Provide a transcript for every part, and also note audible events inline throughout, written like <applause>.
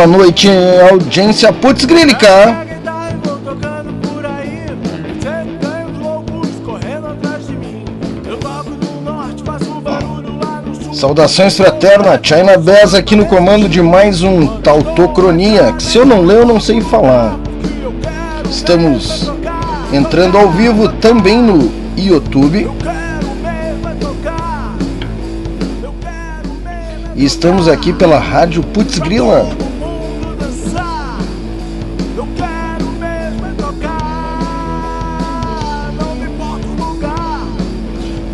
boa noite, audiência Putz Grílica. Saudações fraterna, China Bez aqui no comando de mais um Tautocronia, que se eu não ler eu não sei falar. Estamos entrando ao vivo também no YouTube. E estamos aqui pela Rádio Putz Grila.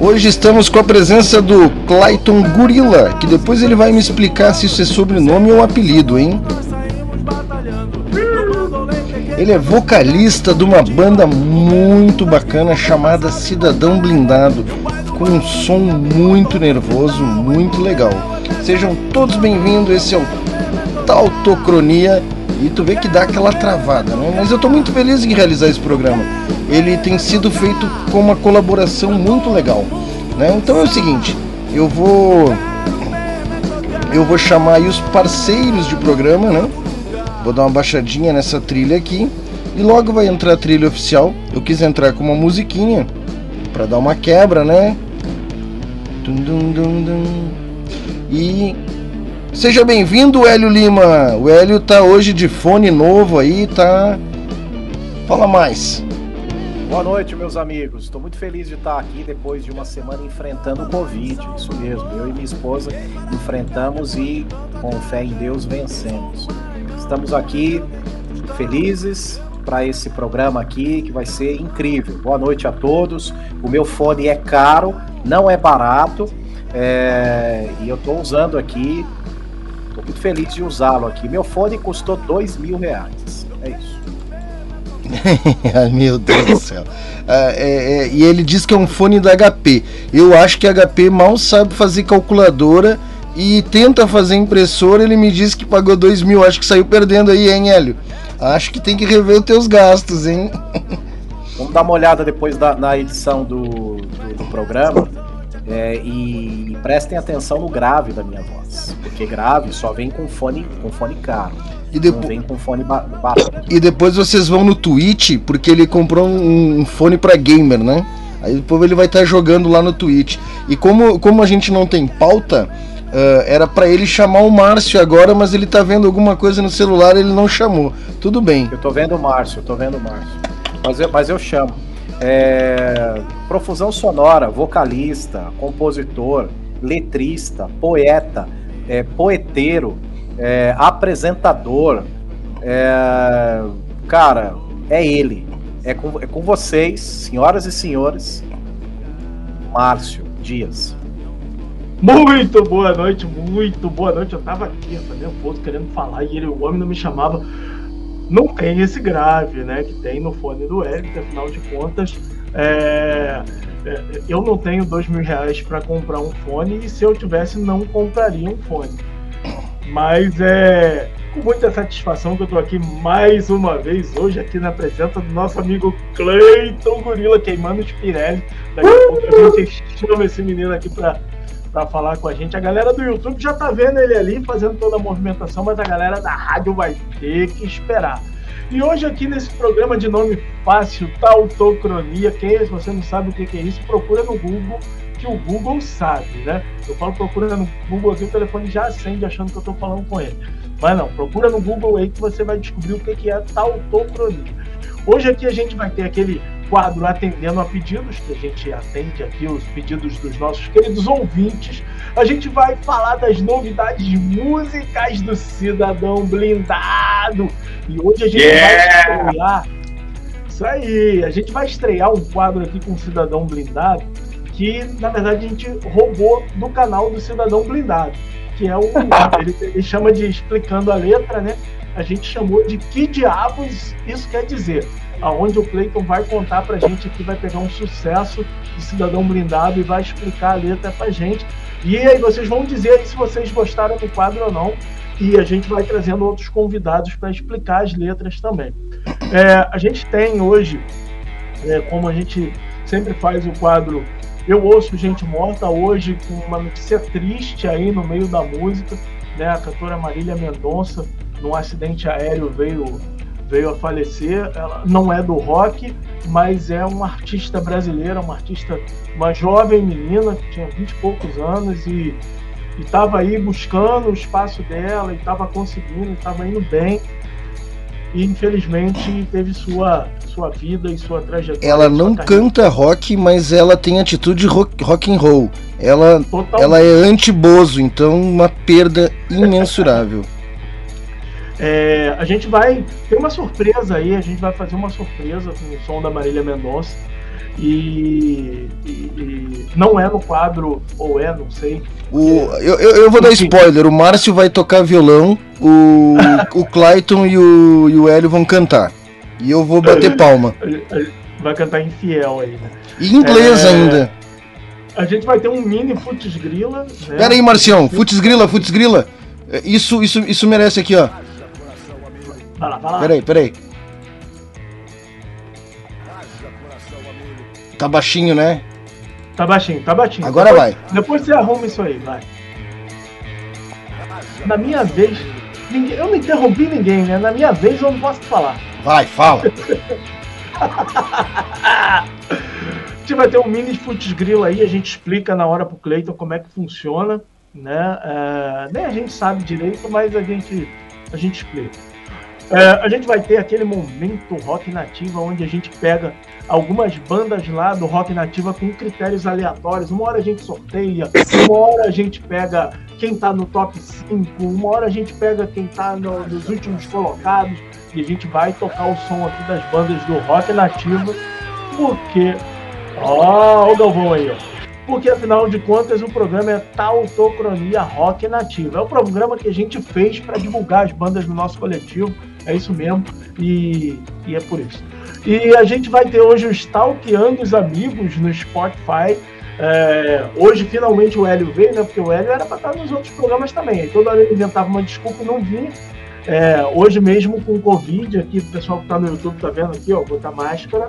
Hoje estamos com a presença do Clayton Gorilla, que depois ele vai me explicar se isso é sobrenome ou apelido, hein? Ele é vocalista de uma banda muito bacana chamada Cidadão Blindado, com um som muito nervoso, muito legal. Sejam todos bem-vindos, esse é o Tautocronia e tu vê que dá aquela travada, né? Mas eu tô muito feliz em realizar esse programa. Ele tem sido feito com uma colaboração muito legal, né? Então é o seguinte, eu vou eu vou chamar aí os parceiros de programa, né? Vou dar uma baixadinha nessa trilha aqui e logo vai entrar a trilha oficial. Eu quis entrar com uma musiquinha para dar uma quebra, né? E seja bem-vindo, Hélio Lima. O Hélio tá hoje de fone novo aí, tá? Fala mais. Boa noite, meus amigos. Estou muito feliz de estar aqui depois de uma semana enfrentando o Covid. Isso mesmo, eu e minha esposa enfrentamos e, com fé em Deus, vencemos. Estamos aqui felizes para esse programa aqui que vai ser incrível. Boa noite a todos. O meu fone é caro, não é barato é, e eu estou usando aqui. Estou muito feliz de usá-lo aqui. Meu fone custou dois mil reais. <laughs> Meu Deus do céu. Ah, é, é, e ele diz que é um fone da HP. Eu acho que a HP mal sabe fazer calculadora e tenta fazer impressora, ele me disse que pagou 2 mil, acho que saiu perdendo aí, hein, Hélio? Acho que tem que rever os teus gastos, hein? <laughs> Vamos dar uma olhada depois da, na edição do, do, do programa é, e, e, prestem atenção no grave da minha voz, porque grave só vem com fone, com fone caro. E depois, vem com fone. E depois vocês vão no Twitch, porque ele comprou um, um fone para gamer, né? Aí depois ele vai estar tá jogando lá no Twitch. E como, como a gente não tem pauta, Uh, era para ele chamar o Márcio agora, mas ele tá vendo alguma coisa no celular, ele não chamou. Tudo bem. Eu tô vendo o Márcio, eu tô vendo o Márcio. Mas eu, mas eu chamo. É, profusão sonora, vocalista, compositor, letrista, poeta, é, poeteiro, é, apresentador. É, cara, é ele. É com, é com vocês, senhoras e senhores, Márcio Dias. Muito boa noite, muito boa noite. Eu tava aqui, eu nervoso, querendo falar, e ele, o homem não me chamava. Não tem esse grave, né? Que tem no fone do Eric, afinal de contas, é, é, eu não tenho dois mil reais para comprar um fone, e se eu tivesse, não compraria um fone. Mas é com muita satisfação que eu tô aqui mais uma vez, hoje, aqui na presença do nosso amigo Cleiton Gorila, queimando os Pirelli. Daqui a pouco a gente chama esse menino aqui para para falar com a gente. A galera do YouTube já tá vendo ele ali fazendo toda a movimentação, mas a galera da rádio vai ter que esperar. E hoje aqui nesse programa de nome fácil, Tautocronia, quem se você não sabe o que é isso, procura no Google, que o Google sabe, né? Eu falo procura no Google aqui, o telefone já acende achando que eu tô falando com ele. Mas não, procura no Google aí que você vai descobrir o que é Tautocronia. Hoje aqui a gente vai ter aquele quadro Atendendo a Pedidos, que a gente atende aqui os pedidos dos nossos queridos ouvintes. A gente vai falar das novidades musicais do Cidadão Blindado. E hoje a gente yeah! vai estrear. Isso aí, a gente vai estrear um quadro aqui com o Cidadão Blindado que, na verdade, a gente roubou do canal do Cidadão Blindado, que é o. <laughs> ele, ele chama de Explicando a Letra, né? A gente chamou de Que Diabos Isso Quer Dizer? aonde o Cleiton vai contar pra gente aqui, vai pegar um sucesso de Cidadão Blindado e vai explicar a letra pra gente. E aí vocês vão dizer se vocês gostaram do quadro ou não. E a gente vai trazendo outros convidados para explicar as letras também. É, a gente tem hoje, é, como a gente sempre faz o quadro Eu Ouço Gente Morta, hoje com uma notícia triste aí no meio da música. Né? A cantora Marília Mendonça num acidente aéreo veio veio a falecer. Ela não é do rock, mas é uma artista brasileira, uma artista, uma jovem menina que tinha 20 e poucos anos e estava aí buscando o espaço dela e estava conseguindo, estava indo bem. E infelizmente teve sua, sua vida e sua trajetória. Ela não canta rock, mas ela tem atitude rock, rock and roll. Ela, ela é anti-bozo, então uma perda imensurável. <laughs> É, a gente vai ter uma surpresa aí, a gente vai fazer uma surpresa com o som da Marília Mendonça. E, e, e, não é no quadro, ou é, não sei. O, eu, eu vou dar spoiler: o Márcio vai tocar violão, o, o Clayton e o, e o Hélio vão cantar. E eu vou bater palma. Vai cantar infiel aí, né? E inglês é, ainda. A gente vai ter um mini Futs Grila. Né? Pera aí, Marcião, Futs Grila, Futs Grila. Isso, isso, isso merece aqui, ó. Vai lá, vai lá. Peraí, peraí. Tá baixinho, né? Tá baixinho, tá baixinho. Agora depois, vai. Depois você arruma isso aí, vai. Na minha vez, ninguém, eu não interrompi ninguém, né? Na minha vez eu não posso falar. Vai, fala. a <laughs> gente vai ter um mini putz grilo aí, a gente explica na hora pro Cleiton como é que funciona, né? É, nem a gente sabe direito, mas a gente, a gente explica. É, a gente vai ter aquele momento rock nativa onde a gente pega algumas bandas lá do rock nativa com critérios aleatórios. Uma hora a gente sorteia, uma hora a gente pega quem tá no top 5, uma hora a gente pega quem tá no, nos últimos colocados e a gente vai tocar o som aqui das bandas do rock nativa, porque. Ó, oh, o Galvão aí, ó porque afinal de contas o programa é Tautocronia Rock Nativa. É o programa que a gente fez para divulgar as bandas do nosso coletivo, é isso mesmo, e, e é por isso. E a gente vai ter hoje o Stalkeando os Amigos no Spotify. É, hoje finalmente o Hélio veio, né? Porque o Hélio era para estar nos outros programas também. Aí toda hora ele inventava uma desculpa e não vinha. É, hoje mesmo com o Covid, aqui o pessoal que está no YouTube tá vendo aqui, ó, botar máscara.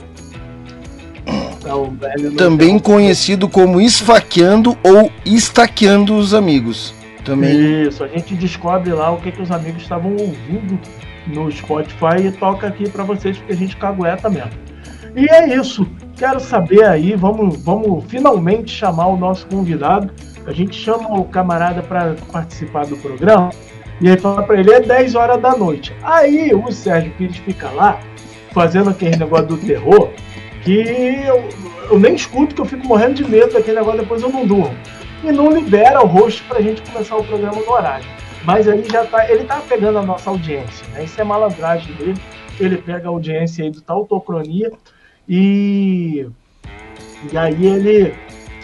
Também conhecido como esfaqueando ou estaqueando os amigos. Também. Isso, a gente descobre lá o que, que os amigos estavam ouvindo no Spotify e toca aqui para vocês, porque a gente cagueta mesmo. E é isso. Quero saber aí, vamos, vamos finalmente chamar o nosso convidado. A gente chama o camarada para participar do programa e aí fala para ele: é 10 horas da noite. Aí o Sérgio Pires fica lá, fazendo aquele negócio do terror que eu, eu nem escuto, que eu fico morrendo de medo daquele negócio, depois eu não durmo. E não libera o host pra gente começar o programa no horário. Mas aí já tá, ele tá pegando a nossa audiência, né? Isso é malandragem dele. Ele pega a audiência aí do Tautocronia e, e aí ele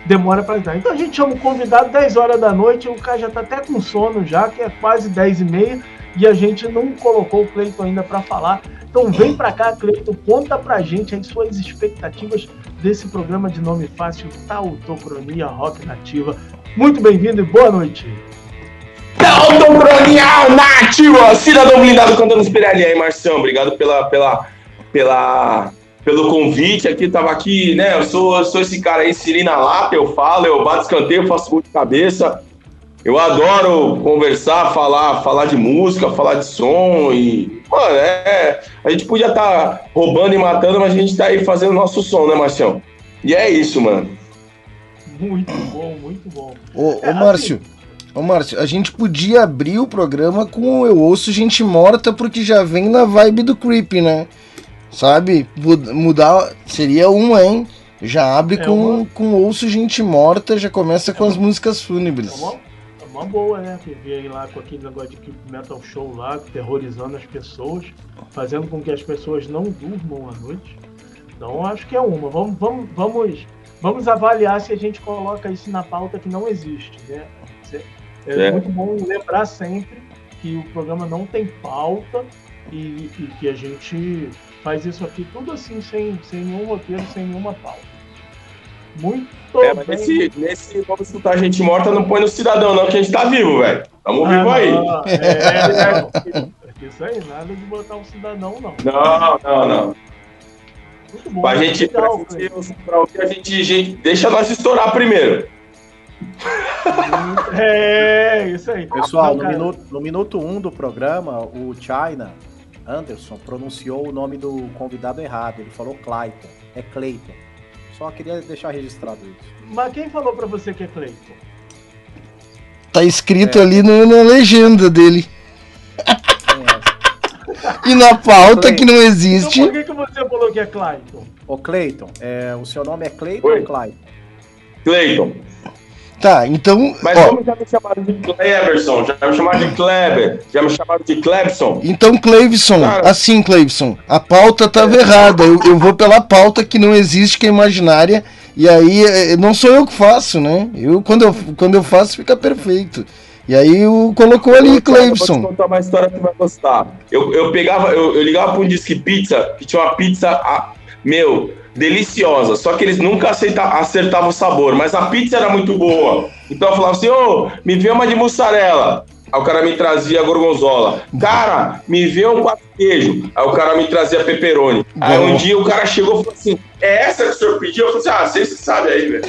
demora para entrar. Então a gente chama o convidado 10 horas da noite, o cara já tá até com sono já, que é quase 10 e meia, e a gente não colocou o Cleiton ainda para falar. Então vem para cá, Cleiton, conta pra gente as suas expectativas desse programa de nome fácil, Tautocronia Rock Nativa. Muito bem-vindo e boa noite. Tautocronia Nativa, cidadão blindado cantando Spirelli aí, Marcião. Obrigado pela, pela, pela, pelo convite aqui. Tava aqui, né? Eu sou, eu sou esse cara aí, Cirina Lata, eu falo, eu bato escanteio, faço muito cabeça. Eu adoro conversar, falar, falar de música, falar de som e. Mano, é. A gente podia estar tá roubando e matando, mas a gente tá aí fazendo nosso som, né, Marcião? E é isso, mano. Muito bom, muito bom. Ô, ô Márcio, ô Márcio, a gente podia abrir o programa com Eu Ouço Gente Morta, porque já vem na vibe do Creep, né? Sabe? Mudar. Seria uma, hein? Já abre é com, uma... com Ouço Gente Morta, já começa é com uma... as músicas fúnebres. É uma uma boa, né? Que veio lá com aquele negócio de Metal Show lá, terrorizando as pessoas, fazendo com que as pessoas não durmam à noite. Então acho que é uma. Vamos, vamos, vamos, vamos avaliar se a gente coloca isso na pauta que não existe, né? É, é. muito bom lembrar sempre que o programa não tem pauta e, e, que a gente faz isso aqui tudo assim, sem, sem nenhum roteiro, sem nenhuma pauta. Muito é, mas nesse, nesse Vamos Escutar Gente Morta não põe no cidadão, não, que a gente tá vivo, velho. Tamo ah, vivo aí. É, é, é, isso aí, nada de botar um cidadão, não. Não, não, não. Muito bom. Pra gente, legal, pra, gente, pra ouvir, a gente, gente, deixa nós estourar primeiro. <laughs> É, isso aí. Pessoal, Não, no, minuto, no minuto um do programa, o China Anderson pronunciou o nome do convidado errado. Ele falou Clayton. É Clayton. Só queria deixar registrado isso. Mas quem falou para você que é Clayton? Tá escrito é. ali no, na legenda dele. É. <laughs> e na pauta que não existe. Então por que, que você falou que é Clayton? Ô Clayton, é, o seu nome é Clayton Oi. ou Clayton? Clayton. Tá, então. Mas ó, como já me chamaram de Cleverson, já me chamaram de Kleber, já me chamaram de Clebson. Então, Cleveson, assim, Cleveson, a pauta tava errada. Eu, eu vou pela pauta que não existe, que é imaginária. E aí, é, não sou eu que faço, né? Eu, quando, eu, quando eu faço, fica perfeito. E aí o colocou ali, Cleveson. Vou te contar uma história que vai gostar. Eu, eu pegava, eu, eu ligava para um disque pizza, que tinha uma pizza, a, meu, deliciosa, só que eles nunca aceita, acertavam o sabor, mas a pizza era muito boa. Então eu falava assim, ô, oh, me vê uma de mussarela. Aí o cara me trazia gorgonzola. Cara, me vê um quatro queijo. Aí o cara me trazia pepperoni. Aí um dia o cara chegou e falou assim: É essa que o senhor pediu? Eu falei assim: Ah, você sabe aí, velho.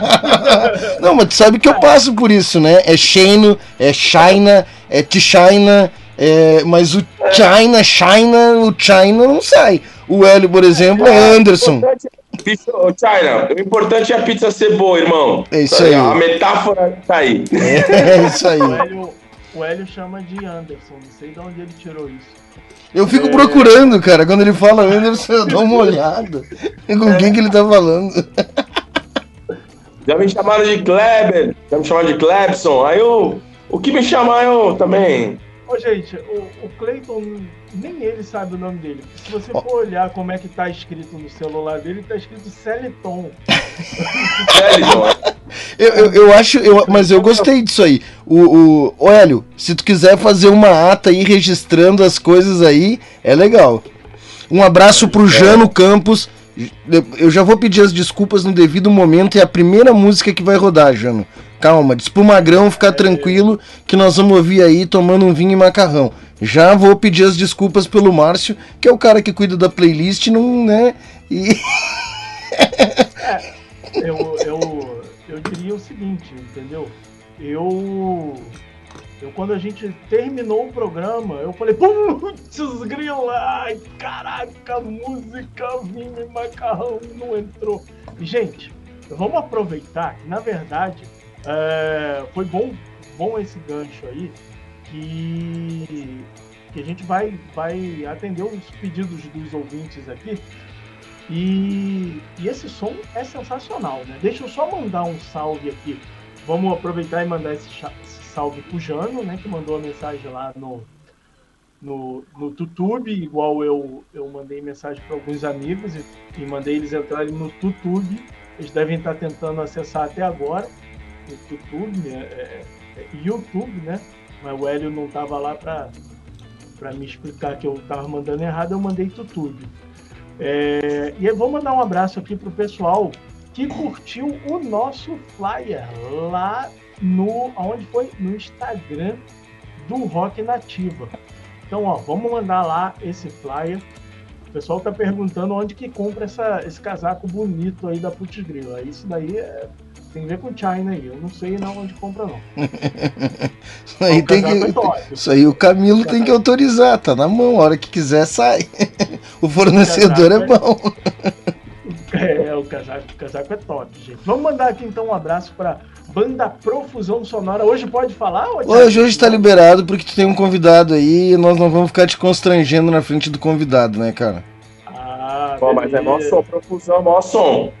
<laughs> Não, mas tu sabe que eu passo por isso, né? É Shane, é China, é T-China, é... mas o China, China, o China não sai. O Hélio, por exemplo, é Anderson. China, o importante é a pizza ser boa, irmão. É isso aí. A metáfora tá aí. É, é isso aí. O Hélio, o Hélio chama de Anderson, não sei de onde ele tirou isso. Eu fico é... procurando, cara. Quando ele fala Anderson, eu dou uma olhada. Com é. quem que ele tá falando? Já me chamaram de Kleber, já me chamaram de Klebson. Aí eu, o que me chamar eu também Ô, gente, o, o Clayton, nem ele sabe o nome dele. Se você for olhar como é que tá escrito no celular dele, tá escrito Celiton. <laughs> Celiton. eu, eu, eu, acho, eu, mas eu gostei disso aí. O, o Hélio, se tu quiser fazer uma ata aí registrando as coisas aí, é legal. Um abraço pro Jano Campos. Eu já vou pedir as desculpas no devido momento. É a primeira música que vai rodar, Jano. Calma, diz pro Magrão ficar tranquilo que nós vamos ouvir aí tomando um vinho e macarrão. Já vou pedir as desculpas pelo Márcio, que é o cara que cuida da playlist, não, né? E. <laughs> é, eu, eu, eu diria o seguinte, entendeu? Eu. Eu, quando a gente terminou o programa, eu falei, putz, grila, ai, caraca, música, vinho e macarrão não entrou. Gente, vamos aproveitar que, na verdade, é, foi bom, bom esse gancho aí, que, que a gente vai, vai atender os pedidos dos ouvintes aqui. E, e esse som é sensacional, né? Deixa eu só mandar um salve aqui. Vamos aproveitar e mandar esse salve pro Jano, né? Que mandou a mensagem lá no, no, no YouTube, igual eu, eu mandei mensagem para alguns amigos e, e mandei eles entrarem no YouTube. Eles devem estar tentando acessar até agora no YouTube, né? é, é, YouTube, né? Mas o Hélio não estava lá para me explicar que eu estava mandando errado, eu mandei YouTube. É, e eu vou mandar um abraço aqui pro pessoal que curtiu o nosso flyer lá no aonde foi no Instagram do Rock Nativa. Então, ó, vamos mandar lá esse flyer. O pessoal tá perguntando onde que compra essa, esse casaco bonito aí da Putz Grilo. Isso daí é tem a ver com China aí. Eu não sei não onde compra, não. <laughs> isso aí, tem que, é isso aí o Camilo tem que autorizar, tá na mão. A hora que quiser, sai. <laughs> o fornecedor o é, é bom. <laughs> É, o casaco, o casaco é top, gente. Vamos mandar aqui então um abraço para Banda Profusão Sonora. Hoje pode falar? Hoje, hoje tá liberado porque tu tem um convidado aí e nós não vamos ficar te constrangendo na frente do convidado, né, cara? Ah, Pô, mas é mó som, profusão, mó som.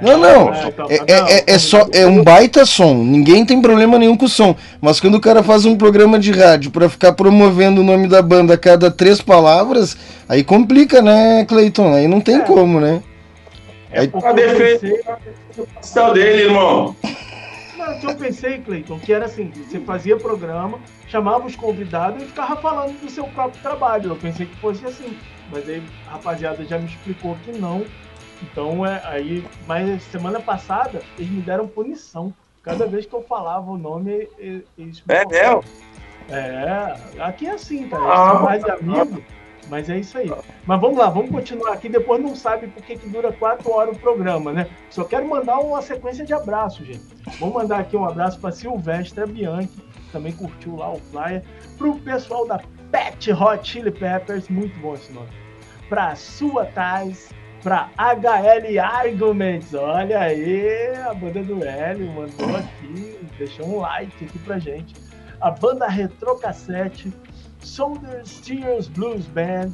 Não, não. É, é, é, é, só, é um baita som. Ninguém tem problema nenhum com o som. Mas quando o cara faz um programa de rádio para ficar promovendo o nome da banda a cada três palavras, aí complica, né, Cleiton? Aí não tem é. como, né? É aí... a defesa pensei... dele, irmão. Que eu pensei, Cleiton, que era assim, você fazia programa, chamava os convidados e ficava falando do seu próprio trabalho. Eu pensei que fosse assim. Mas aí a rapaziada já me explicou que não, então, é, aí, mas semana passada eles me deram punição. Cada vez que eu falava o nome, eles É, É, aqui é assim, cara. Ah, mais amigo. Mas é isso aí. Mas vamos lá, vamos continuar aqui. Depois não sabe por que, que dura quatro horas o programa, né? Só quero mandar uma sequência de abraços, gente. Vamos mandar aqui um abraço para Silvestre Bianchi, que também curtiu lá o flyer. Para o pessoal da Pet Hot Chili Peppers, muito bom esse nome. Para Sua Tais, para HL Arguments, olha aí, a banda do Hélio mandou aqui, deixou um like aqui pra gente. A banda Retrocassete, Soldier Steers Blues Band,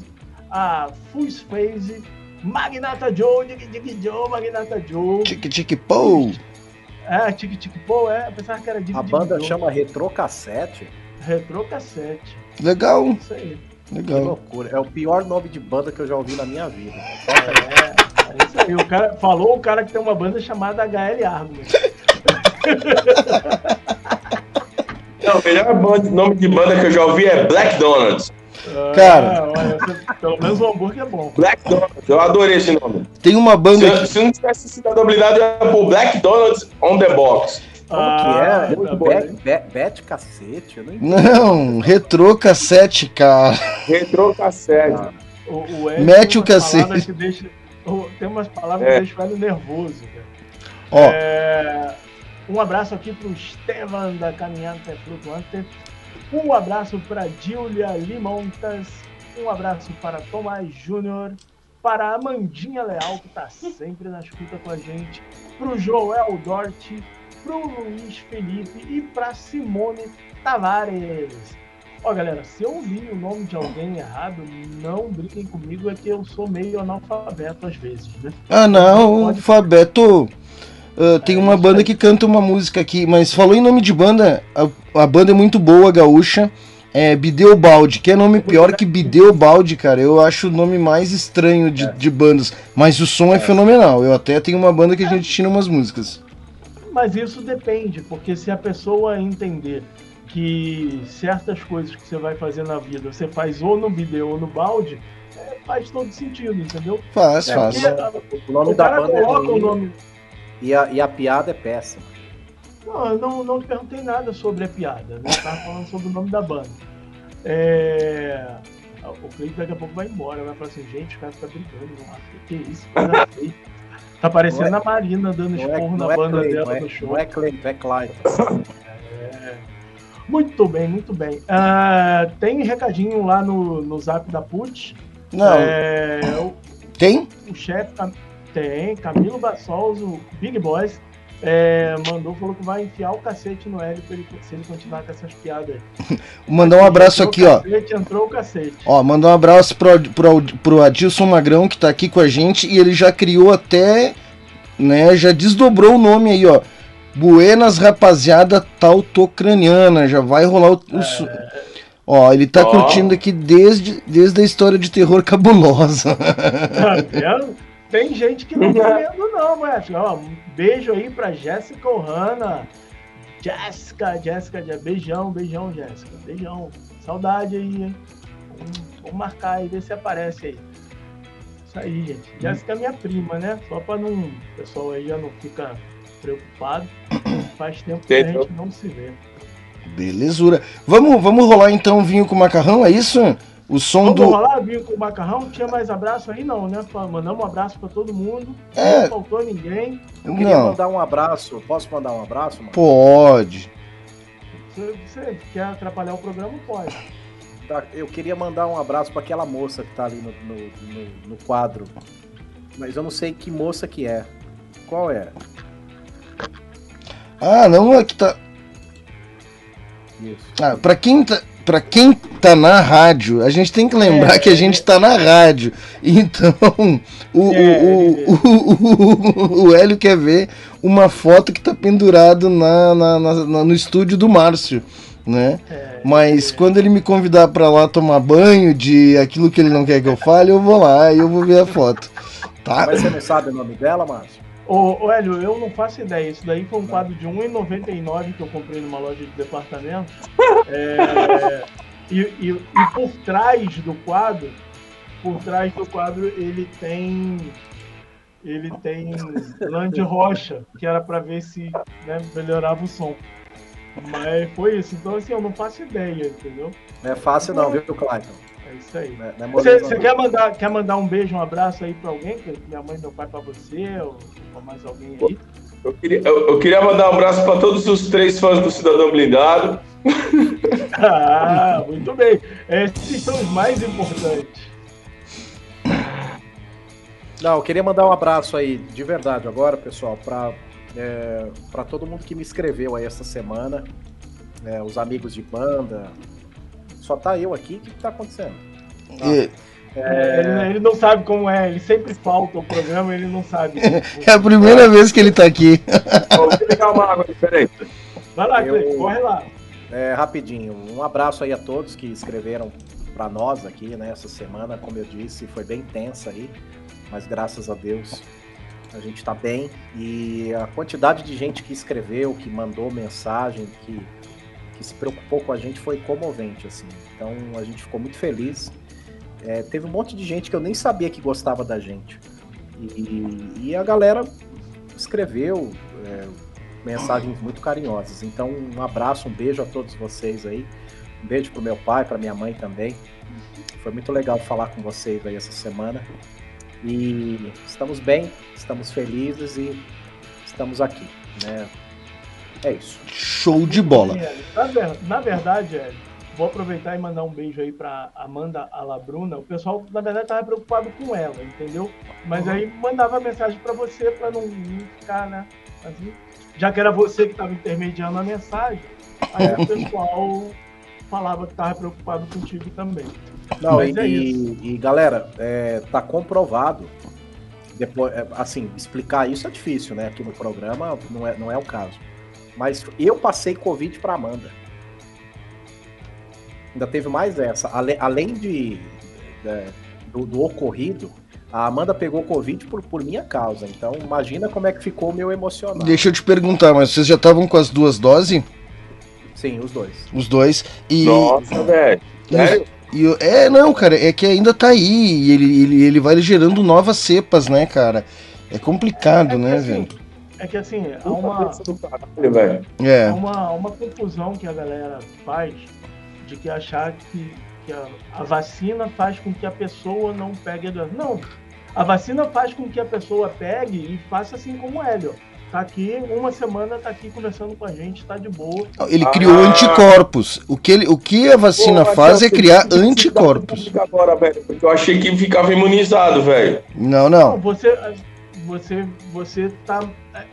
a Full Phase, Magnata Joe, Dig Dig Joe, Magnata Joe. Tique Tique Pou. É, Tique Tique Pou, é, apesar que era Dig A Dig banda Joe. chama Retrocassete. Retrocassete, Legal, isso aí. Que legal. loucura. É o pior nome de banda que eu já ouvi na minha vida. É, é isso aí. O cara, falou o cara que tem uma banda chamada HL Arguments. <laughs> Não, o melhor banda- nome de banda que eu já ouvi é Black Donuts. Cara. Ah, olha, você- pelo menos o hambúrguer é bom. Black Donuts, eu adorei esse nome. Tem uma banda Se, se não tivesse cidadão blindado, eu ia pôr Black Donuts on the box. Como Ah, que é? muito Be- bom. be- Bet cacete? Eu não entendi. Não, retrô cassete, cara. Retro cassete. Ah, O, o Mete tem o umas cacete. palavras que deixa- tem umas palavras É. que deixam o Hélio nervoso. cara. Ó, É, um abraço aqui pro Estevam da Caminhada Flutuante. Um abraço para Julia Limontas. Um abraço para Tomás Júnior. Para a Amandinha Leal, que está sempre na escuta com a gente. Para o Joel Dorte. Para o Luiz Felipe. E para Simone Tavares. Ó, galera, se eu li o nome de alguém errado, não briguem comigo, é que eu sou meio analfabeto às vezes, né? ah não, Ah, tem uma banda que canta uma música aqui, mas falou em nome de banda, a, a banda é muito boa, gaúcha. É Bideobaldi, que é nome pior que Bideobaldi, cara. Eu acho o nome mais estranho de, de bandas. Mas o som é. fenomenal. Eu até tenho uma banda que a gente tira umas músicas. Mas isso depende, porque se a pessoa entender que certas coisas que você vai fazer na vida você faz ou no vídeo ou no balde, é, faz todo sentido, entendeu? Faz, É, faz. O nome o da cara banda é coloca o ruim nome. E a, e a piada é péssima. Não, eu não, não te perguntei nada sobre a piada, né? Eu tava falando sobre o nome da banda. É... O Cleiton daqui a pouco vai embora, vai falar assim, gente, os caras ficam brigando, não que que isso, coisa feia. Tá parecendo Não a Marina dando é, esporro não na é banda Clay, dela não é, show. não é Clay, é Clyde. Muito bem, muito bem. Ah, tem recadinho lá no, no zap da PUT. Não, É, o, tem? o chefe Cam- tem, Camilo Bassols, o Big Boys, é, mandou, falou que vai enfiar o cacete no Hélio pra ele- se ele continuar com essas piadas aí. Vou <laughs> mandar um abraço aqui, o ó. Cacete, entrou o cacete. Ó, mandar um abraço pro, pro, pro Adilson Magrão, que tá aqui com a gente, e ele já criou até, né, já desdobrou o nome aí, ó. Buenas Rapaziada Tautocraniana, já vai rolar o... o su- Ó, ele tá Ó. curtindo aqui desde, desde a história de terror cabulosa. Tá vendo? <laughs> Tem gente que não tá <laughs> vendo, não, mas ó, um beijo aí pra Jéssica Ohana. Jéssica, Jéssica, Jé- beijão, beijão, Jéssica. Beijão. Saudade aí, hein? Vamos, marcar aí, ver se aparece aí. Isso aí, gente. Jéssica é minha prima, né? Só pra não. O pessoal aí já não fica preocupado. <coughs> Faz tempo que a gente não se vê. Belezura. Vamos, vamos rolar então vinho com macarrão, é isso? O som Vamos do. rolar vinho com macarrão? Tinha mais abraço aí, não, né? Mandamos um abraço pra todo mundo. É. Não faltou ninguém. Eu queria Não, mandar um abraço. Posso mandar um abraço, mano? pode. Você, você quer atrapalhar o programa? Pode. Tá, Eu queria mandar um abraço pra aquela moça que tá ali no, no, no- no quadro. Mas eu não sei que moça que é. Qual é? Ah, não, é que tá. Isso. Ah, pra quem tá. Pra quem tá na rádio, a gente tem que lembrar É, que a gente tá na rádio. Então, o, É, o, ele- o, o, o Hélio quer ver uma foto que tá pendurado na, na- na- na- no estúdio do Márcio, né? É, Mas quando ele me convidar pra lá tomar banho de aquilo que ele não quer que eu fale, eu vou lá e eu vou ver a foto. Tá? Mas você não sabe o nome dela, Márcio? Ô, ô, Hélio, eu não faço ideia. Isso daí foi um quadro de R$1,99 que eu comprei numa loja de departamento. É, e, e- e por trás do quadro, por trás do quadro, ele tem. Ele tem de rocha, que era pra ver se né, melhorava o som. Mas foi isso. Então, assim, eu não faço ideia, entendeu? Não é fácil não, viu, Clayton? É isso aí. É, você, você quer, mandar, quer mandar um beijo, um abraço aí pra alguém? Minha mãe, meu pai pra você, ou, ou mais alguém aí? Eu queria, eu, eu queria mandar um abraço para todos os três fãs do Cidadão Blindado. <laughs> ah, muito bem. Esses são os mais importantes. Não, eu queria mandar um abraço aí, de verdade, agora, pessoal, para é, para todo mundo que me escreveu aí essa semana, é, os amigos de banda. Só tá eu aqui, o que, que tá acontecendo? E... É... Ele, ele, não sabe como é, ele sempre falta o programa, ele não sabe. <laughs> é a primeira vez que ele tá aqui. Vou pegar uma água diferente. Vai lá, eu... corre lá. É, rapidinho, um abraço aí a todos que escreveram para nós aqui, né, essa semana, como eu disse, foi bem tensa aí mas graças a Deus a gente está bem. E a quantidade de gente que escreveu, que mandou mensagem, que, que se preocupou com a gente foi comovente, assim. Então a gente ficou muito feliz. É, teve um monte de gente que eu nem sabia que gostava da gente. E, e a galera escreveu é, mensagens muito carinhosas. Então, um abraço, um beijo a todos vocês aí. Um beijo pro meu pai, para minha mãe também. Foi muito legal falar com vocês aí essa semana. E estamos bem, estamos felizes e estamos aqui. Né? É isso. Show de bola. Na, verdade, vou aproveitar e mandar um beijo aí para Amanda Alabruna. O pessoal, na verdade, estava preocupado com ela, entendeu? Mas aí mandava mensagem para você para não, ficar, né? Assim, já que era você que estava intermediando a mensagem, aí o pessoal falava que estava preocupado contigo também. Não, e, é e, galera, é, tá comprovado. Depois, é, assim, explicar isso é difícil, né? Aqui no programa não é, não é o caso. Mas eu passei Covid para Amanda. Ainda teve mais essa. Além, além de, de do, do, ocorrido, a Amanda pegou Covid por, por minha causa. Então, imagina como é que ficou o meu emocional. Deixa eu te perguntar, mas vocês já estavam com as duas doses? Sim, os dois. Os dois. E... Nossa, velho. E, é, não, cara, é que ainda tá aí. E ele, ele, ele vai gerando novas cepas, né, cara? É complicado, é, é né, assim, velho? É que assim, há uma, é. há uma, uma confusão que a galera faz de que achar que, que a, a vacina faz com que a pessoa não pegue a doença. Não, a vacina faz com que a pessoa pegue e faça assim como o Hélio tá aqui, uma semana tá aqui conversando com a gente, tá de boa. Ele ah, criou anticorpos. O que, ele, o que a vacina Pô, faz é criar anticorpos. Agora, velho, porque eu achei que ficava imunizado, velho. Não, não. não você, você, você tá.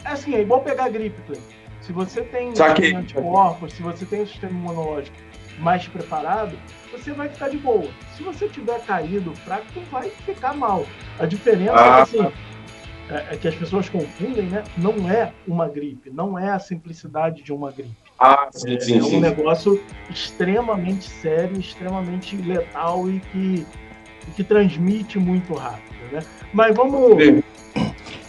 É assim, é igual pegar gripe, Cleiton. Se você tem, tem anticorpos, se você tem um sistema imunológico mais preparado, você vai ficar de boa. Se você tiver caído fraco, tu vai ficar mal. A diferença ah, é que assim é, é, que as pessoas confundem, né? Não é uma gripe, não é a simplicidade de uma gripe. Ah, sim, sim, é sim. um negócio extremamente sério, extremamente letal e que, e que transmite muito rápido, né? Mas vamos,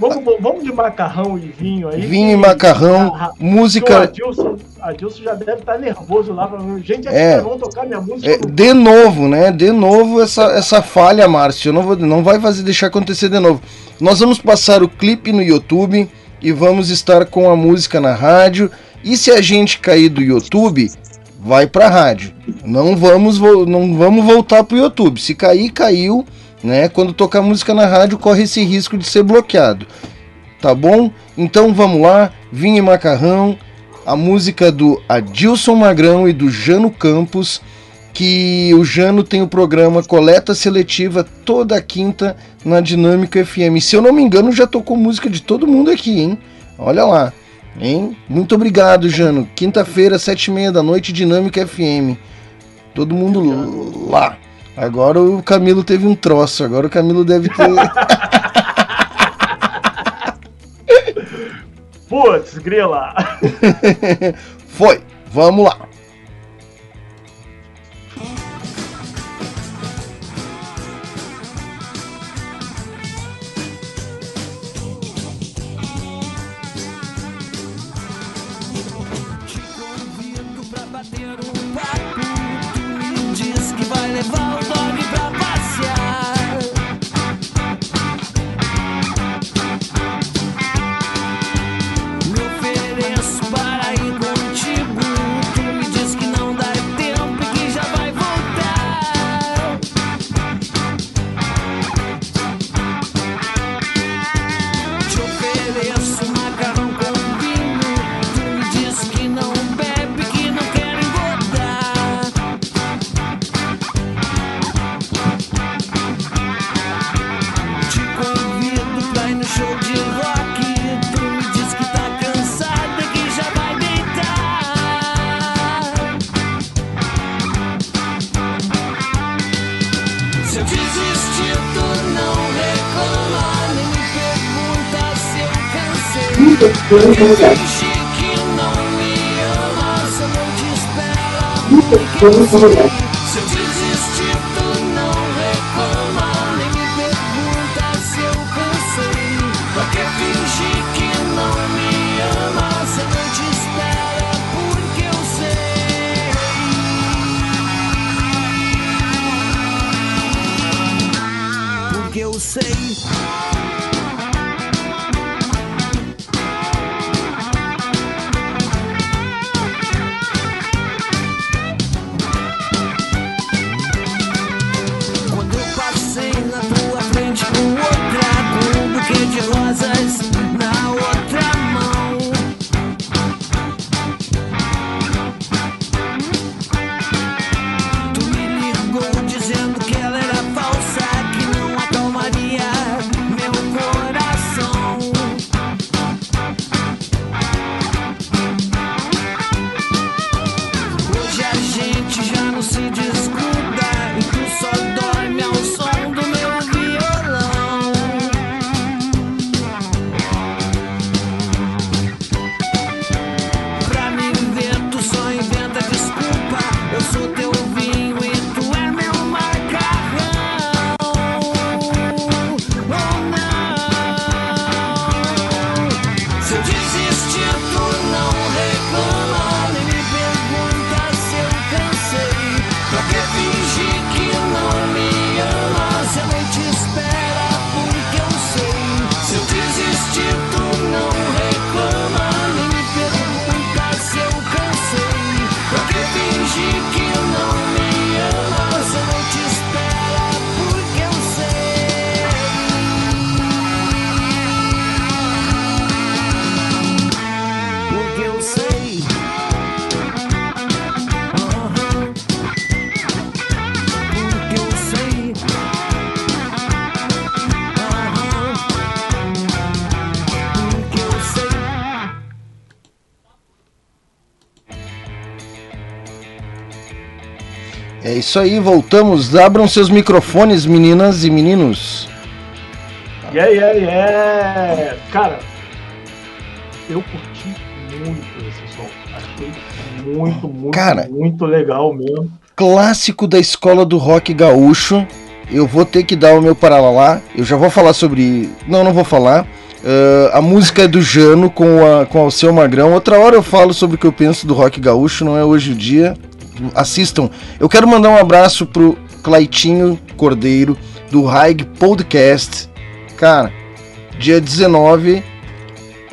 Vamos, vamos de macarrão e vinho aí. Vinho e macarrão, a, música. O Adilson, Adilson já deve estar nervoso lá. Gente, é, vão tocar minha música. É, de novo, né? De novo essa, essa falha, Márcio. Não, vou, não vai fazer deixar acontecer de novo. Nós vamos passar o clipe no YouTube e vamos estar com a música na rádio. E se a gente cair do YouTube, vai para a rádio. Não vamos, não vamos voltar pro YouTube. Se cair, caiu né? Quando tocar música na rádio, corre esse risco de ser bloqueado. Tá bom? Então vamos lá, Vinho e Macarrão, a música do Adilson Magrão e do Jano Campos, que o Jano tem o programa Coleta Seletiva toda quinta na Dinâmica FM. Se eu não me engano, já tocou música de todo mundo aqui, hein? Olha lá, hein? Muito obrigado, Jano. Quinta-feira, sete e meia da noite, Dinâmica FM. Todo mundo lá. Agora o Camilo teve um troço, agora o Camilo deve ter. <laughs> Putz, grila! <laughs> Foi, vamos lá. Se eu desistir, isso aí, voltamos. Abram seus microfones, meninas e meninos. Yeah, yeah, yeah. Cara, eu curti muito esse som. Achei muito, muito, Cara. muito legal mesmo. Clássico da escola do rock gaúcho. Eu vou ter que dar o meu paralalá. Eu já vou falar sobre. Não, não vou falar. Ah, a música é do Jano com, a, com o Alceu Magrão. Outra hora eu falo sobre o que eu penso do rock gaúcho, não é hoje o dia. Assistam. Eu quero mandar um abraço pro Claitinho Cordeiro, do Haig Podcast. Cara, dia 19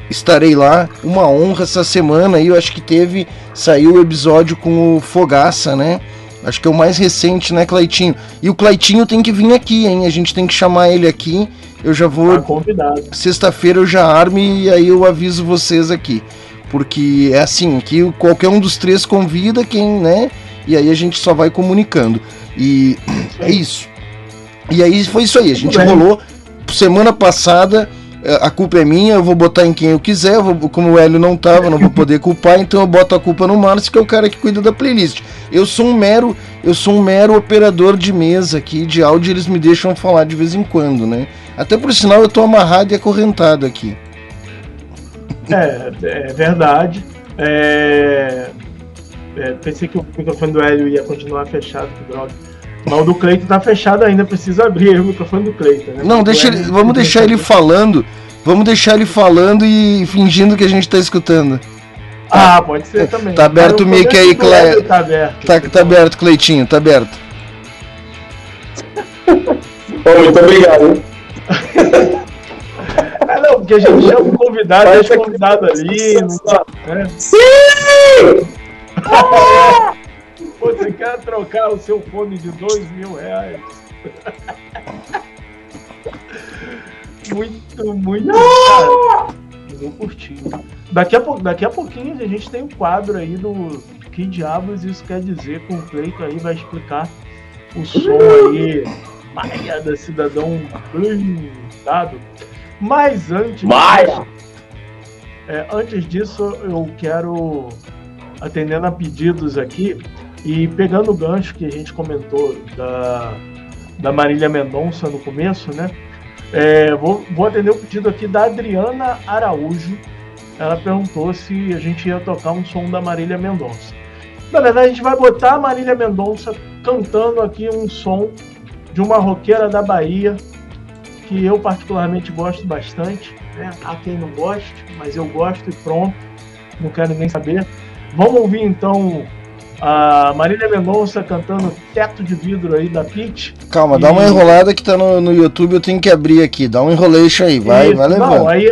estarei lá. Uma honra essa semana aí. Eu acho que teve. Saiu o episódio com o Fogaça, né? Acho que é o mais recente, né, Claitinho? E o Claitinho tem que vir aqui, hein? A gente tem que chamar ele aqui. Eu já vou. Tá convidado. Sexta-feira eu já armo e aí eu aviso vocês aqui. Porque é assim, que qualquer um dos três convida quem, né? E aí a gente só vai comunicando. E <clears throat> é isso. E aí foi isso aí. A gente rolou semana passada. eh, A culpa é minha, eu vou botar em quem eu quiser. eu vou- como o Hélio não tava, não vou poder culpar, então eu boto a culpa no Márcio, que é o cara que cuida da playlist. Eu sou um mero, eu sou um mero operador de mesa aqui, de áudio, eles me deixam falar de vez em quando, né? Até por sinal eu tô amarrado e acorrentado aqui. É, é verdade. É, é, pensei que o microfone do Hélio ia continuar fechado, que droga. Mas o do Cleiton tá fechado ainda, precisa abrir o microfone do Cleiton. Né? Não, deixa ele, vamos deixar ele falando. Vamos deixar ele falando e fingindo que a gente tá escutando. Ah, pode ser também. Tá aberto Mas o mic aí, Clé- Tá aberto. Tá, tá aberto, Cleitinho, tá aberto. Ô, muito obrigado. <laughs> Ah, não, porque a gente chama o convidado, deixa o que- convidado ali. Não tá, né? Sim! Você quer trocar o seu fone de dois mil reais? muito, muito. Cara, eu vou curtir. Daqui a, daqui a pouquinho a gente tem um quadro aí do que diabos isso quer dizer com o Cleiton aí, vai explicar o som aí, Maria da Cidadão blindado. Mas antes. Mas- É, antes disso, eu quero atendendo a pedidos aqui e pegando o gancho que a gente comentou da, da Marília Mendonça no começo, né? É, vou, vou atender o pedido aqui da Adriana Araújo. ela perguntou se a gente ia tocar um som da Marília Mendonça. Na verdade, a gente vai botar a Marília Mendonça cantando aqui um som de uma roqueira da Bahia, que eu particularmente gosto bastante. Né? Há quem não goste, mas eu gosto e pronto, não quero nem saber. Vamos ouvir então a Marília Mendonça cantando Teto de Vidro aí da Pitch. Calma, dá uma E- enrolada que tá no, no YouTube, eu tenho que abrir aqui. Dá um enrolation aí, vai, Isso, vai levando. Não, aí,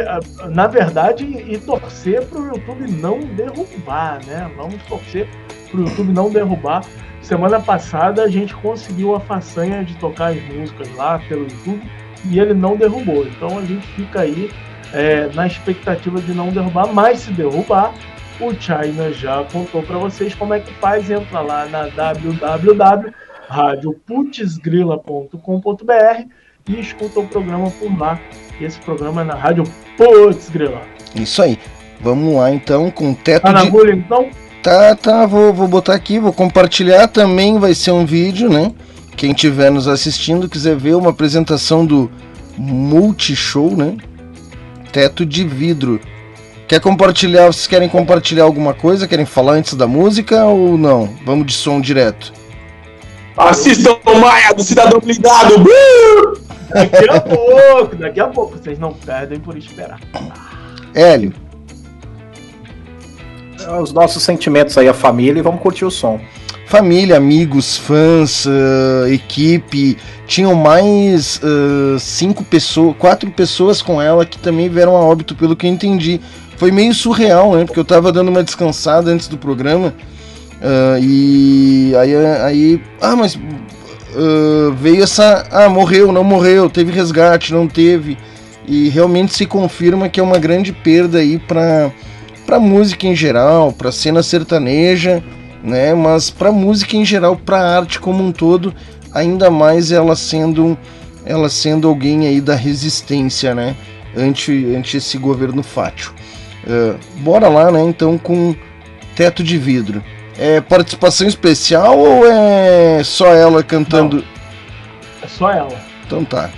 na verdade, e torcer pro YouTube não derrubar, né? Vamos torcer pro YouTube não derrubar. Semana passada a gente conseguiu a façanha de tocar as músicas lá pelo YouTube e ele não derrubou. Então a gente fica aí é, na expectativa de não derrubar, mas se derrubar, o China já contou para vocês como é que faz. Entra lá na www.radioputzgrila.com.br e escuta o programa por lá. E esse programa é na Rádio Putz Grila. Isso aí. Vamos lá então com teto Tá na de. agulha então? Tá, tá, vou, vou botar aqui, vou compartilhar também, vai ser um vídeo, né? Quem estiver nos assistindo, quiser ver uma apresentação do Multishow, né? Teto de vidro. Quer compartilhar? Vocês querem compartilhar alguma coisa? Querem falar antes da música ou não? Vamos de som direto. Assistam o Maia do Cidadão Blindado. Uh! Daqui a <laughs> pouco, daqui a pouco. Vocês não perdem por esperar. Hélio, Os nossos sentimentos aí, a família, e vamos curtir o som. Família, amigos, fãs, ah, equipe. Tinham mais ah, cinco pessoas, quatro pessoas com ela que também vieram a óbito, pelo que eu entendi. Foi meio surreal, né? Porque eu tava dando uma descansada antes do programa. ah, e aí, aí. Ah, mas. veio essa. Ah, morreu, não morreu, teve resgate, não teve. E realmente se confirma que é uma grande perda aí para para música em geral, para cena sertaneja, né? Mas para música em geral, para arte como um todo, ainda mais ela sendo ela sendo alguém aí da resistência, né? Ante, ante esse governo fátio. Ah, bora lá, né? Então com teto de vidro. É participação especial ou é só ela cantando? É só ela. Então tá.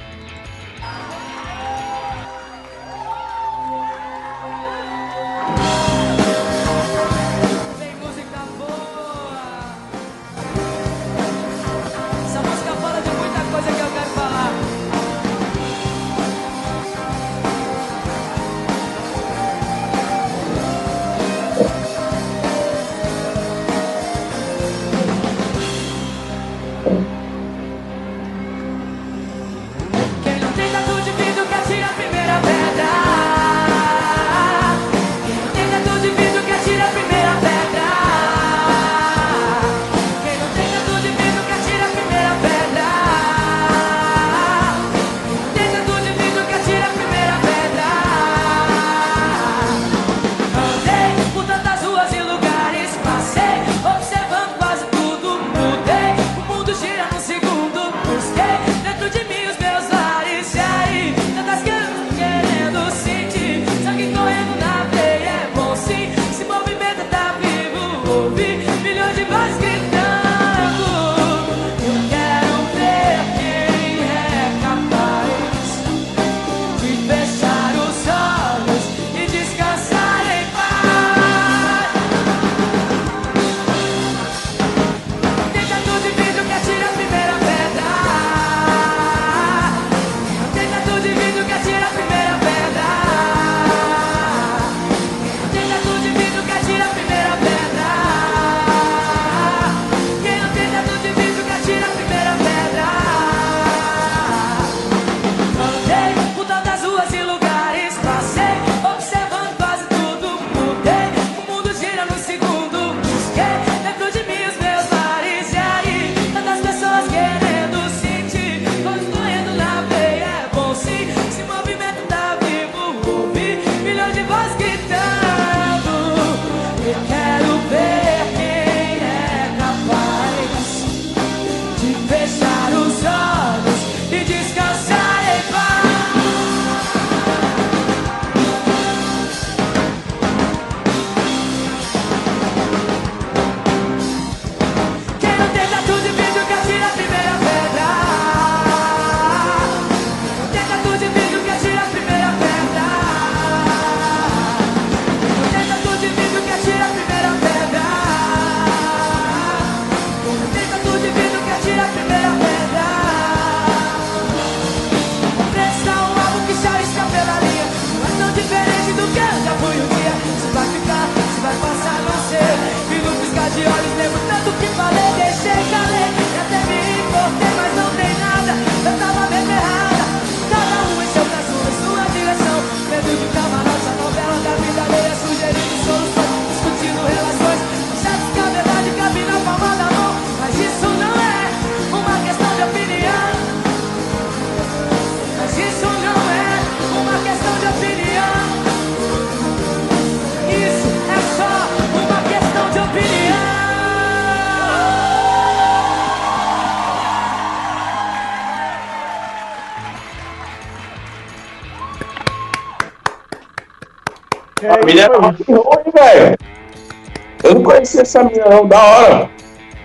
Essa mina, não. Da hora.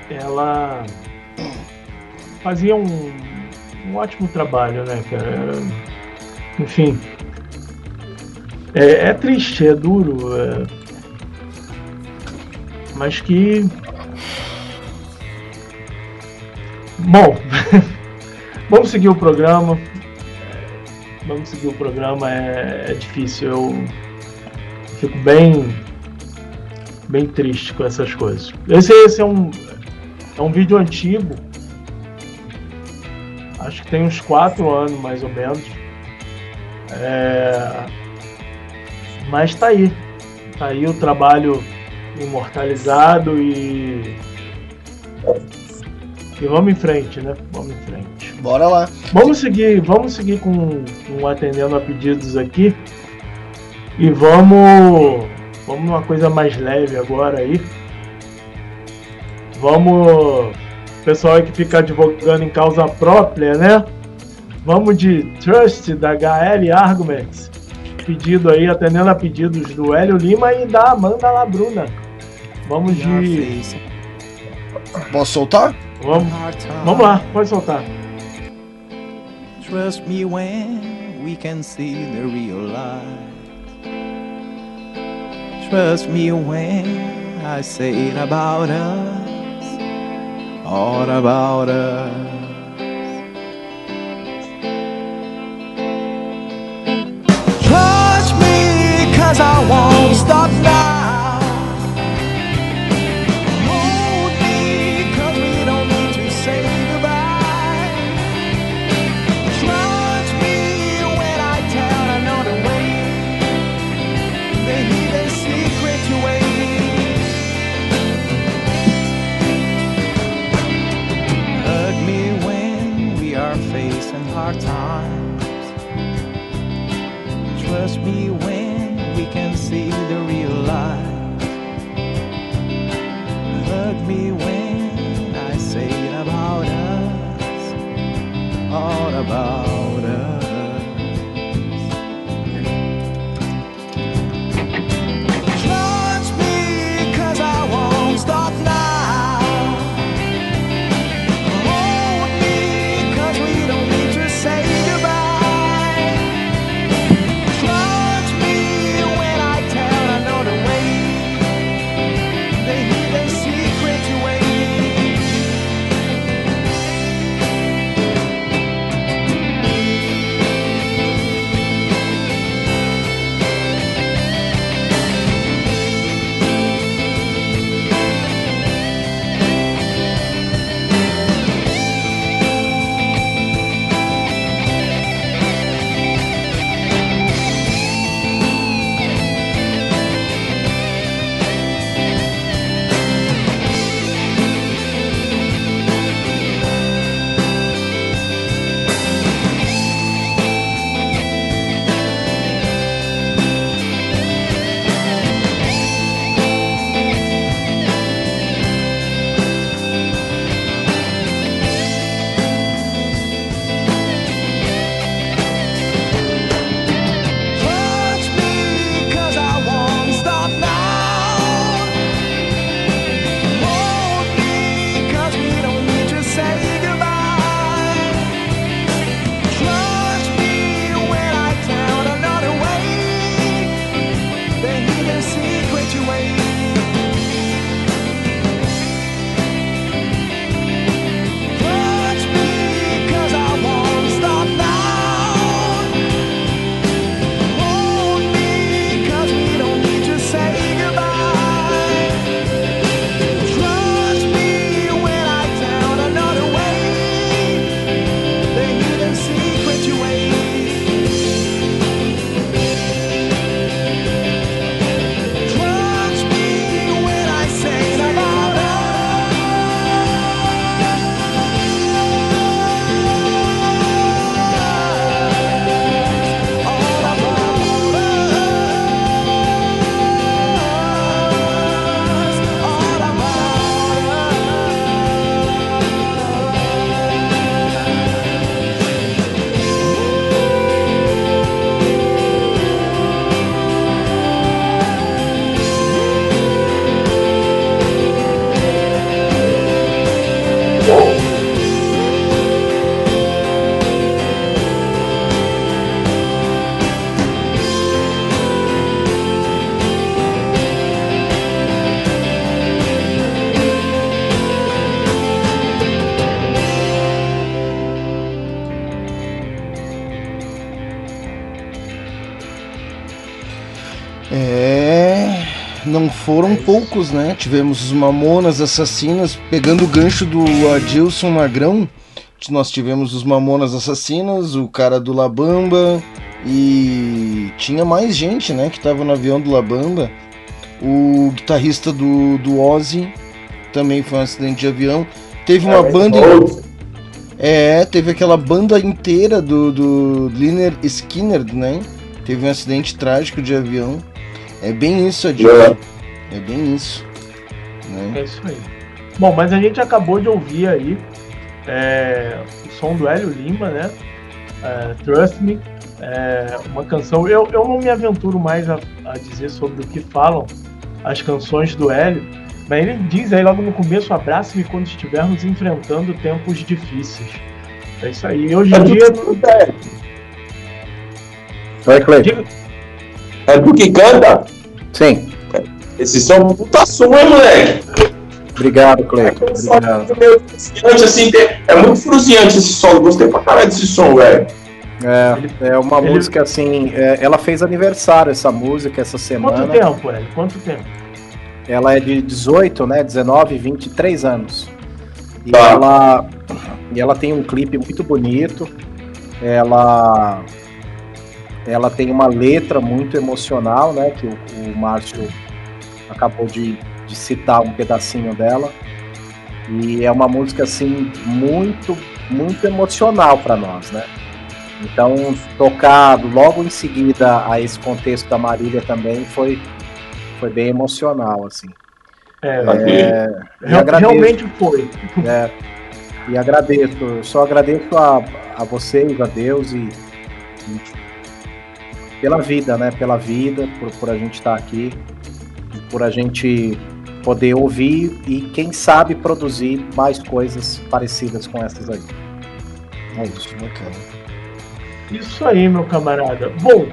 ela fazia um, um ótimo trabalho, né, cara? Enfim. É, é triste, é duro. é- Mas que. Bom, <laughs> vamos seguir o programa. Vamos seguir o programa, é, é difícil. Eu fico bem bem triste com essas coisas. Esse, esse é um é um vídeo antigo. Acho que tem uns quatro anos mais ou menos. É, Mas tá aí. Tá aí o trabalho imortalizado e. E vamos em frente, né? Vamos em frente. Bora lá. Vamos seguir, vamos seguir com, com atendendo a pedidos aqui. E vamos, vamos numa coisa mais leve agora aí. Vamos, pessoal aí que fica advogando em causa própria, né? Vamos de Trust da HL Arguments. Pedido aí, atendendo a pedidos do Hélio Lima e da Amanda Labruna. Vamos de. Posso soltar? Vamos, vamos lá, pode soltar. Trust me when we can see the real light. Trust me when I say it about us, all about us. Trust me, cause I won't stop now. Não foram poucos, né? Tivemos os Mamonas Assassinas, pegando o gancho do Adilson Magrão. Nós tivemos os Mamonas Assassinas, o cara do Labamba e tinha mais gente, né, que tava no avião do Labamba. O guitarrista do, do Ozzy também foi um acidente de avião. Teve uma banda. É, teve aquela banda inteira do, do Liner Skinner, né? Teve um acidente trágico de avião. É bem isso, Adilson. É bem isso. Né? É isso aí. Bom, mas a gente acabou de ouvir aí é, o som do Hélio Lima, né? É, Trust Me. É, uma canção. Eu, eu não me aventuro mais a, a dizer sobre o que falam as canções do Hélio, mas ele diz aí logo no começo: abrace-me quando estivermos enfrentando tempos difíceis. É isso aí. E hoje em dia. Vai, Cleiton. É tu que canta? Sim. Esses são puta som, hein, moleque? Obrigado, Cleiton. É Obrigado. meio frustrante, assim, é muito frustrante esse som. Gostei pra caralho desse som, velho. É, é uma Ele- música assim. é, ela fez aniversário essa música essa Quanto semana. tempo, Hélio? Quanto tempo? Ela é de 18, né? 19, 23 anos. E Tá. ela, e ela tem um clipe muito bonito. Ela, ela tem uma letra muito emocional, né? Que o, o Márcio acabou de, de citar um pedacinho dela. E é uma música assim muito, muito emocional para nós, né? Então tocar logo em seguida a esse contexto da Marília também foi, foi bem emocional, assim. É, É, e agradeço. realmente foi. <laughs> É, e agradeço, só agradeço a, a vocês, a Deus e, e pela vida, né? Pela vida, por, por a gente estar aqui, por a gente poder ouvir e quem sabe produzir mais coisas parecidas com essas aí. É isso. Bacana. Isso aí, meu camarada. Bom,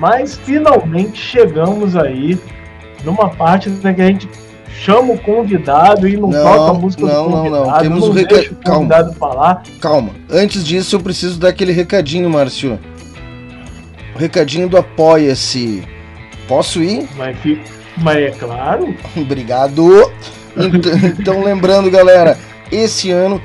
mas finalmente chegamos aí numa parte né, que a gente chama o convidado e não, Não, toca a música não, do não, não. convidado. Temos o deixa reca- o convidado falar. Calma. Antes disso, eu preciso dar aquele recadinho, Márcio. O recadinho do Apoia-se. Posso ir? Mas, fi- mas é claro, <laughs> Obrigado. Então, então, lembrando, galera, esse ano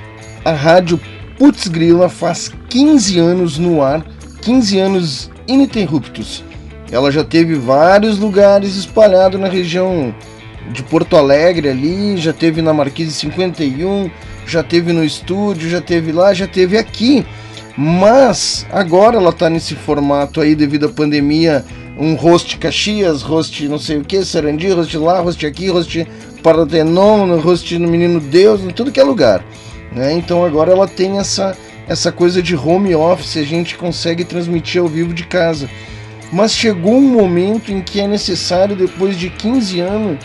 a Rádio Putz Grila faz 15 anos no ar, 15 anos ininterruptos. Ela já teve vários lugares espalhados na região de Porto Alegre ali, já teve na Marquise 51, já teve no estúdio, já teve lá, já teve aqui. Mas agora ela tá nesse formato aí devido à pandemia, um host Caxias, host não sei o que, Sarandi, host lá, host aqui, host Paratenon, host no Menino Deus, em tudo que é lugar. Né? Então agora ela tem essa, essa coisa de home office, a gente consegue transmitir ao vivo de casa. Mas chegou um momento em que é necessário, depois de 15 anos,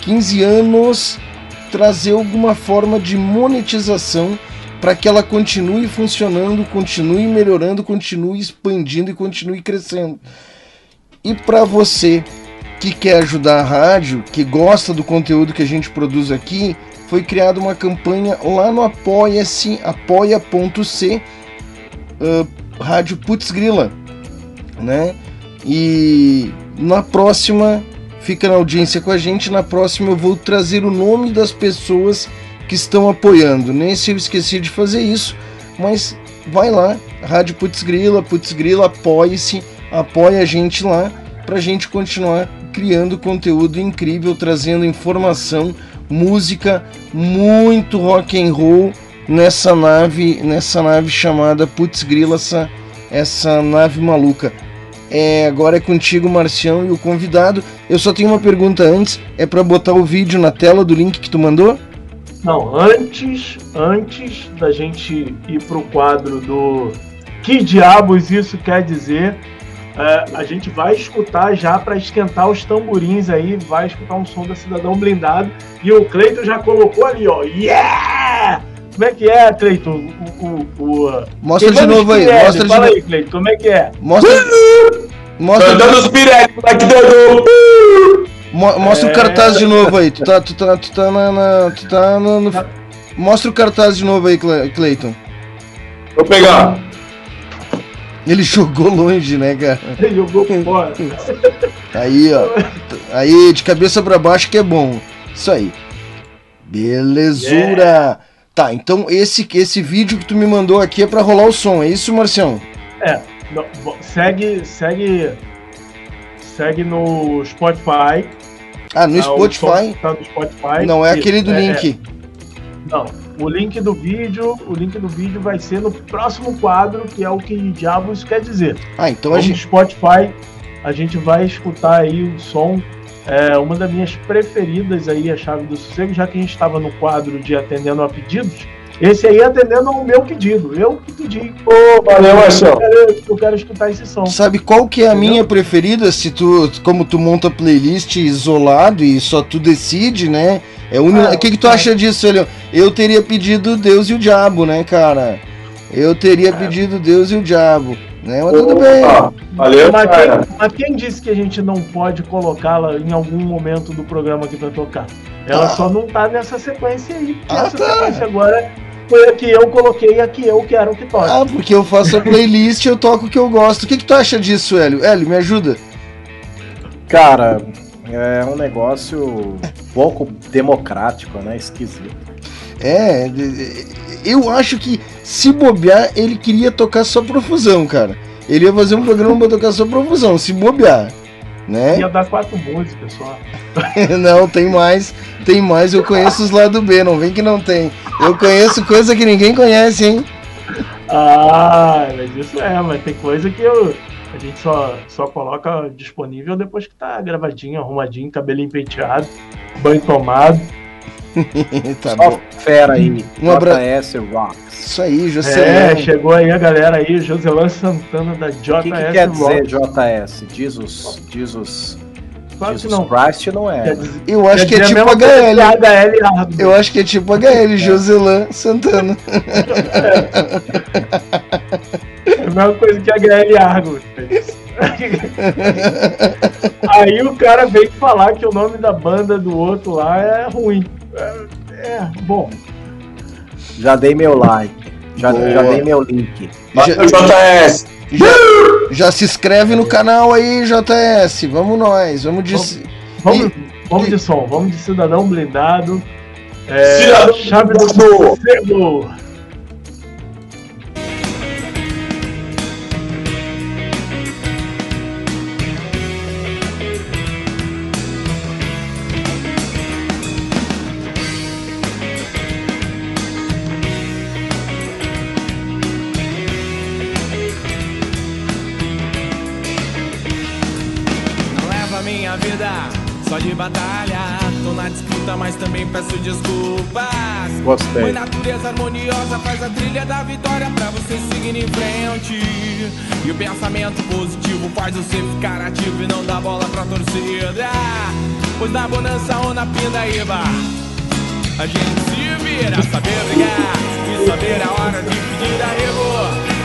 15 anos, trazer alguma forma de monetização para que ela continue funcionando, continue melhorando, continue expandindo e continue crescendo. E para você que quer ajudar a rádio, que gosta do conteúdo que a gente produz aqui, foi criada uma campanha lá no apoia-se, apoia.c, uh, Rádio Putz Grila, né? E na próxima, fica na audiência com a gente, na próxima eu vou trazer o nome das pessoas que estão apoiando. Nesse eu esqueci de fazer isso, mas vai lá, Rádio Putz Grila, Putz Grila, apoie-se, apoia a gente lá pra gente continuar criando conteúdo incrível, trazendo informação, música, muito rock and roll nessa nave, nessa nave chamada Putz Grila, essa, essa nave maluca. É, agora é contigo, Marcião, e o convidado. Eu só tenho uma pergunta antes. É para botar o vídeo na tela do link que tu mandou? Não, antes, antes da gente ir pro quadro do que diabos isso quer dizer, é, a gente vai escutar já para esquentar os tamborins aí, vai escutar um som da Cidadão Blindado e o Cleiton já colocou ali, ó, yeah! Como é que é, Cleiton? O, o, o, Mostra de novo aí, mostra de Fala novo. aí, Cleiton, como é que é? Mostra, mostra, Cantando os Pirelli, moleque doido. mo- mostra É. o cartaz de novo aí. Tu tá, tu tá, tu tá na, na- tu tá no, no- Mostra o cartaz de novo aí, Cle- Cleiton. Vou pegar. Ele jogou longe, né, cara? <laughs> Ele jogou fora. Aí, ó. Aí, de cabeça pra baixo que é bom. Isso aí. Belezura. Tá, então esse, esse vídeo que tu me mandou aqui é pra rolar o som, é isso, Marcião? É, bo- segue, segue, segue no Spotify. Ah, no tá? Som Spotify? Tá no Spotify. Não é aquele do link. Não, o link do vídeo, o link do vídeo vai ser no próximo quadro, que é o que diabos quer dizer. Ah, então a Então, no gente. Spotify, a gente vai escutar aí o som. É uma das minhas preferidas aí, a Chave do Sossego, já que a gente estava no quadro de atendendo a pedidos. Esse aí é atendendo ao meu pedido. Eu que pedi. Ô, valeu, Eu Marcelo. quero, eu quero escutar esse som. Sabe qual que é a Entendeu? minha preferida? Se tu, como tu monta playlist isolado e só tu decide, né? É uni... Ah, O que que tu é. acha disso, Elion? Eu teria pedido Deus e o Diabo, né, cara? Eu teria pedido Deus e o Diabo, né? Mas tudo bem. Valeu, Mas cara. quem, mas quem disse que a gente não pode colocá-la em algum momento do programa aqui pra tocar? Ela Ah. só não tá nessa sequência aí. porque Ah, essa tá. sequência agora foi a que eu coloquei e a que eu quero que toque. Ah, porque eu faço a playlist e eu toco o que eu gosto. O que que tu acha disso, Hélio? Hélio, me ajuda. Cara, é um negócio pouco democrático, né? Esquisito. É, eu acho que se bobear, ele queria tocar só profusão, cara. Ele ia fazer um programa pra tocar só profusão, se bobear, né? Ia dar quatro músicas só. <laughs> Não, tem mais, tem mais, eu conheço os lados B, não vem que não tem. Eu conheço coisa que ninguém conhece, hein? Ah, mas isso é, mas tem coisa que eu, a gente só, só coloca disponível depois que tá gravadinho, arrumadinho, cabelinho penteado, banho tomado. <laughs> tá Só bom. fera aí. Um Rocks. Isso aí, É, José. chegou aí a galera aí, Joselan Santana da JS O que, que quer dizer. JS? Jesus, Jesus, Claro que Jesus não. Christ não é. Quer dizer, Eu acho que é tipo HL. HL. Eu acho que é tipo HL, Joselan Santana. É <laughs> <laughs> a mesma coisa que HL Argo. <laughs> Aí o cara veio falar que o nome da banda do outro lá é ruim. É, é, bom. Já dei meu like. Já, já dei meu link. Já, JS. já, já se inscreve no canal aí, JS. Vamos nós, vamos de. Vamos, vamos de som, vamos de Cidadão Blindado. É, Cidadão Chave do Blindado. Na pindaíba, a gente se vira, saber brigar e saber a hora de pedir arrego.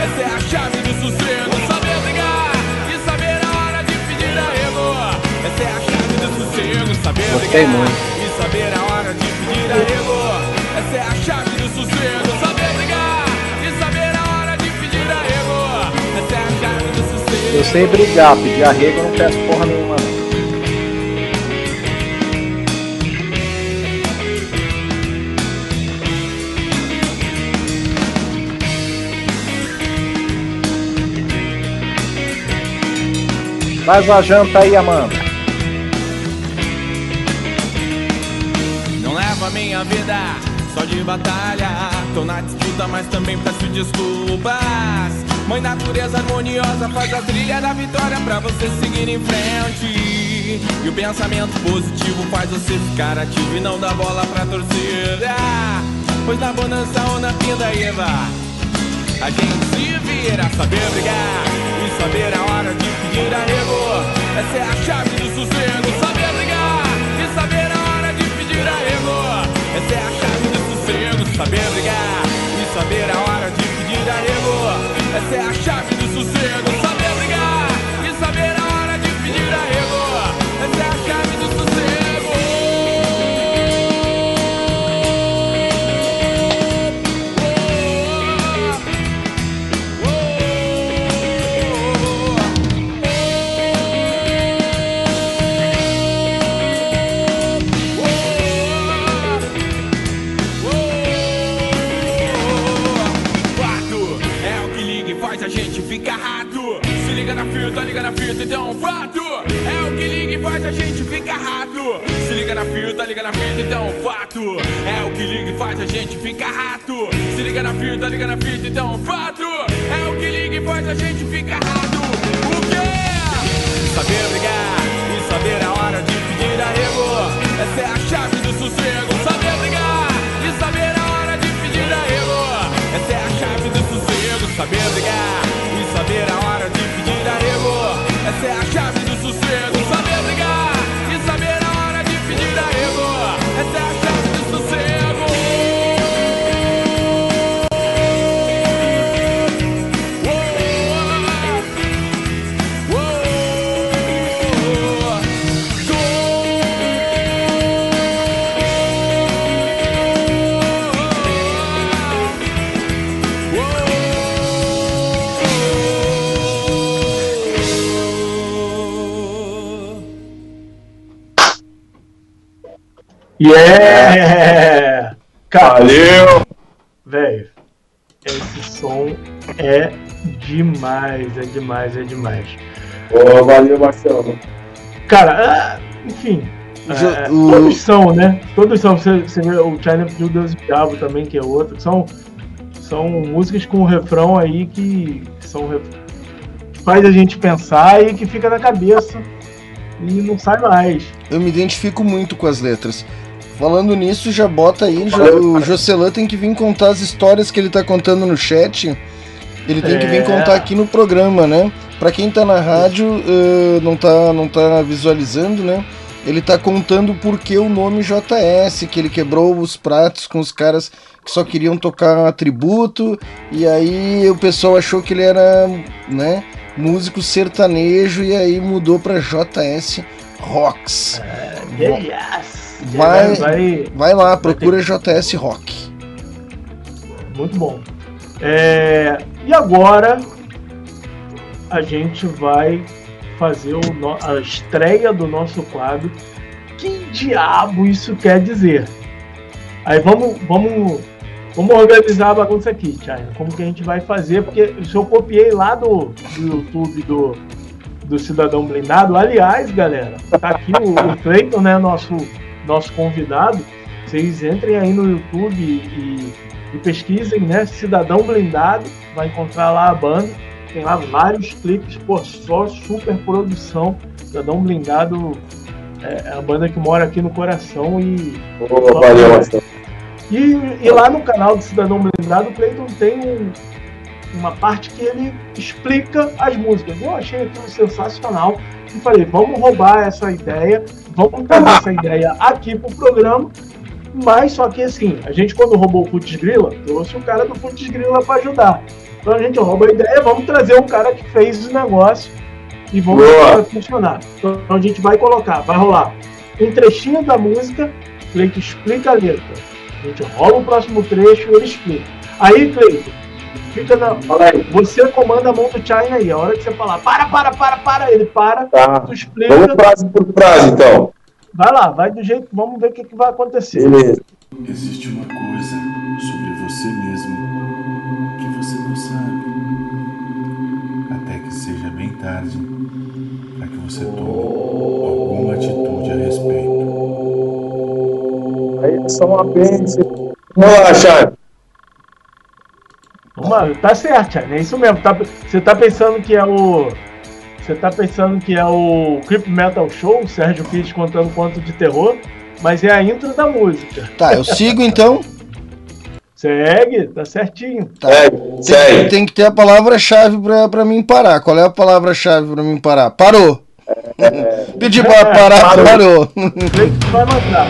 Essa é a chave do sossego, saber brigar e saber a hora de pedir arrego. Essa é a chave do sossego, saber Gostei brigar muito. e saber a hora de pedir arrego. Essa é a chave do sossego, saber brigar e saber a hora de pedir arrego. Essa é a chave do sossego. Eu sei brigar, pedir arrego eu não peço porra nenhuma. Faz a janta aí, Amanda. Não levo a minha vida só de batalha. Tô na disputa, mas também peço desculpas. Mãe natureza harmoniosa faz a trilha da vitória pra você seguir em frente. E o pensamento positivo faz você ficar ativo e não dar bola pra torcida. Pois na bonança ou na pindaíba, a gente se vira, saber brigar saber a hora de pedir arrego. Essa é a chave do sossego, saber brigar e saber a hora de pedir arrego. Essa é a chave do sossego, saber brigar e saber a hora de pedir arrego. Essa é a chave do sossego, fita, liga na fita, então fato. É o que liga e faz a gente ficar rato. Se liga na fita, liga na fita, então fato. É o que liga e faz a gente ficar rato. Se liga na fita, liga na fita, então fato. É o que liga e faz a gente ficar rato. O quê? Saber brigar e saber a hora de pedir arrego. Essa é a chave do sossego. Saber brigar e saber a hora de pedir arrego. Essa é a chave do sossego. Saber brigar e saber a hora de Essa é a chave do sossego. Saber brigar e saber a hora de pedir arrego Essa é a chave do sossego Yeah! Cara, Valeu! velho, esse som é demais, é demais, é demais. Ô, valeu, Marcelo. Cara, ah, enfim. É, Todos são, né? Todos são. Você, você vê o China Pediu Deus e Diabo também, que é outro. São, são músicas com refrão aí que são faz a gente pensar e que fica na cabeça e não sai mais. Eu me identifico muito com as letras. Falando nisso, já bota aí, já- o Jocelyn tem que vir contar as histórias que ele tá contando no chat. Ele tem que vir É. contar aqui no programa, né? Pra quem tá na rádio, eh, não, tá, não tá visualizando, né? Ele tá contando por que o nome JS, que ele quebrou os pratos com os caras que só queriam tocar tributo, e aí o pessoal achou que ele era, né, músico sertanejo, e aí mudou pra JS Rocks. Yes! Vai- vai Vai lá, procura JS Rock. Muito bom. É, e agora a gente vai fazer no- a estreia do nosso quadro. Que diabo isso quer dizer? Aí vamos, vamos, vamos organizar a bagunça aqui, China. Como que a gente vai fazer? Porque isso eu copiei lá do, do YouTube do, do Cidadão Blindado. Aliás, galera, tá aqui o, o Cleiton, né? Nosso, nosso convidado. Vocês entrem aí no YouTube e, e pesquisem, né? Cidadão Blindado, vai encontrar lá a banda. Tem lá vários clipes, pô, só super produção. Cidadão Blindado é é a banda que mora aqui no coração e, Ô, valeu, Marcelo. e, e lá no canal do Cidadão Blindado, o Cleiton tem um- uma parte que ele explica as músicas. Eu achei aquilo sensacional e falei, vamos roubar essa ideia, vamos trazer essa ideia aqui pro programa. Mas só que assim, a gente quando roubou o Putz Grila, trouxe o cara do Putz Grila para ajudar. Então a gente rouba a ideia, vamos trazer um cara que fez o negócio e vamos Boa. ver se vai funcionar. Então a gente vai colocar, vai rolar um trechinho da música, Cleiton explica a letra. A gente rola o próximo trecho e ele explica. Aí, Cleiton, fica na. Fala aí. Você comanda a mão do China aí. A hora que você falar, para, para, para, para, ele para, Tá. tu explica. Vamos frase por frase, então. Vai lá, vai do jeito, vamos ver o que, que vai acontecer. Beleza. Existe uma coisa sobre você mesmo que você não sabe. Até que seja bem tarde para que você tome alguma atitude a respeito. Aí é só uma bênção. Vamos lá, Charles. Vamos, tá certo, é isso mesmo. Tá, você tá pensando que é o. Você tá pensando que é o Creep Metal Show, o Sérgio Pires contando conto de terror, mas é a intro da música. Tá, eu sigo então. Segue, tá certinho. Tá. Segue, Tem, segue. tem que ter a palavra-chave pra, pra mim parar. Qual é a palavra-chave pra mim parar? Parou! <laughs> Pedi pra parar, Parou. parou. Vai mandar.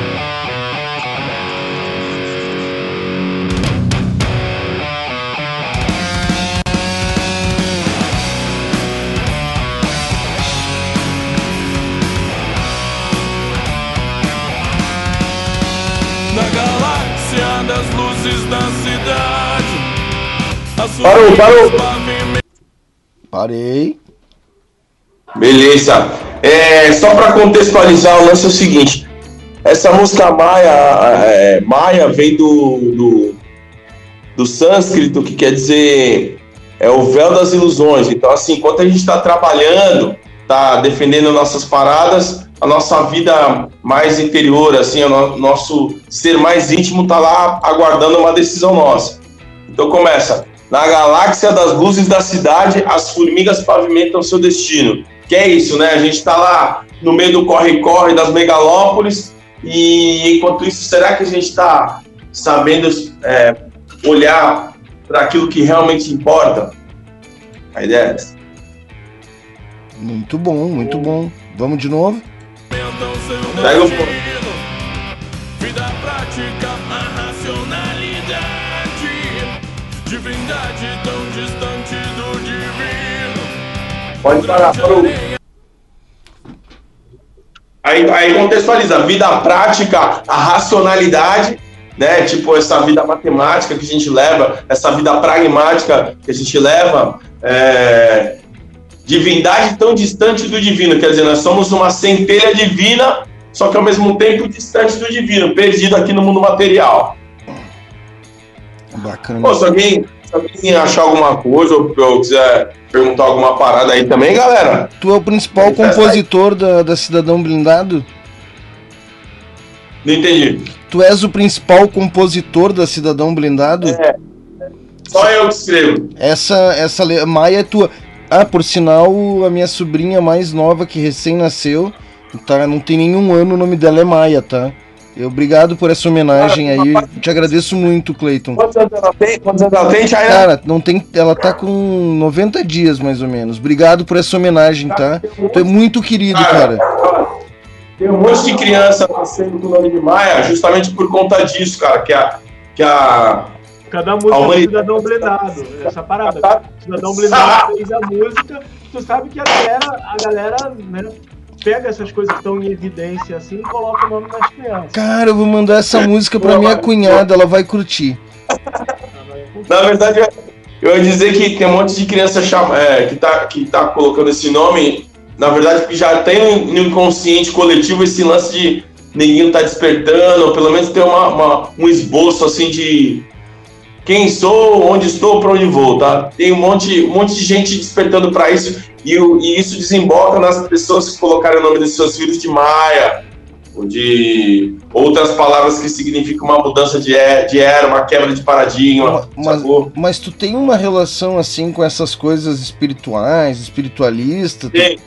Parou, parou. Parei. Beleza. É, só para contextualizar, o lance é o seguinte: essa música Maia, é, Maia vem do, do, do sânscrito, que quer dizer é o véu das ilusões. Então, assim, enquanto a gente está trabalhando, está defendendo nossas paradas, a nossa vida mais interior, assim, o no- nosso ser mais íntimo está lá aguardando uma decisão nossa. Então começa. Na galáxia das luzes da cidade, as formigas pavimentam seu destino. Que é isso, né? A gente está lá no meio do corre-corre das megalópolis e enquanto isso, será que a gente está sabendo é, olhar para aquilo que realmente importa? A ideia é essa. Muito bom, muito bom. Vamos de novo? Pega. Vida prática, a racionalidade. Divindade tão distante do divino. Pode parar, parou. Aí, aí contextualiza, vida prática, a racionalidade, né? Tipo, essa vida matemática que a gente leva, essa vida pragmática que a gente leva, é, divindade tão distante do divino, quer dizer, nós somos uma centelha divina, só que ao mesmo tempo distante do divino, perdido aqui no mundo material. Bacana. Pô, se alguém, se alguém achar alguma coisa ou ou quiser perguntar alguma parada aí também, galera, Tu é o principal aí. compositor da, da Cidadão Blindado? não entendi. Tu és o principal compositor da Cidadão Blindado? Só eu que escrevo. Essa, essa Maia é tua. Ah, por sinal, a minha sobrinha mais nova que recém nasceu, tá? Não tem nenhum ano, o nome dela é Maia, tá? Eu, obrigado por essa homenagem aí. Te agradeço muito, Cleiton. Quantos anos ela tem? Quantos anos ela tem? Cara, não tem, ela tá com 90 dias mais ou menos. Obrigado por essa homenagem, tá? Tu é muito querido, cara. Tem um monte de criança nascendo com o nome de Maia, justamente por conta disso, cara, que a. Que a Cada música do humanidade- Cidadão Blindado. Essa parada. O Cidadão Blindado fez a música. Tu sabe que a galera, a galera né, pega essas coisas que estão em evidência assim e coloca o nome das crianças. Cara, eu vou mandar essa <laughs> música pra minha cunhada, ela vai curtir. na verdade, eu ia dizer que tem um monte de criança chama, é, que, tá, que tá colocando esse nome, na verdade, que já tem no inconsciente coletivo esse lance de ninguém tá despertando, ou pelo menos ter uma, uma- um esboço assim de quem sou, onde estou, para onde vou, tá? Tem um monte, um monte de gente despertando para isso e, e isso desemboca nas pessoas que colocaram o nome dos seus filhos de Maia, ou de outras palavras que significam uma mudança de, é- de era, uma quebra de paradigma, Mas, mas tu tem uma relação assim com essas coisas espirituais, espiritualista? Tu, Tem,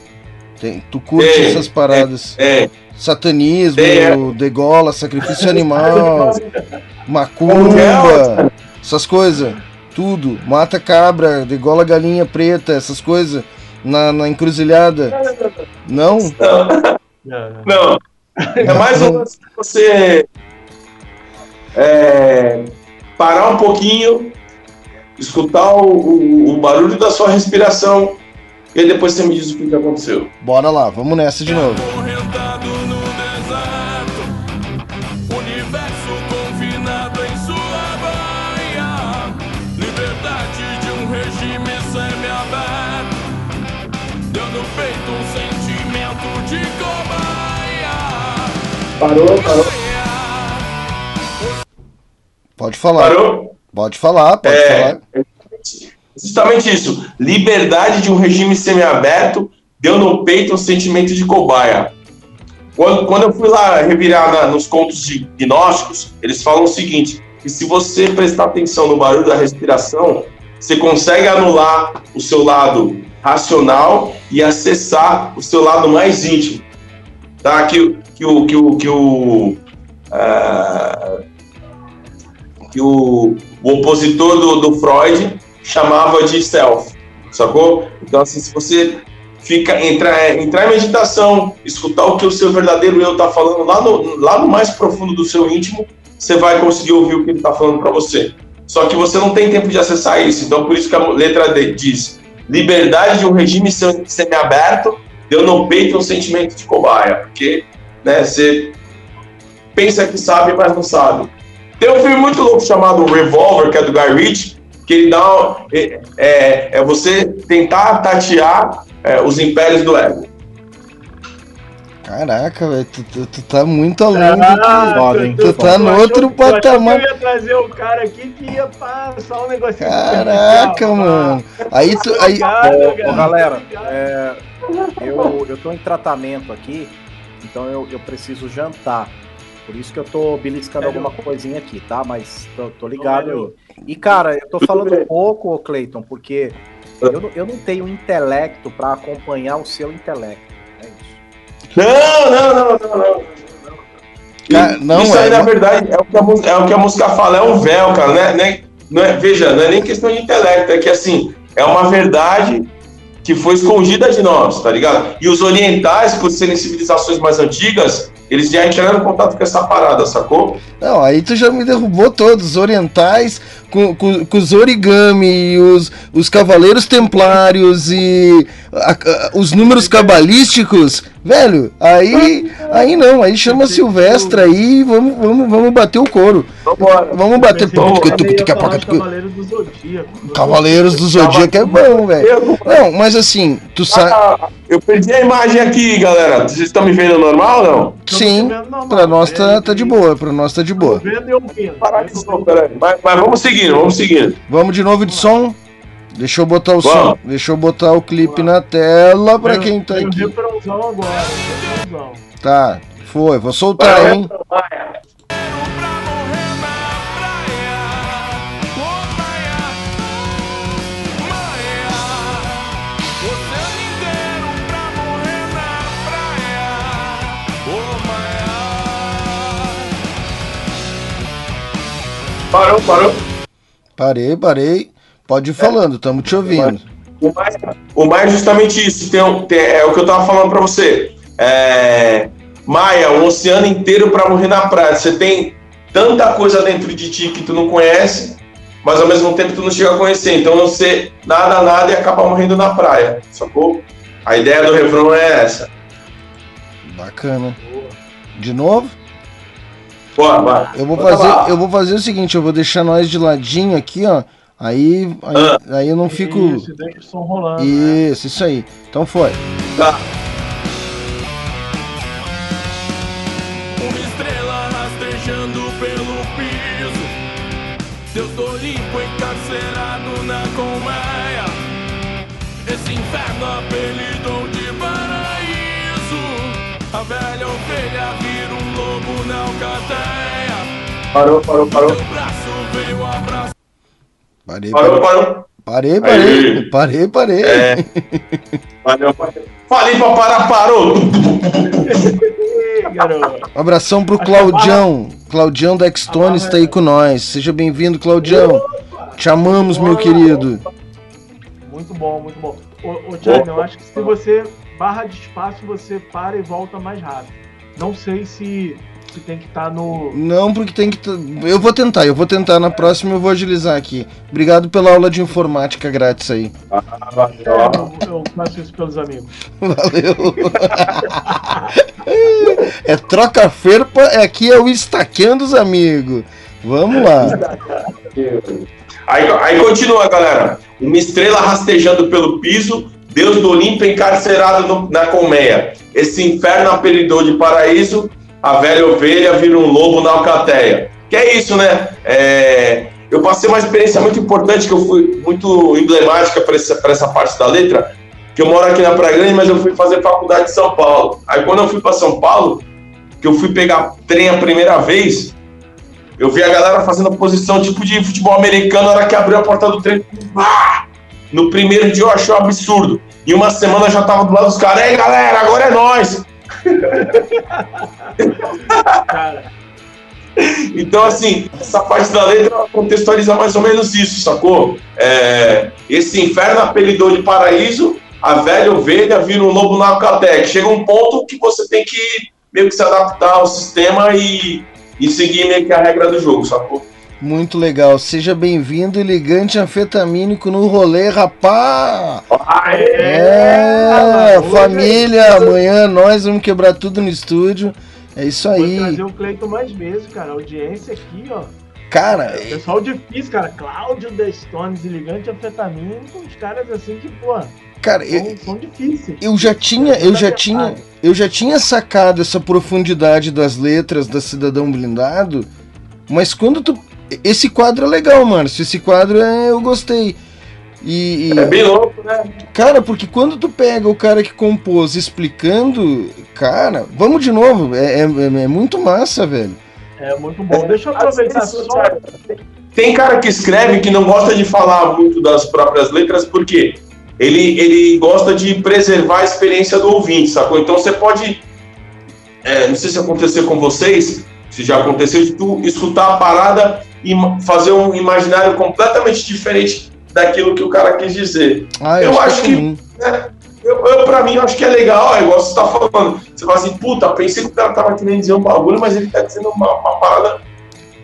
tem- tu curte Tem, essas paradas? é. Satanismo, Tem, é. degola, sacrifício animal, é, <laughs> macumba, essas coisas. Tudo. Mata cabra, degola galinha preta, essas coisas. Na, na encruzilhada. Não? Não. É mais um você é, parar um pouquinho, escutar o, o- o barulho da sua respiração e aí depois você me diz o que aconteceu. Bora lá, vamos nessa de novo. Parou, parou. Pode falar. Parou? Pode falar, pode É, falar. Justamente isso. Liberdade de um regime semiaberto deu no peito um sentimento de cobaia. Quando, quando eu fui lá revirar na- nos contos de gnósticos, eles falam o seguinte: que se você prestar atenção no barulho da respiração, você consegue anular o seu lado racional e acessar o seu lado mais íntimo. Tá? Que, que o. Que o, que o ah, que o, o opositor do, do Freud chamava de self, sacou? Então, assim, se você fica entrar, entrar em meditação, escutar o que o seu verdadeiro eu está falando lá no, lá no mais profundo do seu íntimo, você vai conseguir ouvir o que ele está falando para você. Só que você não tem tempo de acessar isso, então por isso que a letra D diz: liberdade de um regime sem- semi-aberto deu no peito um sentimento de cobaia, porque né, você pensa que sabe, mas não sabe. Tem um filme muito louco chamado Revolver, que é do Guy Ritchie, que ele dá. É, é, é você tentar tatear é, os impérios do ego. Caraca, velho, tu, tu- tu tá muito além do que... Ah, Foda, hein? Tu tá no outro tu achou patamar. que Eu ia trazer o cara aqui que ia passar um negocinho. Caraca, superficial, mano. Aí tu. Aí, Obrigado, Ô, ô, galera, é, eu, eu tô em tratamento aqui, então eu, eu preciso jantar. Por isso que eu tô beliscando Melhor. alguma coisinha aqui, tá? Mas tô, tô ligado aí. E, cara, eu tô falando bem. pouco, ô, Cleiton, porque eu, não- eu não tenho intelecto pra acompanhar o seu intelecto. É isso. Não, não, não, não, não. Cara, não, Isso aí, é- na verdade, é o, que a, mus- é o que a música fala, é um véu, cara. Né? né? Não é, veja, não é nem questão de intelecto, é que assim, é uma verdade que foi escondida de nós, tá ligado? E os orientais, por serem civilizações mais antigas, eles já entraram em contato com essa parada, sacou? Não, aí tu já me derrubou todos, os orientais, com, com, com os origami, os, os cavaleiros templários e a- a- os números cabalísticos, velho, aí, aí não, aí chama Silvestre aí e vamos, vamos, vamos bater o couro. Vambora. Vamos bater. Tuc. Cavaleiros do Zodíaco. Cavaleiros do Zodíaco é bom, velho. Não, mas assim, tu sabe. Eu perdi a imagem aqui, galera. Vocês estão me vendo normal ou não? Sim, pra nós tá, velho. tá de boa, pra nós tá de boa. Tô vendo e ouvindo. Parar de som, peraí. Mas, mas vamos seguindo, vamos seguindo. Vamos de novo de som? Deixa eu botar o som, Vamos. deixa eu botar o clipe na tela pra Tem- quem tá um aqui. refrãozão agora. refrãozão. Tá, foi, vou soltar, hein? Pra Parou, parou. Parei, parei. Pode ir falando, tamo te ouvindo. O mais, o mais justamente isso. Tem, um- tem- é o que eu tava falando pra você. É, Maia, um oceano inteiro pra morrer na praia. Você tem tanta coisa dentro de ti que tu não conhece, mas ao mesmo tempo tu não chega a conhecer. Então você nada, nada e acaba morrendo na praia. Sacou? A ideia do refrão é essa. Bacana. De novo? Bora, bora. Eu vou lá. fazer, eu vou fazer o seguinte, eu vou deixar nós de ladinho aqui, ó. Aí, aí, Ah. aí eu não fico. Isso, rolando. né? Isso, isso aí. Então foi. Tá. Parou, parou, parou. Parei, Parou, parei. parou. Parei, parei. Aí. Parei, parei. É. <laughs> Valeu, parou. Falei pra parar, parou. Um abração pro que Claudião. Claudião da X-Tones tá aí com nós. Seja bem-vindo, Claudião. Te amamos, meu querido. Muito bom, muito bom. Ô, ô Thiago, eu acho que se você barra de espaço, você para e volta mais rápido. Não sei se, se tem que estar no. Não, porque tem que. t- Eu vou tentar, eu vou tentar. Na próxima eu vou agilizar aqui. Obrigado pela aula de informática grátis aí. É, eu, eu faço isso pelos amigos. Valeu. <laughs> é troca ferpa, é aqui é o estaqueando os amigos. Vamos lá. Aí, aí continua, galera. Uma estrela rastejando pelo piso, Deus do Olimpo encarcerado no- na colmeia. Esse inferno apelidou de paraíso, a velha ovelha vira um lobo na alcateia. Que é isso, né? É, eu passei uma experiência muito importante, que eu fui muito emblemática para essa, essa parte da letra, que eu moro aqui na Praia Grande, mas eu fui fazer faculdade em São Paulo. Aí quando eu fui para São Paulo, que eu fui pegar trem a primeira vez, eu vi a galera fazendo posição tipo de futebol americano na hora que abriu a porta do trem. Ah! No primeiro dia eu achei um absurdo. Em uma semana eu já tava do lado dos caras. Ei, galera, agora é nós. Cara, Então, assim, essa parte da letra contextualiza mais ou menos isso, sacou? É, esse inferno apelidou de paraíso, a velha ovelha vira um lobo na alcateia. Chega um ponto que você tem que meio que se adaptar ao sistema e, e seguir meio que a regra do jogo, sacou? Muito legal. Seja bem-vindo, ligante anfetamínico no rolê, rapá! É, hoje família, amanhã nós vamos quebrar tudo no estúdio. É isso Vou aí. trazer o Cleiton mais vezes, cara. A audiência aqui, ó. Cara, Pessoal difícil, cara. Cláudio The Stones, Ligante Anfetamina, uns caras assim que, pô, cara, eu, são, são difíceis. eu já tinha, eu já tinha, eu já tinha sacado essa profundidade das letras da Cidadão Blindado, mas quando tu. Esse quadro é legal, Márcio. Esse quadro é, eu gostei. E, e- É bem louco, né? Cara, porque quando tu pega o cara que compôs explicando, cara, vamos de novo, é, é- é muito massa, velho. É muito bom. Deixa eu aproveitar só. Tem cara que escreve que não gosta de falar muito das próprias letras, porque ele, ele gosta de preservar a experiência do ouvinte, sacou? Então você pode. é, não sei se aconteceu com vocês, se já aconteceu, de tu escutar a parada fazer um imaginário completamente diferente daquilo que o cara quis dizer. Ah, Eu que acho que- comum. Eu, eu, pra mim, eu acho que é legal, é igual você tá falando. Você fala assim, puta, pensei que o cara tava querendo dizer um bagulho, mas ele tá dizendo uma, uma parada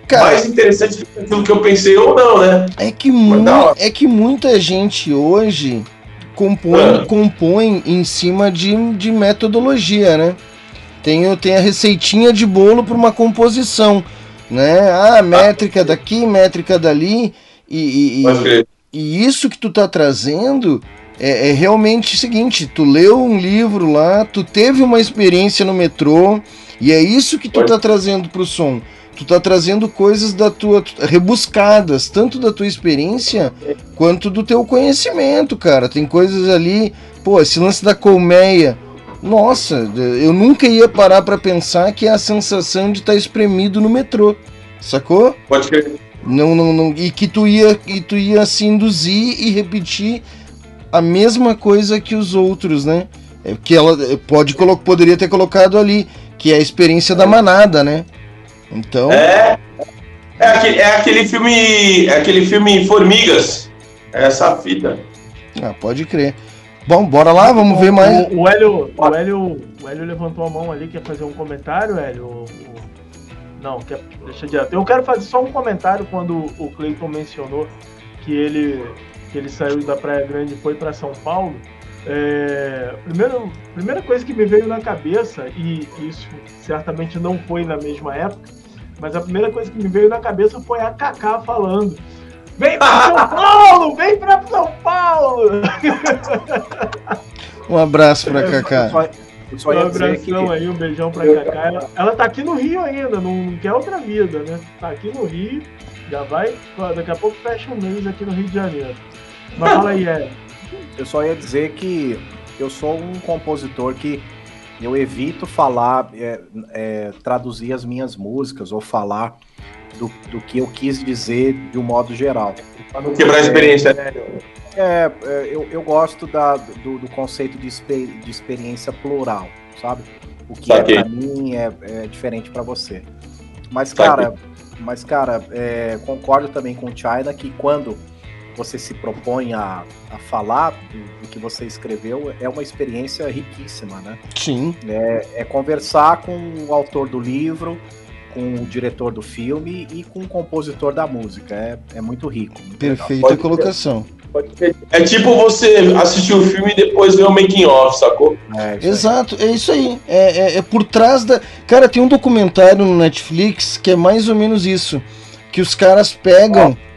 Cara, mais interessante do que aquilo que eu pensei ou não, né? É que, mu- é que muita gente hoje compõe, Ah. compõe em cima de, de metodologia, né? Tem, tem a receitinha de bolo para uma composição, né? Ah, métrica daqui, métrica dali, e, e- e- isso que tu tá trazendo é, é realmente o seguinte, tu leu um livro lá, tu teve uma experiência no metrô, e é isso que tu Pode. tá trazendo pro som. Tu tá trazendo coisas da tua rebuscadas, tanto da tua experiência quanto do teu conhecimento, cara. Tem coisas ali, pô, esse lance da colmeia. Nossa, eu nunca ia parar pra pensar que é a sensação de estar espremido no metrô. Sacou? Pode crer. Não, não, não, e que tu ia, e tu ia se induzir e repetir a mesma coisa que os outros, né? É que ela é, pode poderia ter colocado ali, que é a experiência da manada, né? Então, É, é, aquele, é aquele filme. É aquele filme Formigas. É essa fita. ah, pode crer. Bom, bora lá, vamos ver mais. O, o, Hélio, o, Hélio, o Hélio levantou a mão ali, quer fazer um comentário, Hélio? O- Não, quer, deixa direto. Eu quero fazer só um comentário quando o Cleiton mencionou que ele, que ele saiu da Praia Grande e foi para São Paulo. É, primeiro, primeira coisa que me veio na cabeça, e isso certamente não foi na mesma época, mas a primeira coisa que me veio na cabeça foi a Kaká falando. Vem pra São Paulo! Vem pra São Paulo! Um abraço pra Kaká. só, só Um dizer que abração aí, um beijão pra Cacá. Ela, ela tá aqui no Rio ainda, não quer outra vida, né? Tá aqui no Rio, já vai, daqui a pouco fecha um mês aqui no Rio de Janeiro. Mas fala aí, Hélio. Eu só ia dizer que eu sou um compositor que eu evito falar, é, é, traduzir as minhas músicas ou falar do, do que eu quis dizer de um modo geral. Pra não quebrar a experiência, né? É, é, eu, eu gosto da, do, do conceito de, expe- de experiência plural, sabe? O que Saquei. é pra mim é, é diferente pra você. Mas, Saquei. cara, mas, cara, é, concordo também com o China que quando você se propõe a, a falar do, do que você escreveu, é uma experiência riquíssima, né? Sim, É, é conversar com o autor do livro, com o diretor do filme e com o compositor da música. É, é muito rico. Muito perfeita Pode colocação. É tipo você assistir o filme e depois ver o making off, sacou? É, isso aí. Exato, é isso aí. É, é- é por trás da. Cara, tem um documentário no Netflix que é mais ou menos isso. Que os caras pegam. Eu,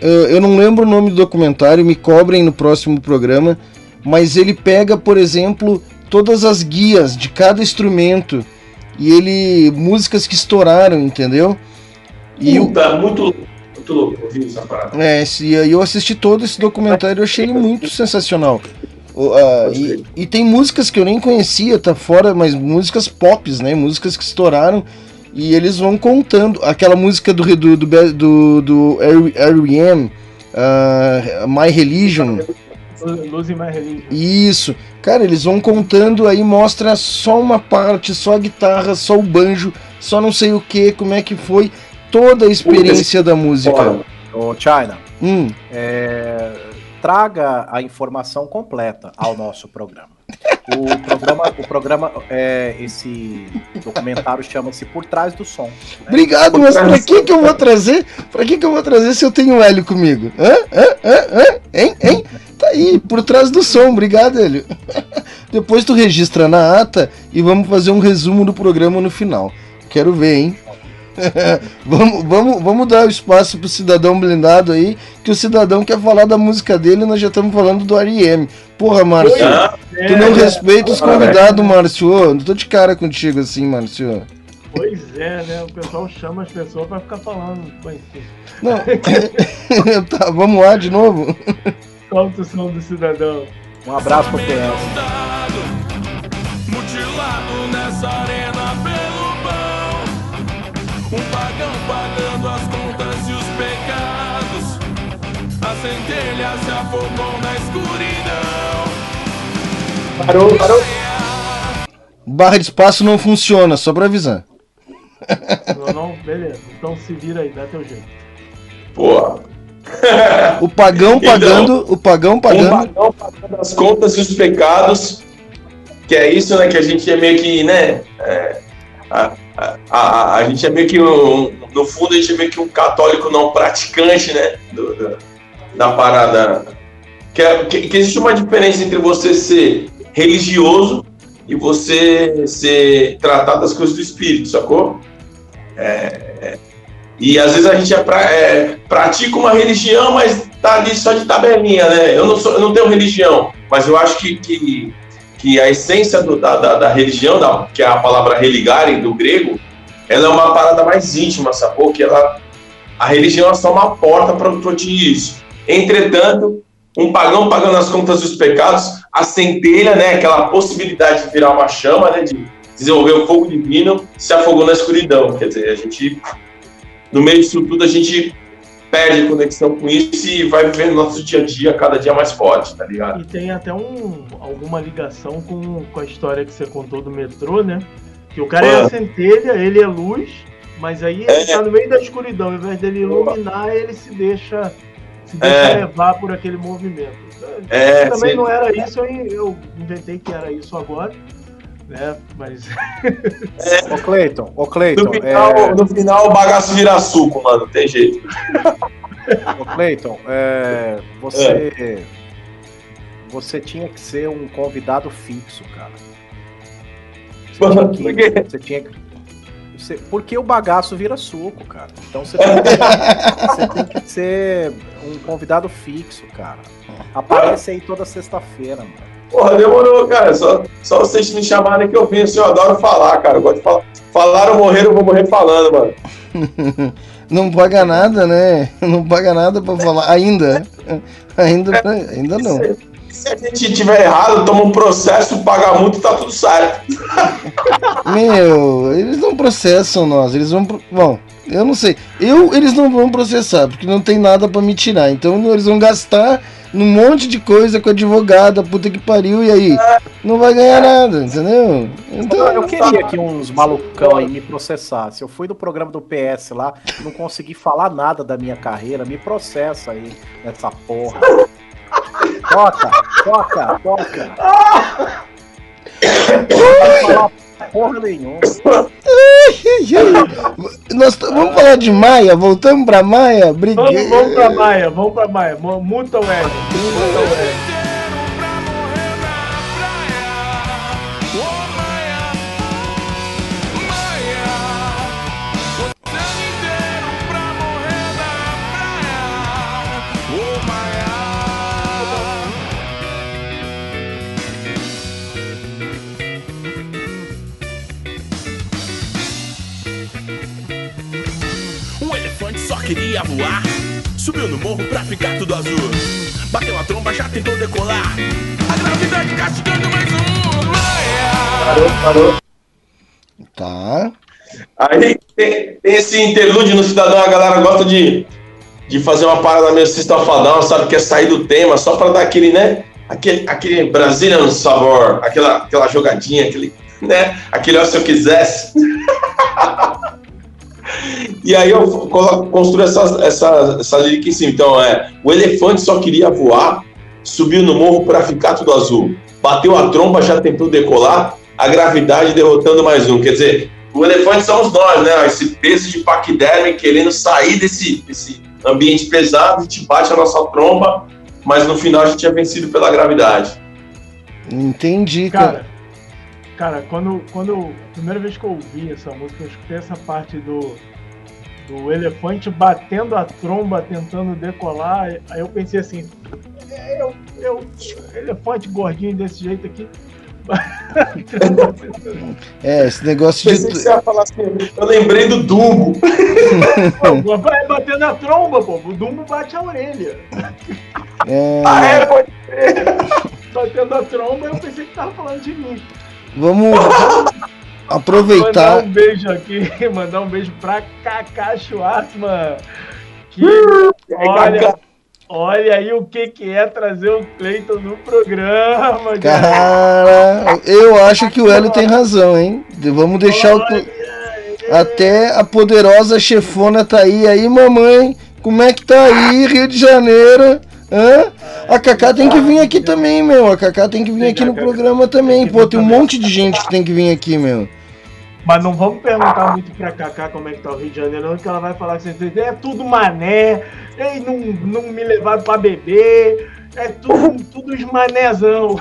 eu não lembro o nome do documentário, me cobrem no próximo programa. Mas ele pega, por exemplo, todas as guias de cada instrumento. E ele. músicas que estouraram, entendeu? E o, Puta, muito louco. Muito louco ouvir essa parada. é, esse- e eu assisti todo esse documentário e eu achei ele muito sensacional. Ah, e, e tem músicas que eu nem conhecia, tá fora, mas músicas pops, né? Músicas que estouraram. E eles vão contando. Aquela música do do, do, do, do R.E.M., ah, My Religion. Losing My Religion. Isso. Cara, eles vão contando aí, mostra só uma parte, só a guitarra, só o banjo, só não sei o que, como é que foi. Toda a experiência da música. Ô, China, Hum, é, traga a informação completa ao nosso programa. O programa, o programa é, esse documentário chama-se Por Trás do Som. né? Obrigado, mas pra que que eu vou trazer? Pra que que eu vou trazer se eu tenho o Hélio comigo? Hã? Hã? Hã? Hã? Hein? Hein? Tá aí, por trás do som. Obrigado, Hélio. <laughs> Depois tu registra na ata e vamos fazer um resumo do programa no final. Quero ver, hein? <laughs> vamos, vamos, vamos dar o espaço pro cidadão blindado aí, que o cidadão quer falar da música dele e nós já estamos falando do R.E.M. Porra, Márcio, Ah, tu não É, respeita os convidados, Márcio. Não tô de cara contigo assim, Márcio. Pois é, né? O pessoal chama as pessoas pra ficar falando. Não, <laughs> tá, vamos lá de novo. qual a sessão do cidadão? Um abraço pro PS. Mutilado nessa arena Um pagão pagando as contas e os pecados. A centelha se afogou na escuridão. Parou, parou. Barra de espaço não funciona, só pra avisar. Não, não, beleza. Então se vira aí, dá teu jeito. Porra. O pagão <laughs> Então, pagando, o pagão Um pagando. pagão pagando as contas e os pecados, que é isso, né? Que a gente é meio que, né? é, a, a, a, a gente é meio que, um, no fundo, a gente é meio que um católico não praticante, né? do- do- da parada. Que, é- que, que existe uma diferença entre você ser religioso e você ser tratado das coisas do espírito, sacou? É, e às vezes a gente é pra- é, pratica uma religião, mas tá ali só de tabelinha, né? Eu não, sou, eu não tenho religião, mas eu acho que, que, que a essência do- da, da, da religião, da, que é a palavra religare do grego, ela é uma parada mais íntima, sacou? Que ela, a religião é só uma porta para atingir isso. Entretanto, um pagão pagando as contas dos pecados, a centelha, né? Aquela possibilidade de virar uma chama, né? De desenvolver o fogo divino, se afogou na escuridão. Quer dizer, a gente no meio disso tudo a gente perde conexão com isso e vai vivendo nosso dia a dia cada dia mais forte, tá ligado? E tem até um, alguma ligação com, com a história que você contou do metrô, né? Que o cara é Ah. a centelha, ele é luz, mas aí ele É. tá no meio da escuridão. Ao invés dele iluminar, ele se deixa, se deixa É. levar por aquele movimento. É, Também sim. não era isso, eu, eu inventei que era isso agora. Né? Mas Ô Cleiton, ô Cleiton, No final, é, no final o bagaço vira suco, mano, tem jeito. ô Cleiton, é, você, você tinha que ser um convidado fixo, cara. Você tinha que- Por quê? Você tinha que- você- porque o bagaço vira suco, cara. Então você <laughs> tem, que, você tem que ser um convidado fixo, cara. Aparece aí toda sexta-feira, mano. Porra, demorou, cara. Só, só vocês me chamarem que eu venho. assim, Eu adoro falar, cara. Eu gosto de falar. Falaram morrer, eu vou morrer falando, mano. <laughs> Não paga nada, né? Não paga nada pra falar. Ainda. Ainda, ainda não. Se, a gente tiver errado, toma um processo, paga muito, tá tudo certo. <laughs> Meu, eles não processam nós, eles vão. Bom, eu não sei. Eu, eles não vão processar, porque não tem nada pra me tirar. Então eles vão gastar num monte de coisa com advogada, puta que pariu, e aí? Não vai ganhar nada, entendeu? Então. Eu queria que uns malucão aí me processassem. Eu fui no programa do PS lá, não consegui falar nada da minha carreira, me processa aí nessa porra. Toca, toca, toca. Não falar porra nenhuma. Nós vamos falar de Maia, voltamos pra Maia, briguei. vamos, vamos pra Maia, vamos pra Maia. Mu- Muta o L. Muta o. ficar tudo azul. Bateu a tromba, já tentou decolar. A gravidade castigando mais um. Maia! Parou, parou. Tá. Aí tem, tem esse interlúdio no cidadão, a galera gosta de, de fazer uma parada meio sexta-fadão, sabe? Quer sair do tema só pra dar aquele, né? Aquele, aquele Brazilian sabor, aquela, aquela jogadinha, aquele, né? Aquele, ó, se eu quisesse. <laughs> e aí eu construo essa, essa, essa lírica em cima. Então, é: o elefante só queria voar, subiu no morro pra ficar tudo azul. Bateu a tromba, já tentou decolar, a gravidade derrotando mais um. Quer dizer, o elefante somos nós, né? Esse peso de paquiderme querendo sair desse, desse ambiente pesado, a gente bate a nossa tromba, mas no final a gente é vencido pela gravidade. Entendi, cara. Cara, cara, quando, quando. Primeira vez que eu ouvi essa música, eu escutei essa parte do. do elefante batendo a tromba, tentando decolar. Aí eu pensei assim, é, eu, eu, elefante gordinho desse jeito aqui. <laughs> É, esse negócio Pensei que de. você ia falar assim, eu lembrei do Dumbo. Pô, vai batendo a tromba, pô. O Dumbo bate a orelha. É, <laughs> Ah, é, pode Batendo a tromba, eu pensei que tava falando de mim. Vamos Mandar aproveitar. um beijo aqui, <laughs> mandar um beijo pra Kaká Schwartzman. Que, olha, olha aí o que, que é trazer o Cleiton no programa. gente. Cara, eu acho que o Hélio tem razão, hein? Vamos deixar o. Cle- Até a poderosa chefona tá aí. Aí, mamãe, como é que tá aí, Rio de Janeiro? Hã? A Cacá tem que vir aqui também, meu. A Cacá tem que vir aqui no programa também. Pô, tem um monte de gente que tem que vir aqui, meu. Mas não vamos perguntar muito pra Kaká como é que tá o Rio de Janeiro, não, que ela vai falar que é tudo mané, ei, não, não me levaram pra beber, é tudo, tudo os manézão.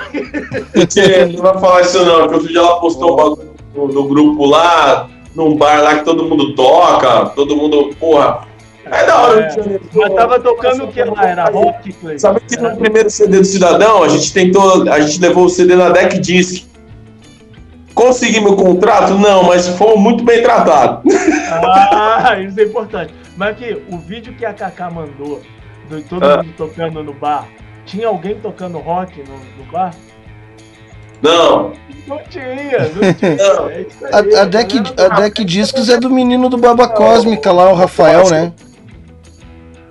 Mentira, não vai falar isso não, que outro dia ela postou um bagulho no, no grupo lá, num bar lá que todo mundo toca, todo mundo, porra. É da hora, É, Janeiro. Mas tava tocando o que lá? Era rock, Cleiton? Sabe que no primeiro CD do Cidadão, a gente tentou, a gente levou o CD na Deck Disc. Conseguimos o contrato? Não, mas fomos muito bem tratados. Ah, <laughs> isso é importante. Mas aqui, o vídeo que a Kaká mandou, de todo Ah. mundo tocando no bar, tinha alguém tocando rock no, no bar? Não, Não tinha, não tinha. Não. <laughs> É aí, A, a, deck, galera a Deck Discos é do menino do Baba Cósmica lá, o Rafael, né?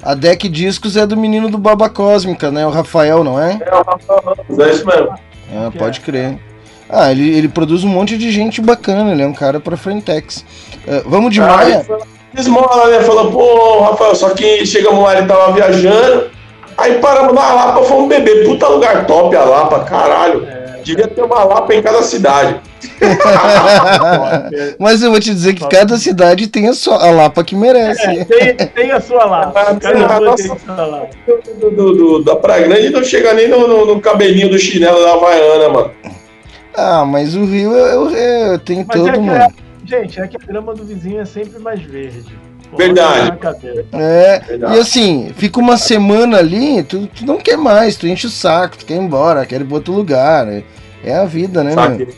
A Deck Discos é do menino do Baba Cósmica, né? O Rafael, não é? é o Rafael Ramos, é isso mesmo. Ah, pode crer. Ah, ele, ele produz um monte de gente bacana, ele é um cara pra Frentex. Ah, vamos de Aí Maia? Esmola, né? Falou, pô, Rafael, só que chegamos lá, ele tava viajando. Aí paramos na Lapa, fomos beber. Puta lugar top a Lapa, caralho. Devia ter uma Lapa em cada cidade. <laughs> Mas eu vou te dizer que cada cidade tem a sua a Lapa que É, merece. tem, tem a sua nossa. tem a sua. Do, do- do- da Praia Grande não chega nem no, no- no cabelinho do chinelo da Havaiana, mano. Ah, mas o Rio é, é- tem Mas todo, é mano. é, gente, é que a grama do vizinho é sempre mais verde. Verdade. É, Verdade. e assim, fica uma semana ali, tu, tu não quer mais, tu enche o saco, tu quer ir embora, quer ir pra outro lugar. É, é a vida, né, meu? Sabe?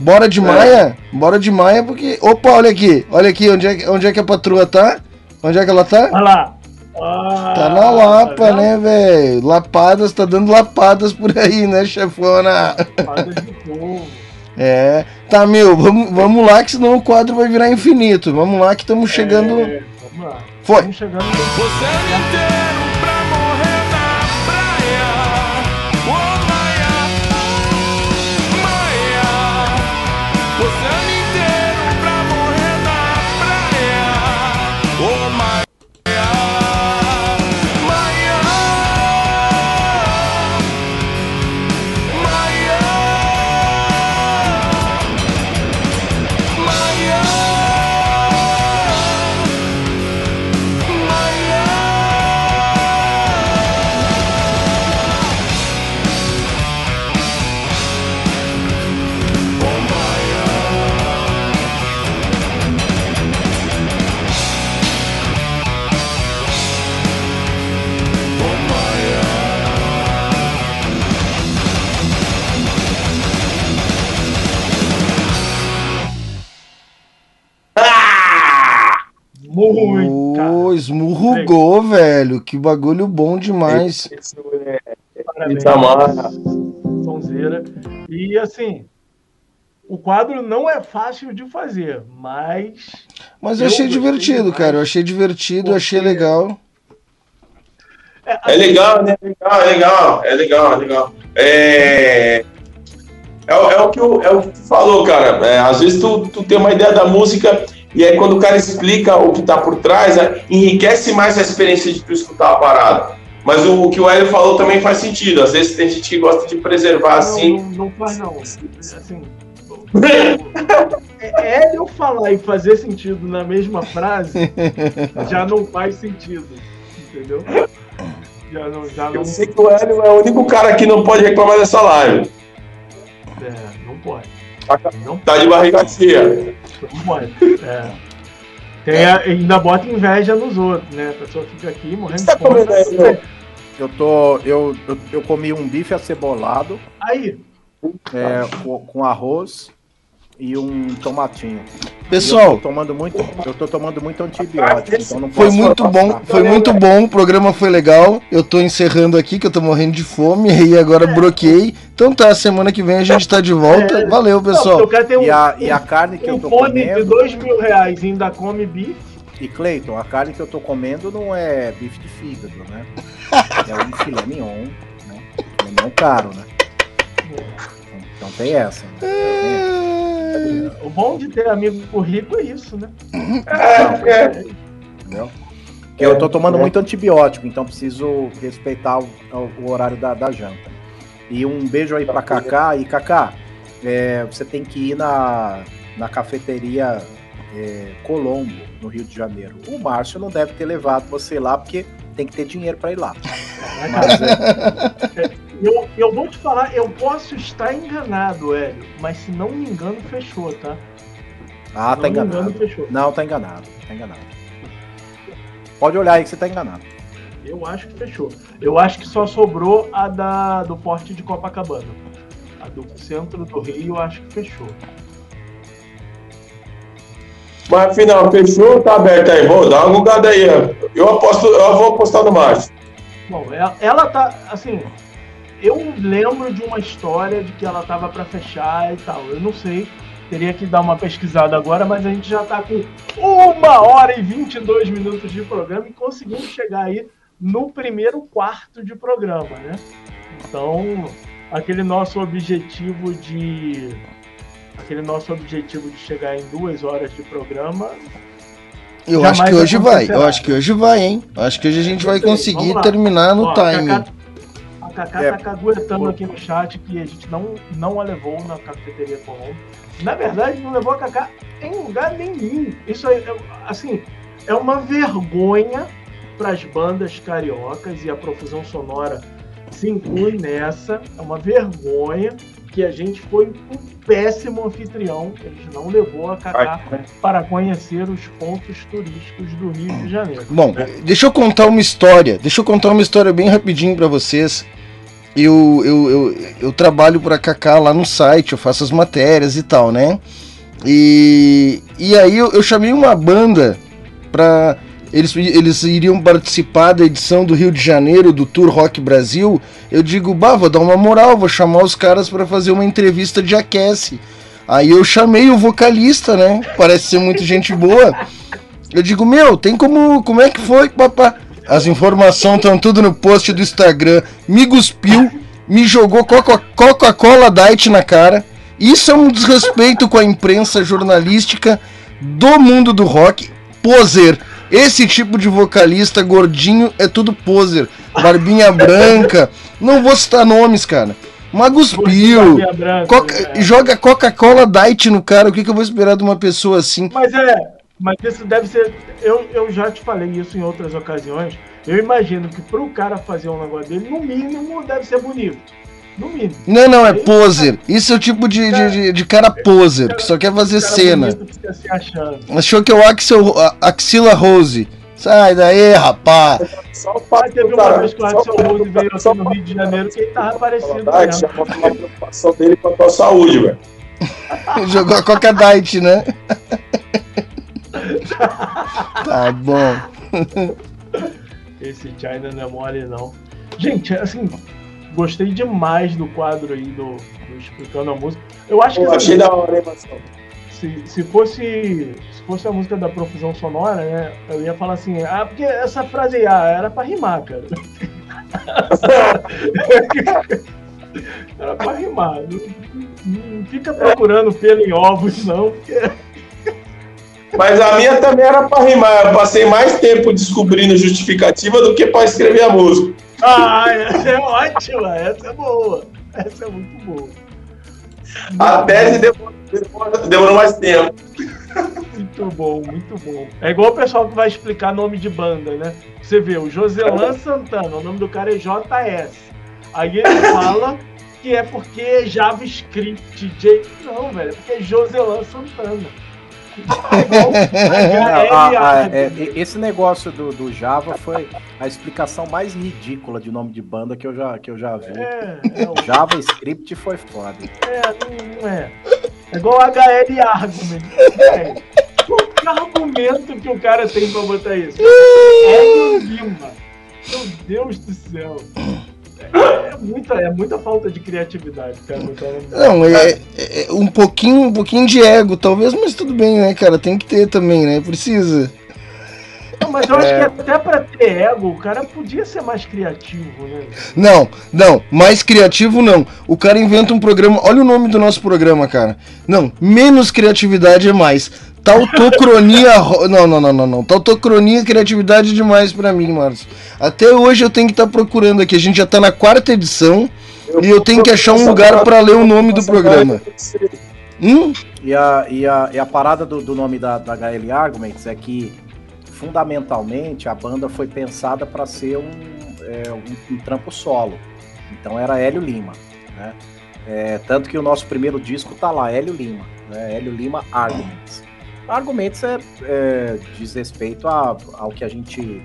Bora de É. Maia? Bora de Maia, porque. Opa, olha aqui, olha aqui, onde é, que- onde é que a patroa tá? Onde é que ela tá? Olha lá. Ah, Tá na Lapa, tá né, velho? Lapadas, tá dando lapadas por aí, né, chefona? Lapadas de povo. <laughs> É. Tá, meu, vamos, vamos lá, que senão o quadro vai virar infinito. Vamos lá, que estamos chegando. É, vamos lá. Foi. Estamos chegando Oceano inteiro Ô, esmurrugou, velho. Que bagulho bom demais. Esse é Parabéns. Itamar. Sonzeira. E assim, o quadro não é fácil de fazer, mas. Mas eu Eu achei divertido, demais. cara. Eu achei divertido, Porque- achei legal. É legal, né? É legal, é legal, é legal, é legal. É, é, o- é o que o, é o que tu falou, cara. É, às vezes tu, tu tem uma ideia da música e aí quando o cara explica o que tá por trás, é, enriquece mais a experiência de tu escutar a parada. Mas o, o que o Hélio falou também faz sentido. Às vezes tem gente que gosta de preservar assim. Não, não, não faz, não. Assim. <laughs> É, é eu falar e fazer sentido na mesma frase já não faz sentido. Entendeu? Já não. Já não, Eu sei que o Hélio é o único cara que não pode reclamar dessa live. é, não pode. Não Tá de barriga cheia. É. Tem a- ainda bota inveja nos outros, né? A pessoa fica aqui morrendo Você tá de fome. comendo aí, meu? Eu tô. Eu, eu, eu comi um bife acebolado Aí, é, com, com arroz e um tomatinho. Pessoal, eu tô tomando muito, eu tô tomando muito antibiótico, então não foi muito bom, passar. foi muito bom, o programa foi legal. Eu tô encerrando aqui que eu tô morrendo de fome <laughs> e agora bloqueei. Então tá, semana que vem a gente tá de volta. Valeu, não, pessoal. eu quero ter um, E a, e a carne que eu um tô fone de comendo. dois mil reais ainda come bife. E Cleiton, a carne que eu tô comendo não é bife de fígado, né? <laughs> É um filé mignon, né? Filé mignon caro, né? Então tem essa. Né? O bom de ter amigo rico é isso, né? É, é. Entendeu? Porque eu tô tomando muito antibiótico, então preciso respeitar o, o horário da, da janta. E um beijo aí pra Cacá. E Cacá, é, você tem que ir na, na cafeteria é, Colombo, no Rio de Janeiro. O Márcio não deve ter levado você lá, porque tem que ter dinheiro pra ir lá. <laughs> Mas, é, <laughs> Eu, eu vou te falar, eu posso estar enganado, Hélio, mas se não me engano, fechou, tá? ah, Se tá não me engano, enganado. fechou. Não, tá enganado. Tá enganado. Pode olhar aí que você tá enganado. Eu acho que fechou. Eu acho que só sobrou a da, do porte de Copacabana. A do centro do Rio, eu acho que fechou. Mas afinal, fechou tá aberto aí? Vou dar uma gugada aí. ó. Eu aposto, eu vou apostar no Márcio. Bom, ela, ela tá, assim, eu lembro de uma história de que ela tava para fechar e tal. Eu não sei, teria que dar uma pesquisada agora, mas a gente já tá com uma hora e 22 minutos de programa e conseguimos chegar aí no primeiro quarto de programa, né? Então, aquele nosso objetivo de aquele nosso objetivo de chegar em duas horas de programa Eu acho que hoje vai, eu acho que hoje vai, hein? Eu acho que hoje a gente vai conseguir terminar no Ó, timing. Cacá- A Cacá É. tá caguetando aqui no chat que a gente não, não a levou na cafeteria Colombo. Na verdade, não levou a Cacá em lugar nenhum. Isso é, assim, é uma vergonha para as bandas cariocas e a profusão sonora se inclui nessa. É uma vergonha que a gente foi um péssimo anfitrião. A gente não levou a Cacá para conhecer os pontos turísticos do Rio de Janeiro. Bom, deixa eu contar uma história. Deixa eu contar uma história bem rapidinho pra vocês. Eu, eu, eu, eu trabalho pra Kaká lá no site, eu faço as matérias e tal, né? E, e aí eu, eu chamei uma banda pra. Eles, eles iriam participar da edição do Rio de Janeiro do Tour Rock Brasil. Eu digo, bah, vou dar uma moral, vou chamar os caras pra fazer uma entrevista de aquece. Aí eu chamei o vocalista, né? Parece ser muito gente boa. Eu digo, meu, tem como. Como é que foi, papá? As informações estão tudo no post do Instagram. Me cuspiu, me jogou Coca- Coca-Cola Diet na cara. Isso é um desrespeito com a imprensa jornalística do mundo do rock. Poser. Esse tipo de vocalista gordinho é tudo poser. Barbinha branca. Não vou citar nomes, cara. Barbinha branca, Coca- né? Joga Coca-Cola Diet no cara. O que, que eu vou esperar de uma pessoa assim? Mas é, mas isso deve ser. Eu, eu já te falei isso em outras ocasiões. Eu imagino que para o cara fazer um negócio dele, no mínimo deve ser bonito. No mínimo. Não, não, é poser. Isso é o tipo de, de, de- de cara poser, que só quer fazer O cara cena. se achando. Achou que é o Axel, a- Axila Rose. Sai daí, rapaz. Só o Ah, fato teve uma cara. vez que o Axel Rose veio aqui no Rio de Janeiro que ele tava parecido Verdade, já mesmo. mostra uma preocupação dele com a tua saúde, velho. <laughs> Jogou a Coca Diet, né? <laughs> <laughs> tá bom. Esse China não é mole, não. Gente, assim, gostei demais do quadro aí do, do Explicando a Música. Eu acho que assim, achei da hora, hein, se, se fosse se fosse a música da profusão sonora, né? Eu ia falar assim, ah, porque essa frase aí, ah, era pra rimar, cara. <laughs> era pra rimar. Não, não fica procurando pelo em ovos, não, porque Mas a minha também era pra rimar. Eu passei mais tempo descobrindo justificativa do que pra escrever a música. Ah, essa é ótima, essa é boa. Essa é muito boa. A tese demorou, demorou- mais tempo. Muito bom, muito bom. É igual o pessoal que vai explicar nome de banda, né? Você vê, o Joselan Santana, o nome do cara é JS. Aí ele <laughs> fala que é porque é JavaScript. Não, velho, é porque é Joselan Santana. A- é, e- esse negócio do, do Java foi a explicação mais ridícula de nome de banda que eu já, que eu já vi. É, é, o- JavaScript foi foda. é, não, é. É igual HL Argument. É. Que argumento que o cara tem pra botar isso? Hélio Lima. Meu Deus do céu. É, muita, é muita falta de criatividade, cara. Não, é, é- é um pouquinho, um pouquinho de ego, talvez, mas tudo bem, né, cara? Tem que ter também, né? Precisa. Mas eu acho É. que até pra ter ego, o cara podia ser mais criativo, né? Não, não, mais criativo não. O cara inventa um programa. Olha o nome do nosso programa, cara. Não, menos criatividade é mais. Tautocronia. <laughs> ro- Não, não, não, não, não. Tautocronia criatividade é demais pra mim, Márcio. Até hoje eu tenho que estar procurando aqui. A gente já tá na quarta edição e eu tenho que achar um lugar pra ler o nome do programa. Hum? E a, e a, e a parada do, do nome da, da HL Arguments é que, fundamentalmente, a banda foi pensada para ser um, é, um, um trampo solo. Então era Hélio Lima. Né? É, tanto que o nosso primeiro disco tá lá, Hélio Lima. Né? Hélio Lima Arguments. Arguments é, é, diz respeito a- ao que a gente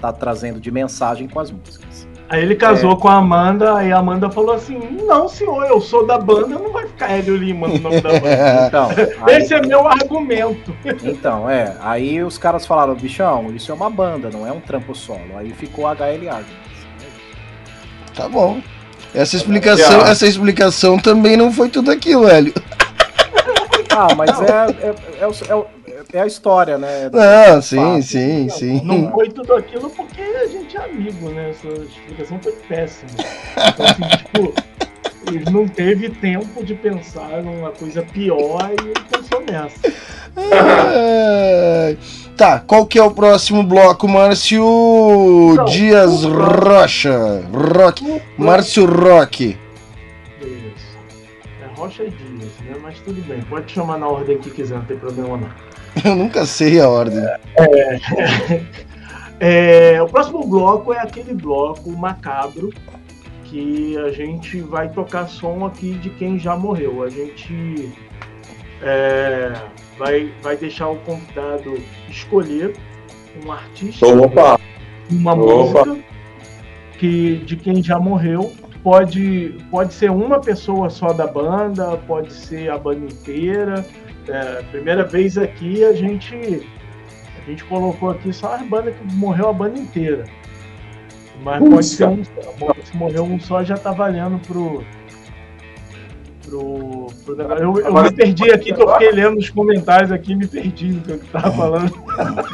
tá trazendo de mensagem com as músicas. Aí ele casou com a Amanda, aí a Amanda falou assim: Não, senhor, eu sou da banda, não vai ficar Hélio Lima no nome da banda. <laughs> Então, <laughs> aí- Esse é meu argumento. <laughs> Então, é. Aí os caras falaram, bichão, isso é uma banda, não é um trampo solo. Aí ficou HL Arguments. Tá bom. Essa explicação, essa explicação também não foi tudo aquilo, Hélio. Ah, mas é, é, é, é é a história, né? Ah, sim, Fato. sim, sim. Não foi tudo aquilo porque é amigo, né? Essa explicação foi péssima. Então, assim, <laughs> tipo, ele não teve tempo de pensar numa coisa pior e ele pensou nessa. Tá, qual que é o próximo bloco, Márcio Não, Dias Rocha? Rock. Márcio Rock. Isso. É Rocha Dias, né? Mas tudo bem, pode chamar na ordem que quiser, não tem problema não. Eu nunca sei a ordem. É, o próximo bloco é aquele bloco macabro que a gente vai tocar som aqui de quem já morreu. A gente é, vai, vai deixar o convidado escolher um artista, Opa, uma Opa. música que de quem já morreu. Pode, pode ser uma pessoa só da banda, pode ser a banda inteira. É, primeira vez aqui a gente a gente colocou aqui só as bandas que morreu a banda inteira. Mas Putz, pode ser um só. Se morreu um só, já tá valendo pro. pro, pro eu, eu me perdi aqui, que eu fiquei lendo os comentários aqui e me perdi no que eu tava falando.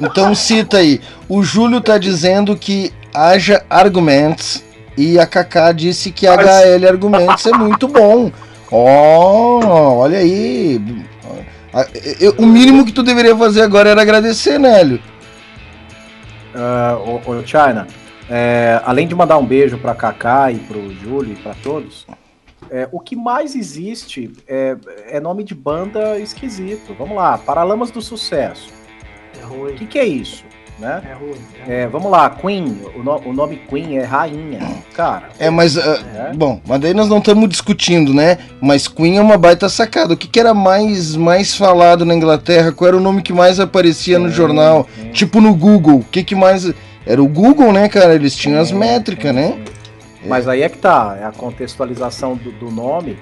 Então cita aí. O Júlio tá dizendo que haja argumentos e a Kaká disse que HL argumentos é muito bom. Ó, olha aí. Ah, eu- o mínimo que tu deveria fazer agora era agradecer, né, Hélio? Ah, ô, ô, China, é, além de mandar um beijo pra Kaká e pro Júlio e pra todos, é, o que mais existe é, é nome de banda esquisito. Vamos lá, Paralamas do Sucesso. É O ruim, que, que é isso? Né? é ruim. É É, vamos lá, Queen, o, no- o nome Queen é rainha. Cara, É, mas. ah, É. Bom, mas daí nós não estamos discutindo, né? Mas Queen é uma baita sacada. O que, que era mais, mais falado na Inglaterra? Qual era o nome que mais aparecia no Sim, jornal? sim. Tipo no Google. O que, que mais. Era o Google, né, cara? Eles tinham as Sim, métricas, sim, né? Mas aí é que tá, é a contextualização do, do nome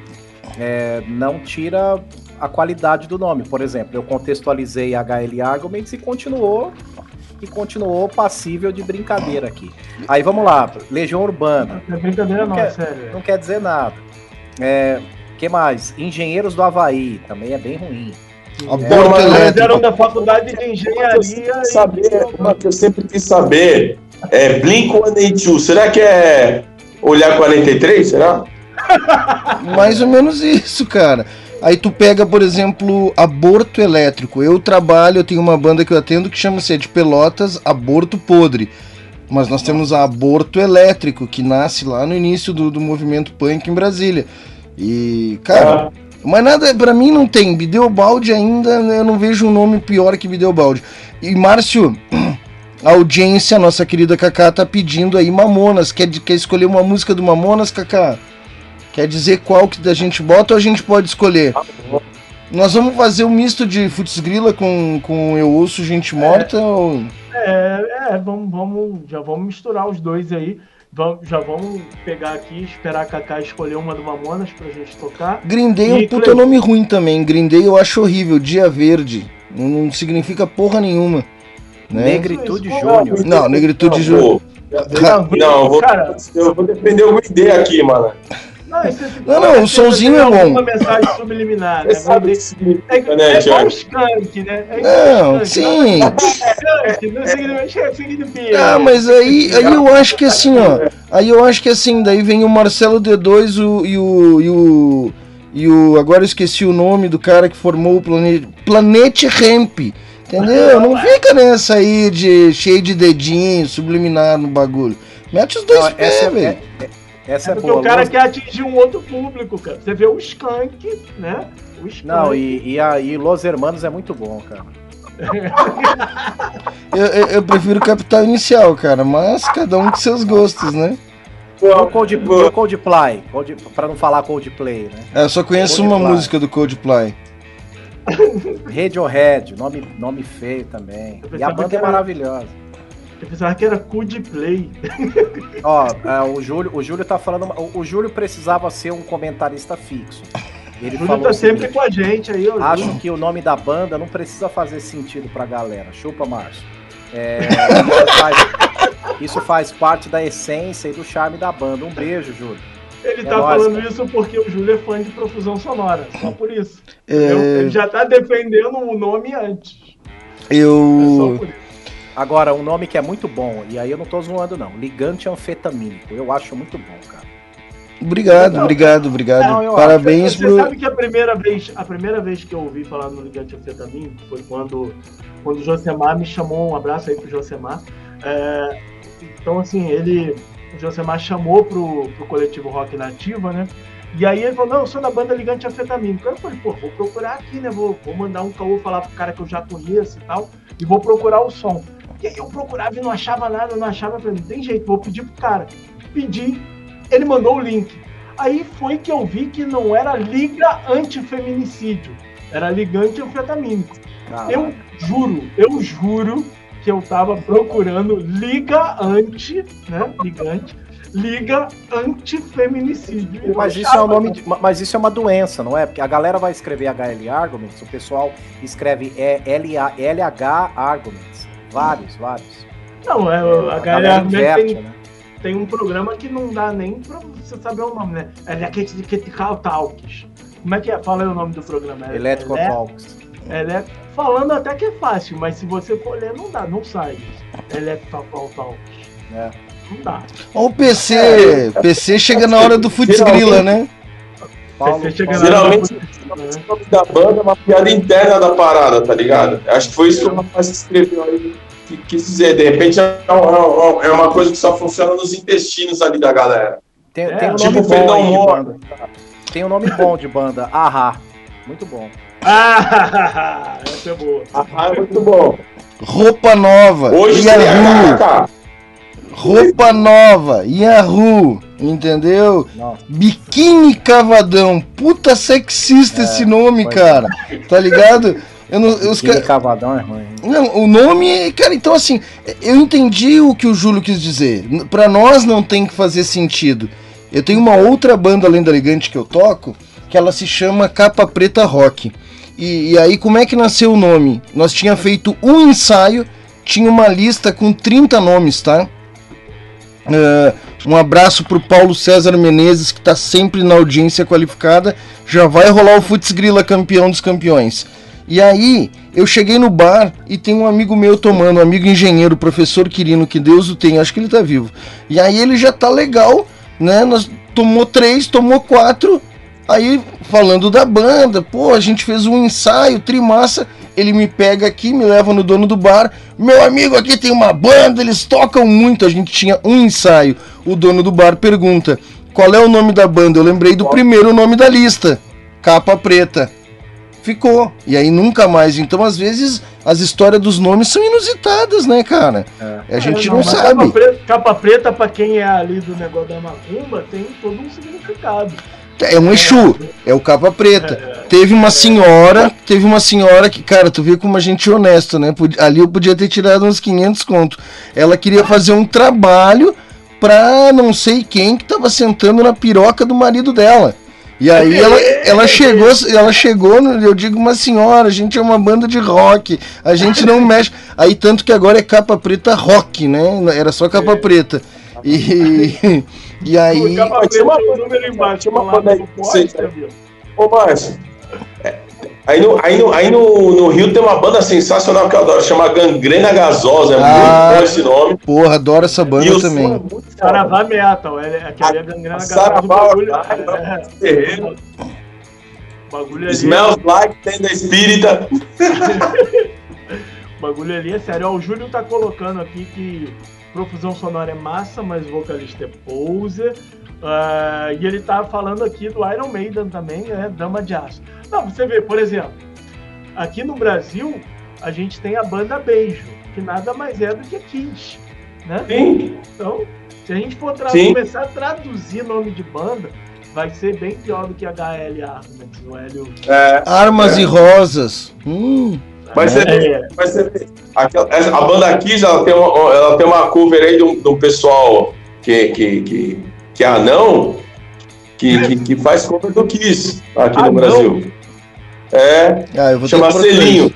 é, não tira a qualidade do nome. Por exemplo, eu contextualizei HL Arguments e continuou e continuou passível de brincadeira aqui. Aí vamos lá, Legião Urbana, Não é brincadeira não, Não é quer- sério. não quer dizer nada. É, que mais? Engenheiros do Havaí, também é bem ruim. Aborto Mas elétrico. eram da faculdade de engenharia e... saber, uma que eu sempre quis saber é Blink-182. Será que é Olhar 43? Será? <laughs> Mais ou menos isso, cara. Aí tu pega, por exemplo, aborto elétrico. Eu trabalho, eu tenho uma banda que eu atendo que chama-se de Pelotas Aborto Podre. Mas nós temos a Aborto Elétrico, que nasce lá no início do, do movimento punk em Brasília. E, cara, mas nada, pra mim não tem. Bideobaldi ainda, eu não vejo um nome pior que Bideobaldi. E Márcio, <clears throat> a audiência, nossa querida Kaká, tá pedindo aí Mamonas. Quer, quer escolher uma música do Mamonas, Kaká? Quer dizer qual que a gente bota ou a gente pode escolher? Nós vamos fazer um misto de Futs Grila com, com Eu Ouço Gente Morta ou... É, é vamos, vamos, já vamos misturar os dois aí. Vamos, já vamos pegar aqui, esperar a Kaká escolher uma do Mamonas pra gente tocar. Green Day é um puta nome ruim também. Green Day eu acho horrível. Dia Verde. Não, não significa porra nenhuma. Né? Negritude Júnior. Não, Negritude Júnior. Não, eu vou, Cara, eu vou defender o Green Day aqui, mano. Não, isso é- Não, não, o sonzinho é bom. Uma mensagem subliminar, né? Sabe o que É, significa, é né, igual skunk, né? É igual Não, sim. Skunk, não significa-. Ah, mas aí, aí eu acho que assim, ó. Aí eu acho que assim, daí vem o Marcelo D2 o, e o. E o. E o. Agora eu esqueci o nome do cara que formou o Planet. Planet Ramp. Entendeu? Não fica nessa aí de cheio de dedinho, subliminar no bagulho. Mete os dois Não, pés, velho. é, é- essa é Porque boa. o cara quer atingir um outro público, cara. Você vê o skunk, né? O skunk. Não, e, e aí Los Hermanos é muito bom, cara. <laughs> Eu, eu, eu prefiro Capital Inicial, cara, mas cada um com seus gostos, né? E o Cold, e o Coldplay, Cold, pra não falar Coldplay, né? É, Eu só conheço uma Coldplay. música do Coldplay. Radiohead, nome, nome feio também. E a banda é maravilhosa. Eu pensava que era cu de play. Ó, é, o Júlio, o Júlio tá falando. O, o Júlio precisava ser um comentarista fixo. Ele O Júlio falou tá sempre seguinte, com a gente aí, ó. Acho Júlio. que o nome da banda não precisa fazer sentido pra galera. Chupa, Márcio. É, isso, faz, isso faz parte da essência e do charme da banda. Um beijo, Júlio. Ele É tá nóis, falando cara. isso porque o Júlio é fã de profusão sonora. Só por isso. É, Ele já tá defendendo o nome antes. É só eu. por isso. Agora, um nome que é muito bom, e aí eu não tô zoando, não. Ligante anfetamínico. Eu acho muito bom, cara. Obrigado, Não, obrigado, obrigado. não, Parabéns Você pro. sabe que a primeira vez, a primeira vez que eu ouvi falar no ligante anfetamina foi quando, quando o Josemar me chamou, um abraço aí pro Josemar. É, então, assim, ele, o Josemar chamou pro, pro coletivo Rock Nativa, né? E aí ele falou, não, eu sou da banda Ligante Anfetamínico. Aí eu falei, pô, vou procurar aqui, né? Vou, vou mandar um caô falar pro cara que eu já conheço e tal, e vou procurar o som. E aí eu procurava e não achava nada, não achava, falei, não tem jeito, vou pedir pro cara. Pedi, ele mandou o link. Aí foi que eu vi que não era Liga Antifeminicídio, era Ligante Anfetamínico. Caralho. Eu juro, eu juro que eu tava procurando Liga Anti, né? Ligante, Liga Antifeminicídio. Mas isso, é um nome de- mas isso é uma doença, não é? Porque a galera vai escrever HL Arguments, o pessoal escreve é, LH Arguments. Vários, vários. Não, é, a A galera galera inverte, tem, né? tem um programa que não dá nem pra você saber o nome, né? É Electrical Talks. Como é que é? Fala aí o nome do programa. É, Electrical é, Talks. Ele falando até que é fácil, mas se você for ler, não dá, não sai. Electrical Talks. É. Não dá. Ó, o PC. PC chega na hora do Futs Grila, né? Paulo, Você chega Paulo- Geralmente- né? Nome da banda é uma piada interna da parada, tá ligado? Acho que foi isso que o rapaz escreveu aí. Que quis dizer, de repente é uma, é uma coisa que só funciona nos intestinos ali da galera. Tem, É, tem um tipo nome bom de banda. Tem um nome bom de banda. <laughs> Ahá. Muito bom. Ah, <laughs> essa é boa. Ah, é muito bom. Roupa nova. Hoje. KKK. Roupa nova. Yahoo. Entendeu? Nossa. Biquíni Cavadão. Puta sexista esse nome, pois cara. Tá ligado? Eu não, os Aquele ca- cavadão é ruim. Não, o nome, cara, então assim, eu entendi o que o Júlio quis dizer. Pra nós não tem que fazer sentido. Eu tenho uma outra banda além da Elegante que eu toco, que ela se chama Capa Preta Rock. E, e aí, como é que nasceu o nome? Nós tinha feito um ensaio, tinha uma lista com 30 nomes, tá? Ah, um abraço pro Paulo César Menezes, que tá sempre na audiência qualificada. Já vai rolar o Futs Grila campeão dos campeões. E aí, eu cheguei no bar e tem um amigo meu tomando, um amigo engenheiro, professor Quirino, que Deus o tenha, acho que ele tá vivo. E aí ele já tá legal, né? Nós tomou três, tomou quatro. Aí, falando da banda, pô, a gente fez um ensaio, trimassa. Ele me pega aqui, me leva no dono do bar. Meu amigo, aqui tem uma banda, eles tocam muito. A gente tinha um ensaio. O dono do bar pergunta: qual é o nome da banda? Eu lembrei do primeiro nome da lista: Capa Preta. Ficou. E aí nunca mais. Então, às vezes, as histórias dos nomes são inusitadas, né, cara? A gente É, não, mas sabe. Capa preta, capa preta, pra quem é ali do negócio da macumba, tem todo um significado. É um Exu, é o capa preta. Teve uma senhora, teve uma senhora que, cara, tu vê como a gente é honesto, né? Ali eu podia ter tirado uns 500 conto. Ela queria fazer um trabalho pra não sei quem que tava sentando na piroca do marido dela. E aí ela, ela chegou, ela chegou, eu digo, uma senhora, a gente é uma banda de rock, a gente não mexe. Aí tanto que agora é capa preta rock, né? Era só capa preta. E, e aí. Tinha uma- número embaixo, tinha uma banda aí? Ô, Márcio. é, Aí, no, aí, no, aí no, no Rio tem uma banda sensacional que eu adoro, chama Gangrena Gasosa. É Ah. muito bom esse nome. Porra, adoro essa banda E também. som é. Saravá Metal, é, aquele é gangrena gasosa Saravá, bagulho. é, terreno. o bagulho ali, Smells like tenda espírita. <laughs> o bagulho ali é sério. Ó, o Júlio tá colocando aqui que profusão sonora é massa, mas o vocalista é poser. Ah, e ele tá falando aqui do Iron Maiden também, né? Dama de Aço. Não, você vê, por exemplo, aqui no Brasil a gente tem a banda Beijo, que nada mais é do que Kiss, né? Sim. Então, se a gente for começar a traduzir nome de banda, vai ser bem pior do que HL Armaments, o Hélio. É, Armas É. e rosas. Hum, mas você É, mas você vê. A banda Kiss, ela tem uma, ela tem uma cover aí do, do pessoal que, que, que, que é anão, que, que, que faz cover do Kiss aqui no? Brasil. É, ah, eu vou chama Selinho.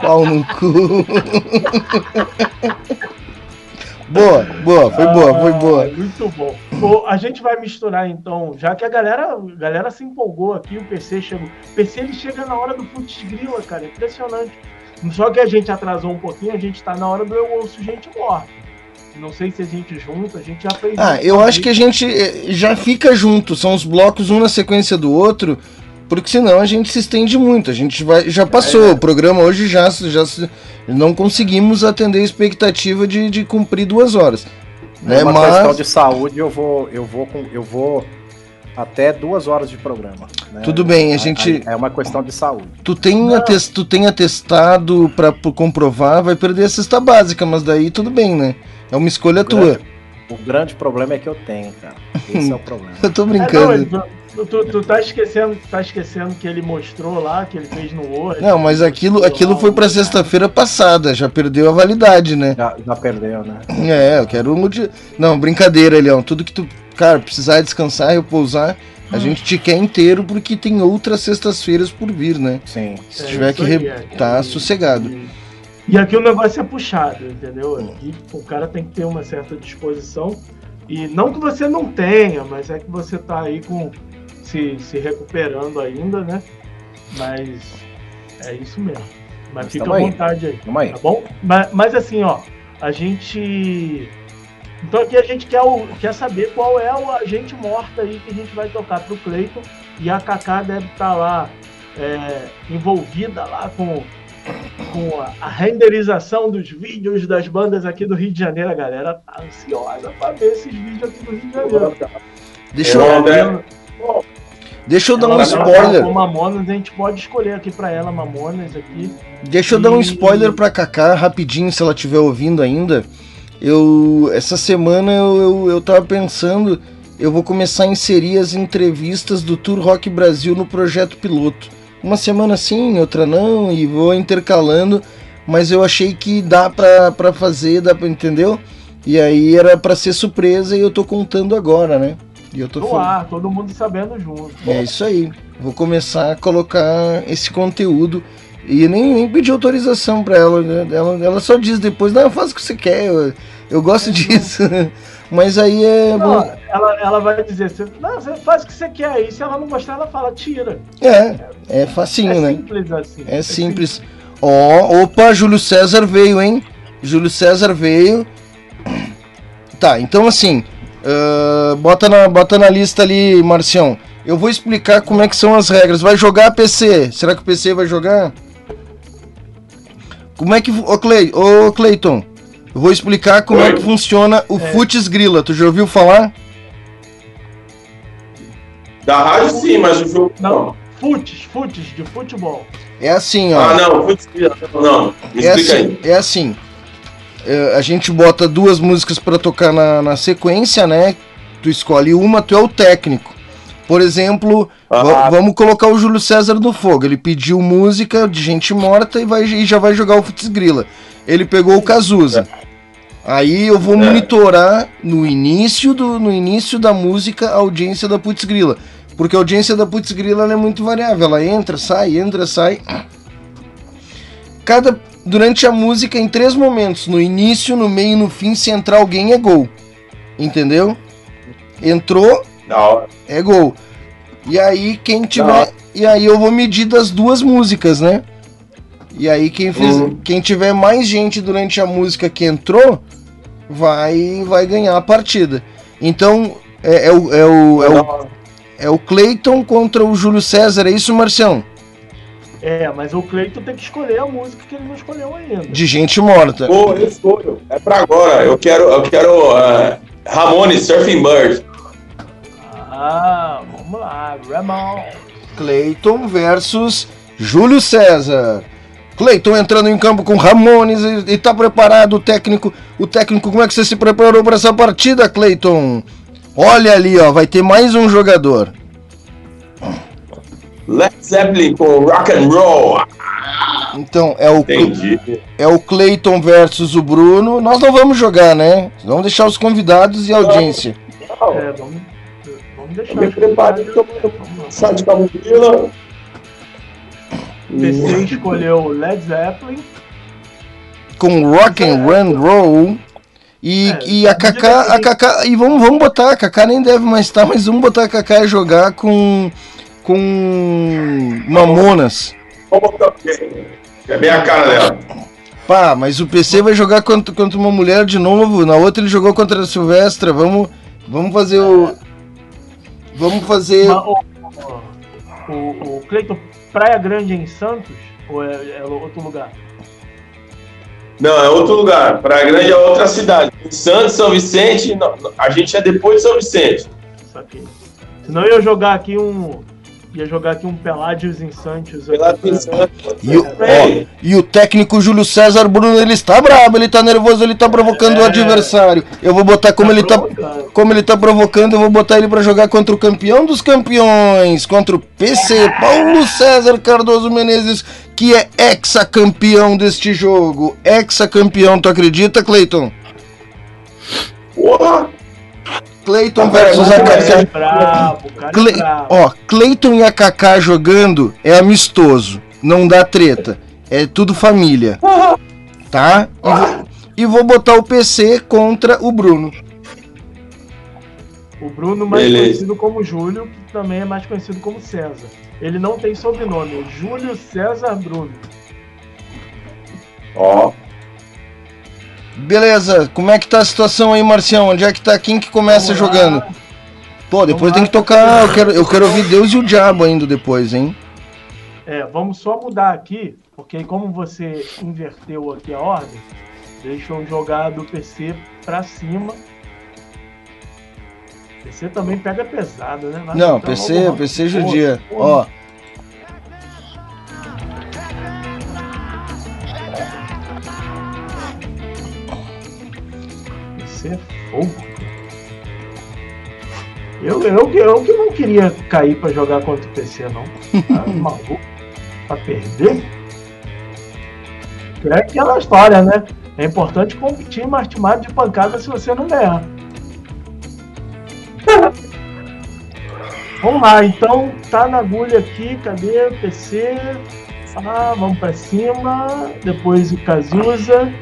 Pau no cu. <laughs> boa, boa, foi boa, foi Ah, boa. Muito bom. A gente vai misturar então, já que a galera, a galera se empolgou aqui, o PC chegou. O PC ele chega na hora do putz grila, cara, é impressionante. Só que a gente atrasou um pouquinho, a gente tá na hora do eu ouço gente morta. Não sei se a gente junta, a gente já fez. Ah, eu acho que a gente eh, já fica junto, são os blocos um na sequência do outro, porque senão a gente se estende muito. A gente vai, já passou, o programa hoje já, já não conseguimos atender a expectativa de, de cumprir duas horas. Né? É uma questão Mas de saúde, eu vou, eu vou com, eu vou até duas horas de programa. né? Tudo bem, a gente- É uma questão de saúde. tu tem, Não. ates- tu tem atestado pra pra comprovar, vai perder a cesta básica, mas daí tudo bem, né? É uma escolha tua. O grande problema é que eu tenho, cara. Esse é o <laughs> problema. Eu tô É, brincando. não, tu, tu, tu tá esquecendo, tá esquecendo que ele mostrou lá, que ele fez no Word. Não, mas aquilo, aquilo foi pra sexta-feira passada, já perdeu a validade, né? Já, já perdeu, né? É, eu quero um de. Não, brincadeira, Leão. Tudo que tu, cara, precisar descansar, repousar, a gente te quer inteiro porque tem outras sextas-feiras por vir, né? Sim. Se É tiver que re... é. tá sossegado. E aqui o negócio é puxado, entendeu? Aqui o cara tem que ter uma certa disposição. E não que você não tenha, mas é que você tá aí com se, se recuperando ainda, né? Mas é isso mesmo. Mas Mas fica à vontade aí, aí. tá bom? Mas, mas assim, ó, a gente. Então aqui a gente quer, o- quer saber qual é o agente morta aí que a gente vai tocar pro Cleiton. E a Kaká deve estar lá é, envolvida lá com com a, a renderização dos vídeos das bandas aqui do Rio de Janeiro. A galera tá ansiosa pra ver esses vídeos aqui do Rio de Janeiro. Deixa eu, André. Deixa eu dar um Ela spoiler. Com Mamonas, a gente pode escolher aqui pra ela Mamonas aqui. Deixa eu dar um E- spoiler pra Kaká rapidinho, se ela estiver ouvindo ainda. Eu. Essa semana eu, eu, eu tava pensando. Eu vou começar a inserir as entrevistas do Tour Rock Brasil no projeto piloto. Uma semana sim, outra não, e vou intercalando. Mas eu achei que dá pra, pra fazer, dá pra. Entendeu? E aí era pra ser surpresa e eu tô contando agora, né? E eu tô No falando. ar, todo mundo sabendo junto. É isso aí. Vou começar a colocar esse conteúdo. E nem, nem pedir autorização pra ela, né? ela. Ela só diz depois, não, faz o que você quer, eu, eu gosto disso. <laughs> Mas aí é Não, bom. ela, ela vai dizer, não, você faz o que você quer aí. Se ela não gostar, ela fala, tira. É, é É facinho, né? simples assim. É simples. Ó, opa, Júlio César veio, hein? Júlio César veio. Tá, então assim, ah, bota, na, bota na lista ali, Marcião. Eu vou explicar como é que são as regras. Vai jogar PC? Será que o PC vai jogar? Como é que. Ô, Clay, ô Cleiton, eu vou explicar como é que funciona o Futs Grilla. Tu já ouviu falar? Da rádio sim, mas o jogo não. Não, futes, futes de futebol. É assim, ó. Ah, não, putz, não. Me É explica assim, aí. é assim. É, a gente bota duas músicas pra tocar na, na sequência, né? Tu escolhe uma, tu é o técnico. Por exemplo, Ah. va- vamos colocar o Júlio César no fogo. Ele pediu música de gente morta e, vai, e já vai jogar o Futs Grila. Ele pegou o Cazuza. Aí eu vou É. monitorar no início, do, no início da música a audiência da Putz Grila. Porque a audiência da Putz Grila ela é muito variável. Ela entra, sai, entra, sai. Cada, durante a música, em três momentos: no início, no meio e no fim, se entrar alguém é gol. Entendeu? Entrou, hora. é gol. E aí quem tiver, e aí eu vou medir das duas músicas, né? E aí quem fiz, Uhum. quem tiver mais gente durante a música que entrou, vai vai ganhar a partida. Então é, é o, é o, é o é o Clayton contra o Júlio César, é isso, Marcião? É, mas o Cleiton tem que escolher a música que ele não escolheu ainda. De gente morta. Pô, eu escolho. É pra agora. Eu quero, eu quero uh, Ramones Surfing Bird. Ah, vamos lá, Ramon. Clayton versus Júlio César. Clayton entrando em campo com Ramones e, e tá preparado o técnico. O técnico, como é que você se preparou para essa partida, Clayton? Olha ali, ó, vai ter mais um jogador. Led Zeppelin com Rock and Roll. Então, é o, Entendi. é o Clayton versus o Bruno. Nós não vamos jogar, né? Vamos deixar os convidados e a audiência. É, vamos, vamos deixar. Eu me preparei. Sá de camomila. O PC escolheu Led Zeppelin. Com Rock and Run Roll. E, É, e a Kaká, a Kaká, e vamos, vamos botar, a Kaká nem deve mais estar, mas vamos botar a Kaká jogar com com Mamonas. É bem a cara dela. Pá, mas o PC vai jogar contra, contra uma mulher de novo, na outra ele jogou contra a Silvestra. Vamos vamos fazer o Vamos fazer Mas, o, o, o Cleiton, Praia Grande em Santos? Ou é, é outro lugar? Não, é outro lugar. Praia Grande é outra cidade. Em Santos, São Vicente, não, a gente é depois de São Vicente. Saquei. Senão eu ia jogar aqui um. Ia jogar aqui um Peládios em Santos. Pela aqui pra-. E o, ó, e o técnico Júlio César Bruno, ele está brabo, ele está nervoso, ele está provocando o É. adversário. Eu vou botar como ele tá provocando. como ele tá provocando, eu vou botar ele para jogar contra o campeão dos campeões, contra o PC Paulo César Cardoso Menezes, que é ex-campeão deste jogo. Ex-campeão, tu acredita, Cleiton? Porra! Cleiton versus é brabo, o cara é Cle... brabo. Ó, Cleiton e a Kaká jogando é amistoso, não dá treta. É tudo família. Tá? E vou, e vou botar o PC contra o Bruno. O Bruno, mais Beleza. conhecido como Júlio, que também é mais conhecido como César. Ele não tem sobrenome, é Júlio César Bruno. Ó, Beleza, como é que tá a situação aí, Marcião? Onde é que tá? Quem que começa Vamos lá. jogando? Pô, depois Vamos tem lá. que tocar. Eu quero, eu quero ouvir Deus e o Diabo ainda depois, hein? É, vamos só mudar aqui, porque como você inverteu aqui a ordem, deixa eu jogar do PC pra cima. PC também pega pesado, né? Mas Não, então PC, lá. PC judia. Ó, É fogo. Eu, eu, eu que não queria cair pra jogar contra o PC, não. Tá <laughs> maluco? Pra perder? É aquela história, né? É importante competir mais timado de pancada se você não ganhar. Vamos lá, então tá na agulha aqui, cadê? PC. Ah, vamos pra cima. Depois o Cazuza.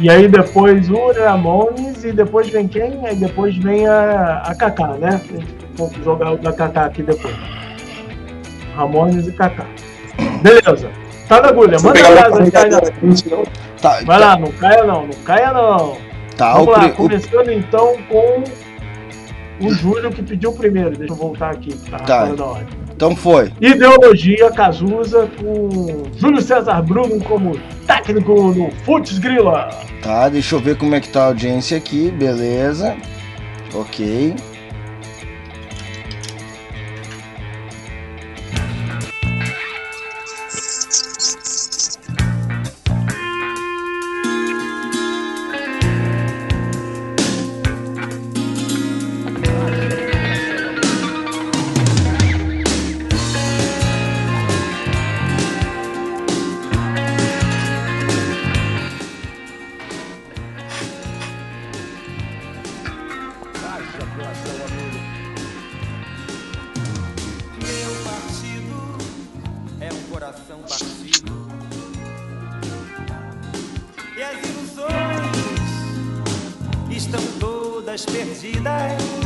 E aí depois o Ramones e depois vem quem? Aí depois vem a, a Kaká, né? Vou jogar o da Kaká aqui depois. Ramones e Kaká. Beleza. Tá na agulha, manda brasa, não cai não. tá. Vai lá, não caia não, não caia não. Tá, Vamos lá, o- começando então com o Júlio que pediu primeiro. Deixa eu voltar aqui, tá, Tá. fora da ordem. Então foi. Ideologia Cazuza com Júlio César Bruno como técnico no Futs Grila. Tá, deixa eu ver como é que tá a audiência aqui, beleza. Ok. vidas perdidas.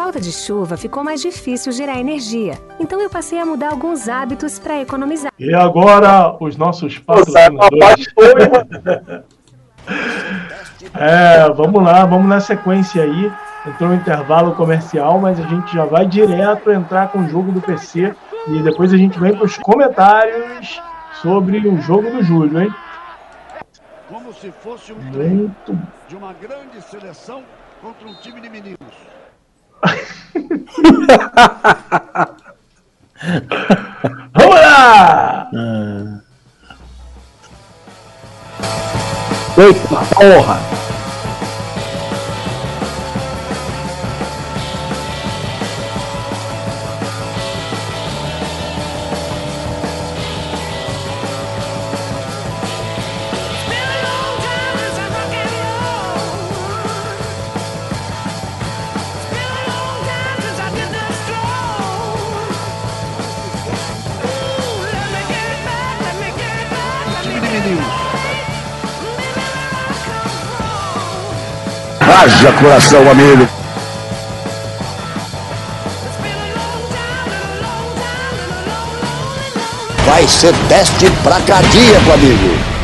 falta de chuva ficou mais difícil gerar energia, então eu passei a mudar alguns hábitos para economizar. E agora os nossos patrocinadores. <laughs> é, vamos lá, vamos na sequência aí. Entrou um intervalo comercial, mas a gente já vai direto entrar com o jogo do PC e depois a gente vem para os comentários sobre o jogo do Júlio, hein? Como se fosse um Muito... de uma grande seleção contra um time de meninos. Vamos lá! Ah. Eita porra! Abraça coração, amigo. Vai ser teste pra cardíaco, amigo.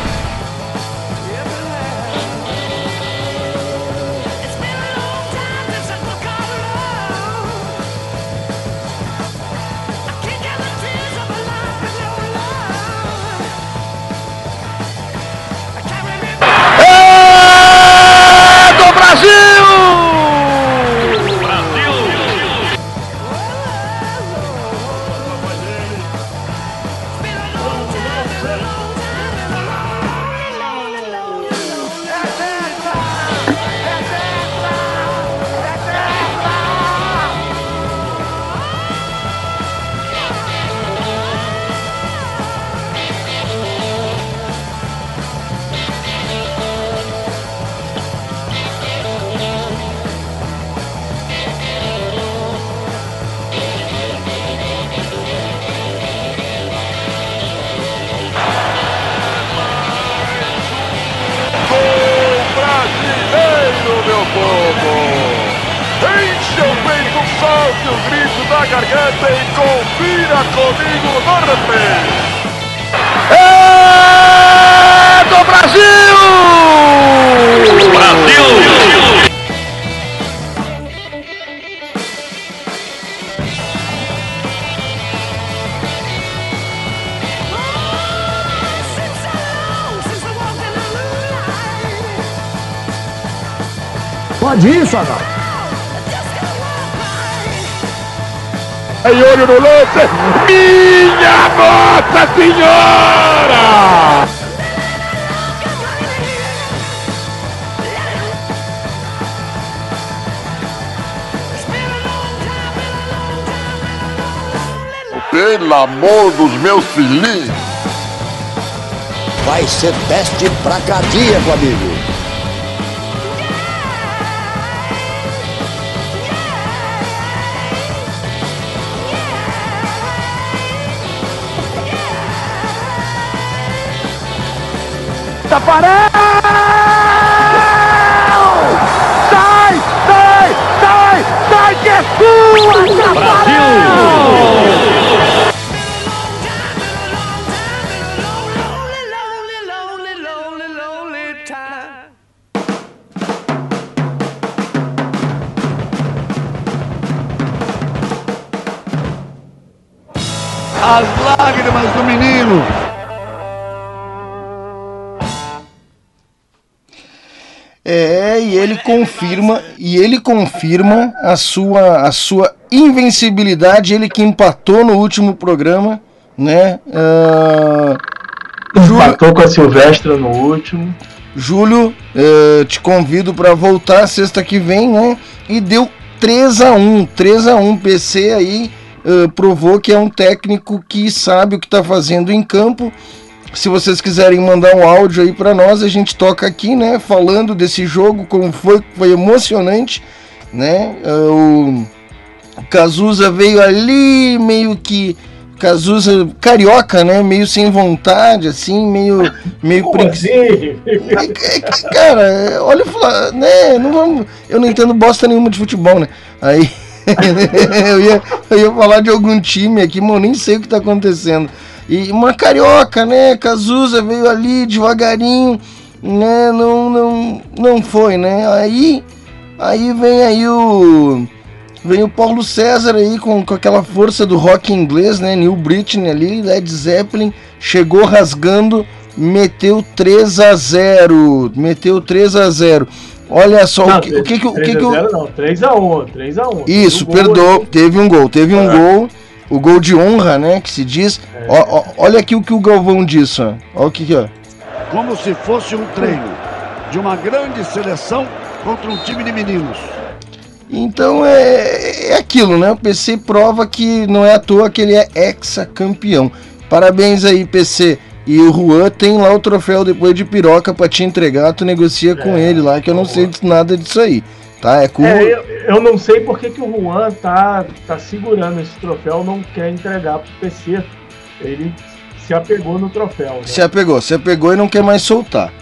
Filhinhos! Vai ser teste pra cardíaco, amigo. Taparão! Sai, sai, sai, sai que é sua, Brasil! Ele confirma, e ele confirma a sua, a sua invencibilidade, ele que empatou no último programa, né? Ah, Empatou com a Silvestra no último. Júlio, eh, te convido para voltar sexta que vem, né? E deu 3 a 1 3 a 1 PC aí eh, provou que é um técnico que sabe o que está fazendo em campo. Se vocês quiserem mandar um áudio aí para nós, a gente toca aqui, né? Falando desse jogo, como foi, foi emocionante, né? Eh, o Cazuza veio ali meio que Cazuza carioca, né? Meio sem vontade, assim, meio meio Como assim? <laughs> Cara, olha, né? Não vamos, eu não entendo bosta nenhuma de futebol, né? Aí <laughs> eu, ia, eu ia falar de algum time aqui, mas eu nem sei o que tá acontecendo. E uma carioca, né? Cazuza veio ali devagarinho, né? Não, não, não foi, né? Aí, aí vem aí o Vem o Paulo César aí com, com aquela força do rock inglês, né? New Britney ali, Led Zeppelin, chegou rasgando, meteu 3 a 0 Meteu 3 a 0 Olha só Não, o que o que, que, o que, que eu- 3x0 não, 3x1, 3x1. Isso, Teve um gol perdoou. aí. Teve um gol, teve um É. gol. O gol de honra, né? Que se diz. Ó, ó, olha aqui o que o Galvão disse, ó. Olha o que, que ó. Como se fosse um treino de uma grande seleção contra um time de meninos. Então é, é aquilo, né? O PC prova que não é à toa que ele é ex-campeão. Parabéns aí, PC. E o Juan tem lá o troféu depois de piroca pra te entregar, tu negocia com ele lá, que eu não sei de nada disso aí. Tá? É com É, eu, eu não sei por que, que o Juan tá, tá segurando esse troféu, não quer entregar pro PC. Ele se apegou no troféu. Né? Se apegou, se apegou e não quer mais soltar.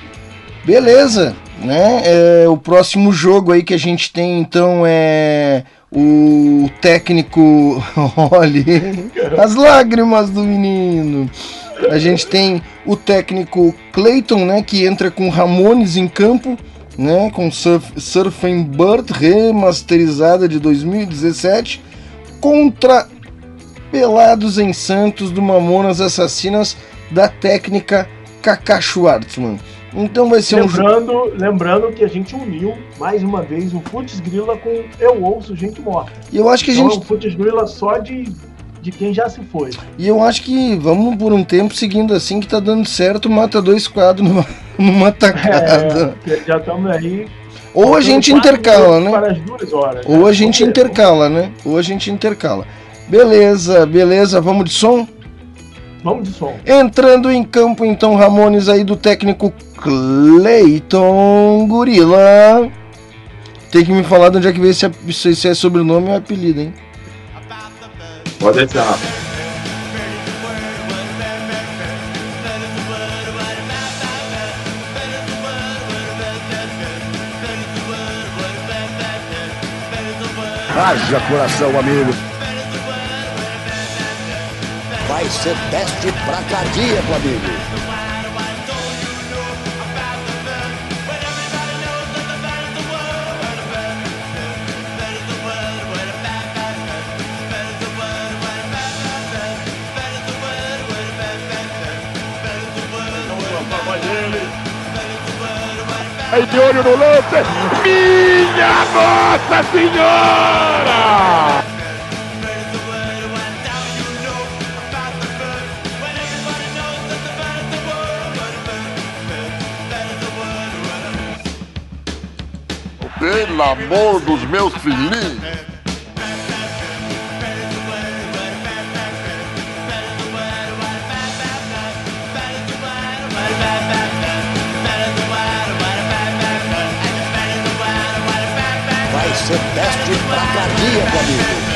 Beleza, né? É, o próximo jogo aí que a gente tem então é o técnico. <laughs> Olha, as lágrimas do menino. A gente tem o técnico Clayton, né? Que entra com Ramones em campo, né? Com Surf, Surfing Bird remasterizada de 2017 contra Pelados em Santos do Mamonas Assassinas da técnica Kaká Schwartzman. Então vai ser um jogo. Lembrando, lembrando que a gente uniu mais uma vez o Futs Grila com Eu Ouço Gente Morta. E eu acho que a Então gente- é um Grila só de, de quem já se foi. E eu acho que vamos por um tempo seguindo assim que tá dando certo, mata dois quadros numa, <laughs> numa tacada. É, já estamos aí. Ou a gente intercala, né? Para as duas horas. Ou né? a gente Vamos ver, intercala, né? Ou a gente intercala. Beleza, beleza, vamos de som? Vamos de som. Entrando em campo, então, Ramones aí do técnico Cleiton Gorila. Tem que me falar de onde é que veio esse, se se é sobrenome ou apelido, hein? Pode deixar. Haja coração, amigo. Vai ser teste pra cardíaco, amigo. Aí de olho no lance. Minha Nossa Senhora! Pelo amor dos meus filhinhos! Ser teste pra cardíaco, amigo.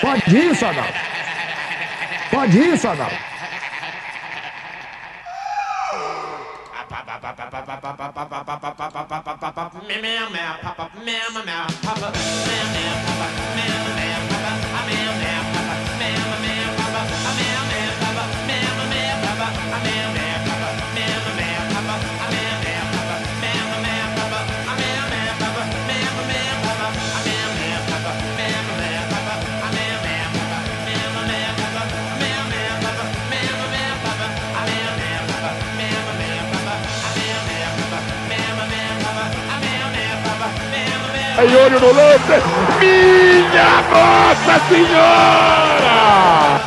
Pode isso, Adal. Pode isso, Adal. Aí olho no lance. Minha Nossa Senhora!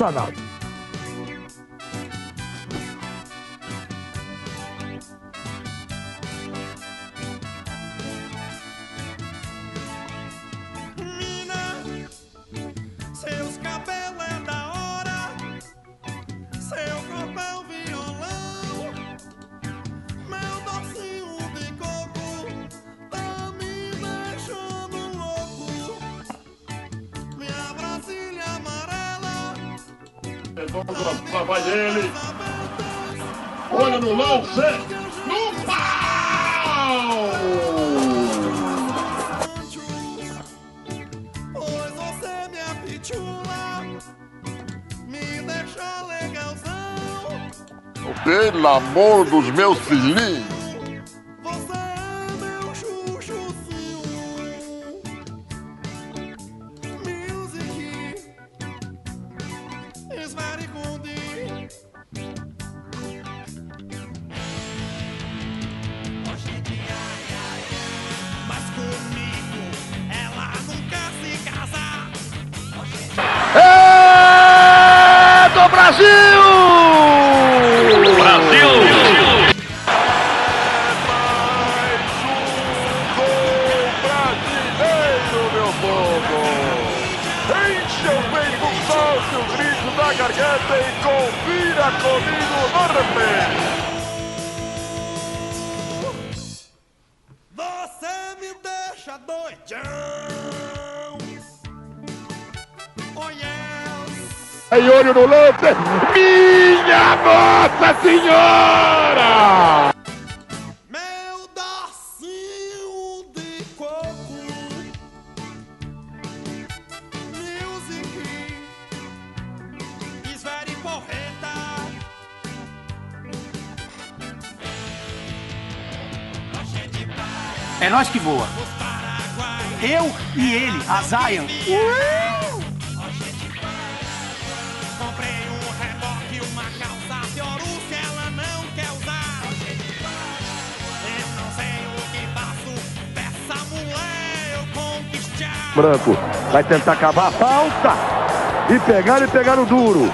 Pode isso, amor dos meus filhinhos! É nós que voa. Eu e ele, a Zion. Branco vai tentar acabar a falta. E pegar e pegar o duro.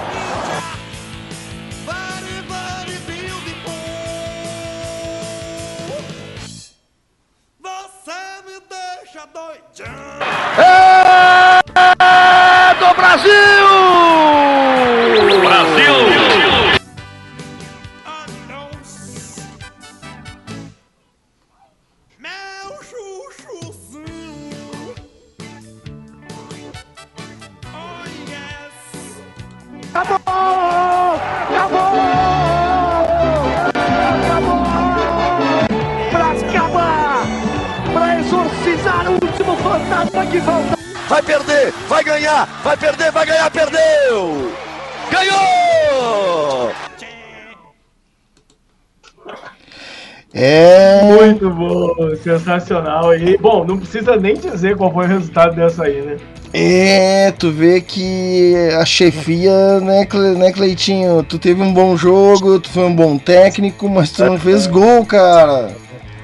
E, bom, não precisa nem dizer qual foi o resultado dessa aí, né? É, tu vê que a chefia, né, Cle- né, Cleitinho? Tu teve um bom jogo, tu foi um bom técnico, mas tu não fez gol, cara.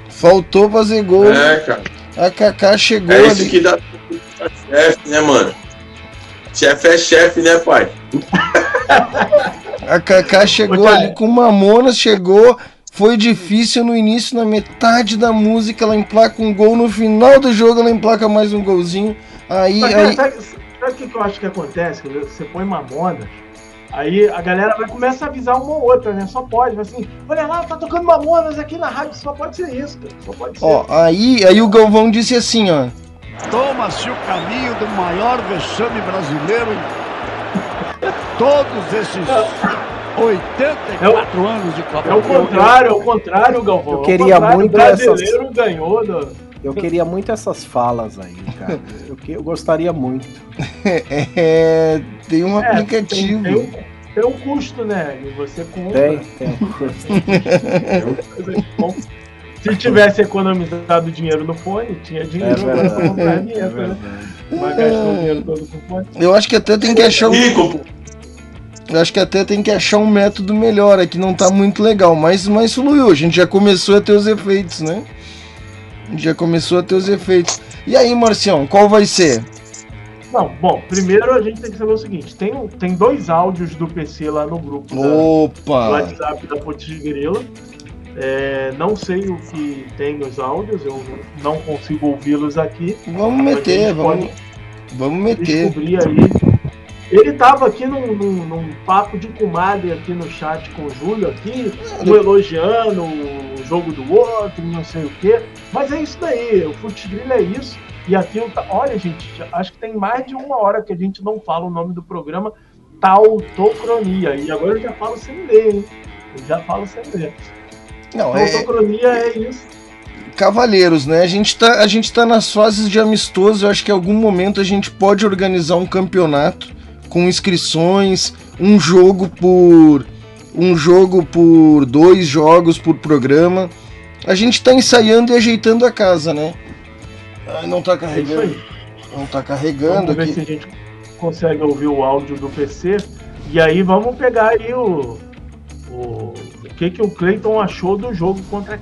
Faltou fazer gol. É, cara. A Kaká chegou É isso ali. que dá chefe, né, mano? Chefe é chefe, né, pai? A Kaká chegou ali com Mamonas, chegou. Foi difícil no início, na metade da música, ela emplaca um gol. No final do jogo, ela emplaca mais um golzinho. Aí, Mas, aí, sabe, sabe o que, que eu acho que acontece? Que Você põe Mamonas, aí a galera vai começar a avisar uma ou outra, né? Só pode, vai assim, olha lá, tá tocando Mamonas aqui na rádio, só pode ser isso, cara. Só pode ser. ó, aí, aí o Galvão disse assim, ó. Toma-se o caminho do maior vexame brasileiro em todos esses 84 anos de Copa É o contrário, é o contrário, Galvão. Eu É o queria contrário, muito O brasileiro ganhou. Do... Eu queria muito essas falas aí, cara. Eu, que- eu gostaria muito. É, tem um É, aplicativo. Tem, tem, um, tem um custo, né? E você compra. Tem, tem. Se tivesse economizado dinheiro no fone, tinha dinheiro É pra verdade, comprar é vinheta, né? verdade. Mas gastou o dinheiro todo com fone. Eu acho que até tem que achar um. Rico. Eu acho que até tem que achar um método melhor aqui, não tá muito legal, mas, mas fluiu, a gente já começou a ter os efeitos, né? A gente já começou a ter os efeitos. E aí, Marcião, qual vai ser? Não, bom, primeiro a gente tem que saber o seguinte: tem, tem dois áudios do PC lá no grupo da- do Opa! WhatsApp da Putz Grila. É, não sei o que tem nos áudios, eu não consigo ouvi-los aqui. Vamos meter, vamos, vamos meter. descobrir aí. Ele tava aqui num, num- num papo de comadre aqui no chat com o Júlio aqui, um elogiando o jogo do outro, não sei o quê. Mas é isso daí, o Futegrilho é isso. E aqui, olha, gente, acho que tem mais de uma hora que a gente não fala o nome do programa, Tautocronia. E agora eu já falo sem ler, hein? Eu já falo sem ler. Não, é Tautocronia é isso. Cavaleiros, né? A gente, tá, a gente tá nas fases de amistoso, eu acho que em algum momento a gente pode organizar um campeonato com inscrições, um jogo por. um jogo por dois jogos por programa. A gente tá ensaiando e ajeitando a casa, né? Ai, não tá É carregando. Não tá carregando Vamos ver aqui. se a gente consegue ouvir o áudio do PC. E aí vamos pegar aí o. O, o que, que o Cleiton achou do jogo contra a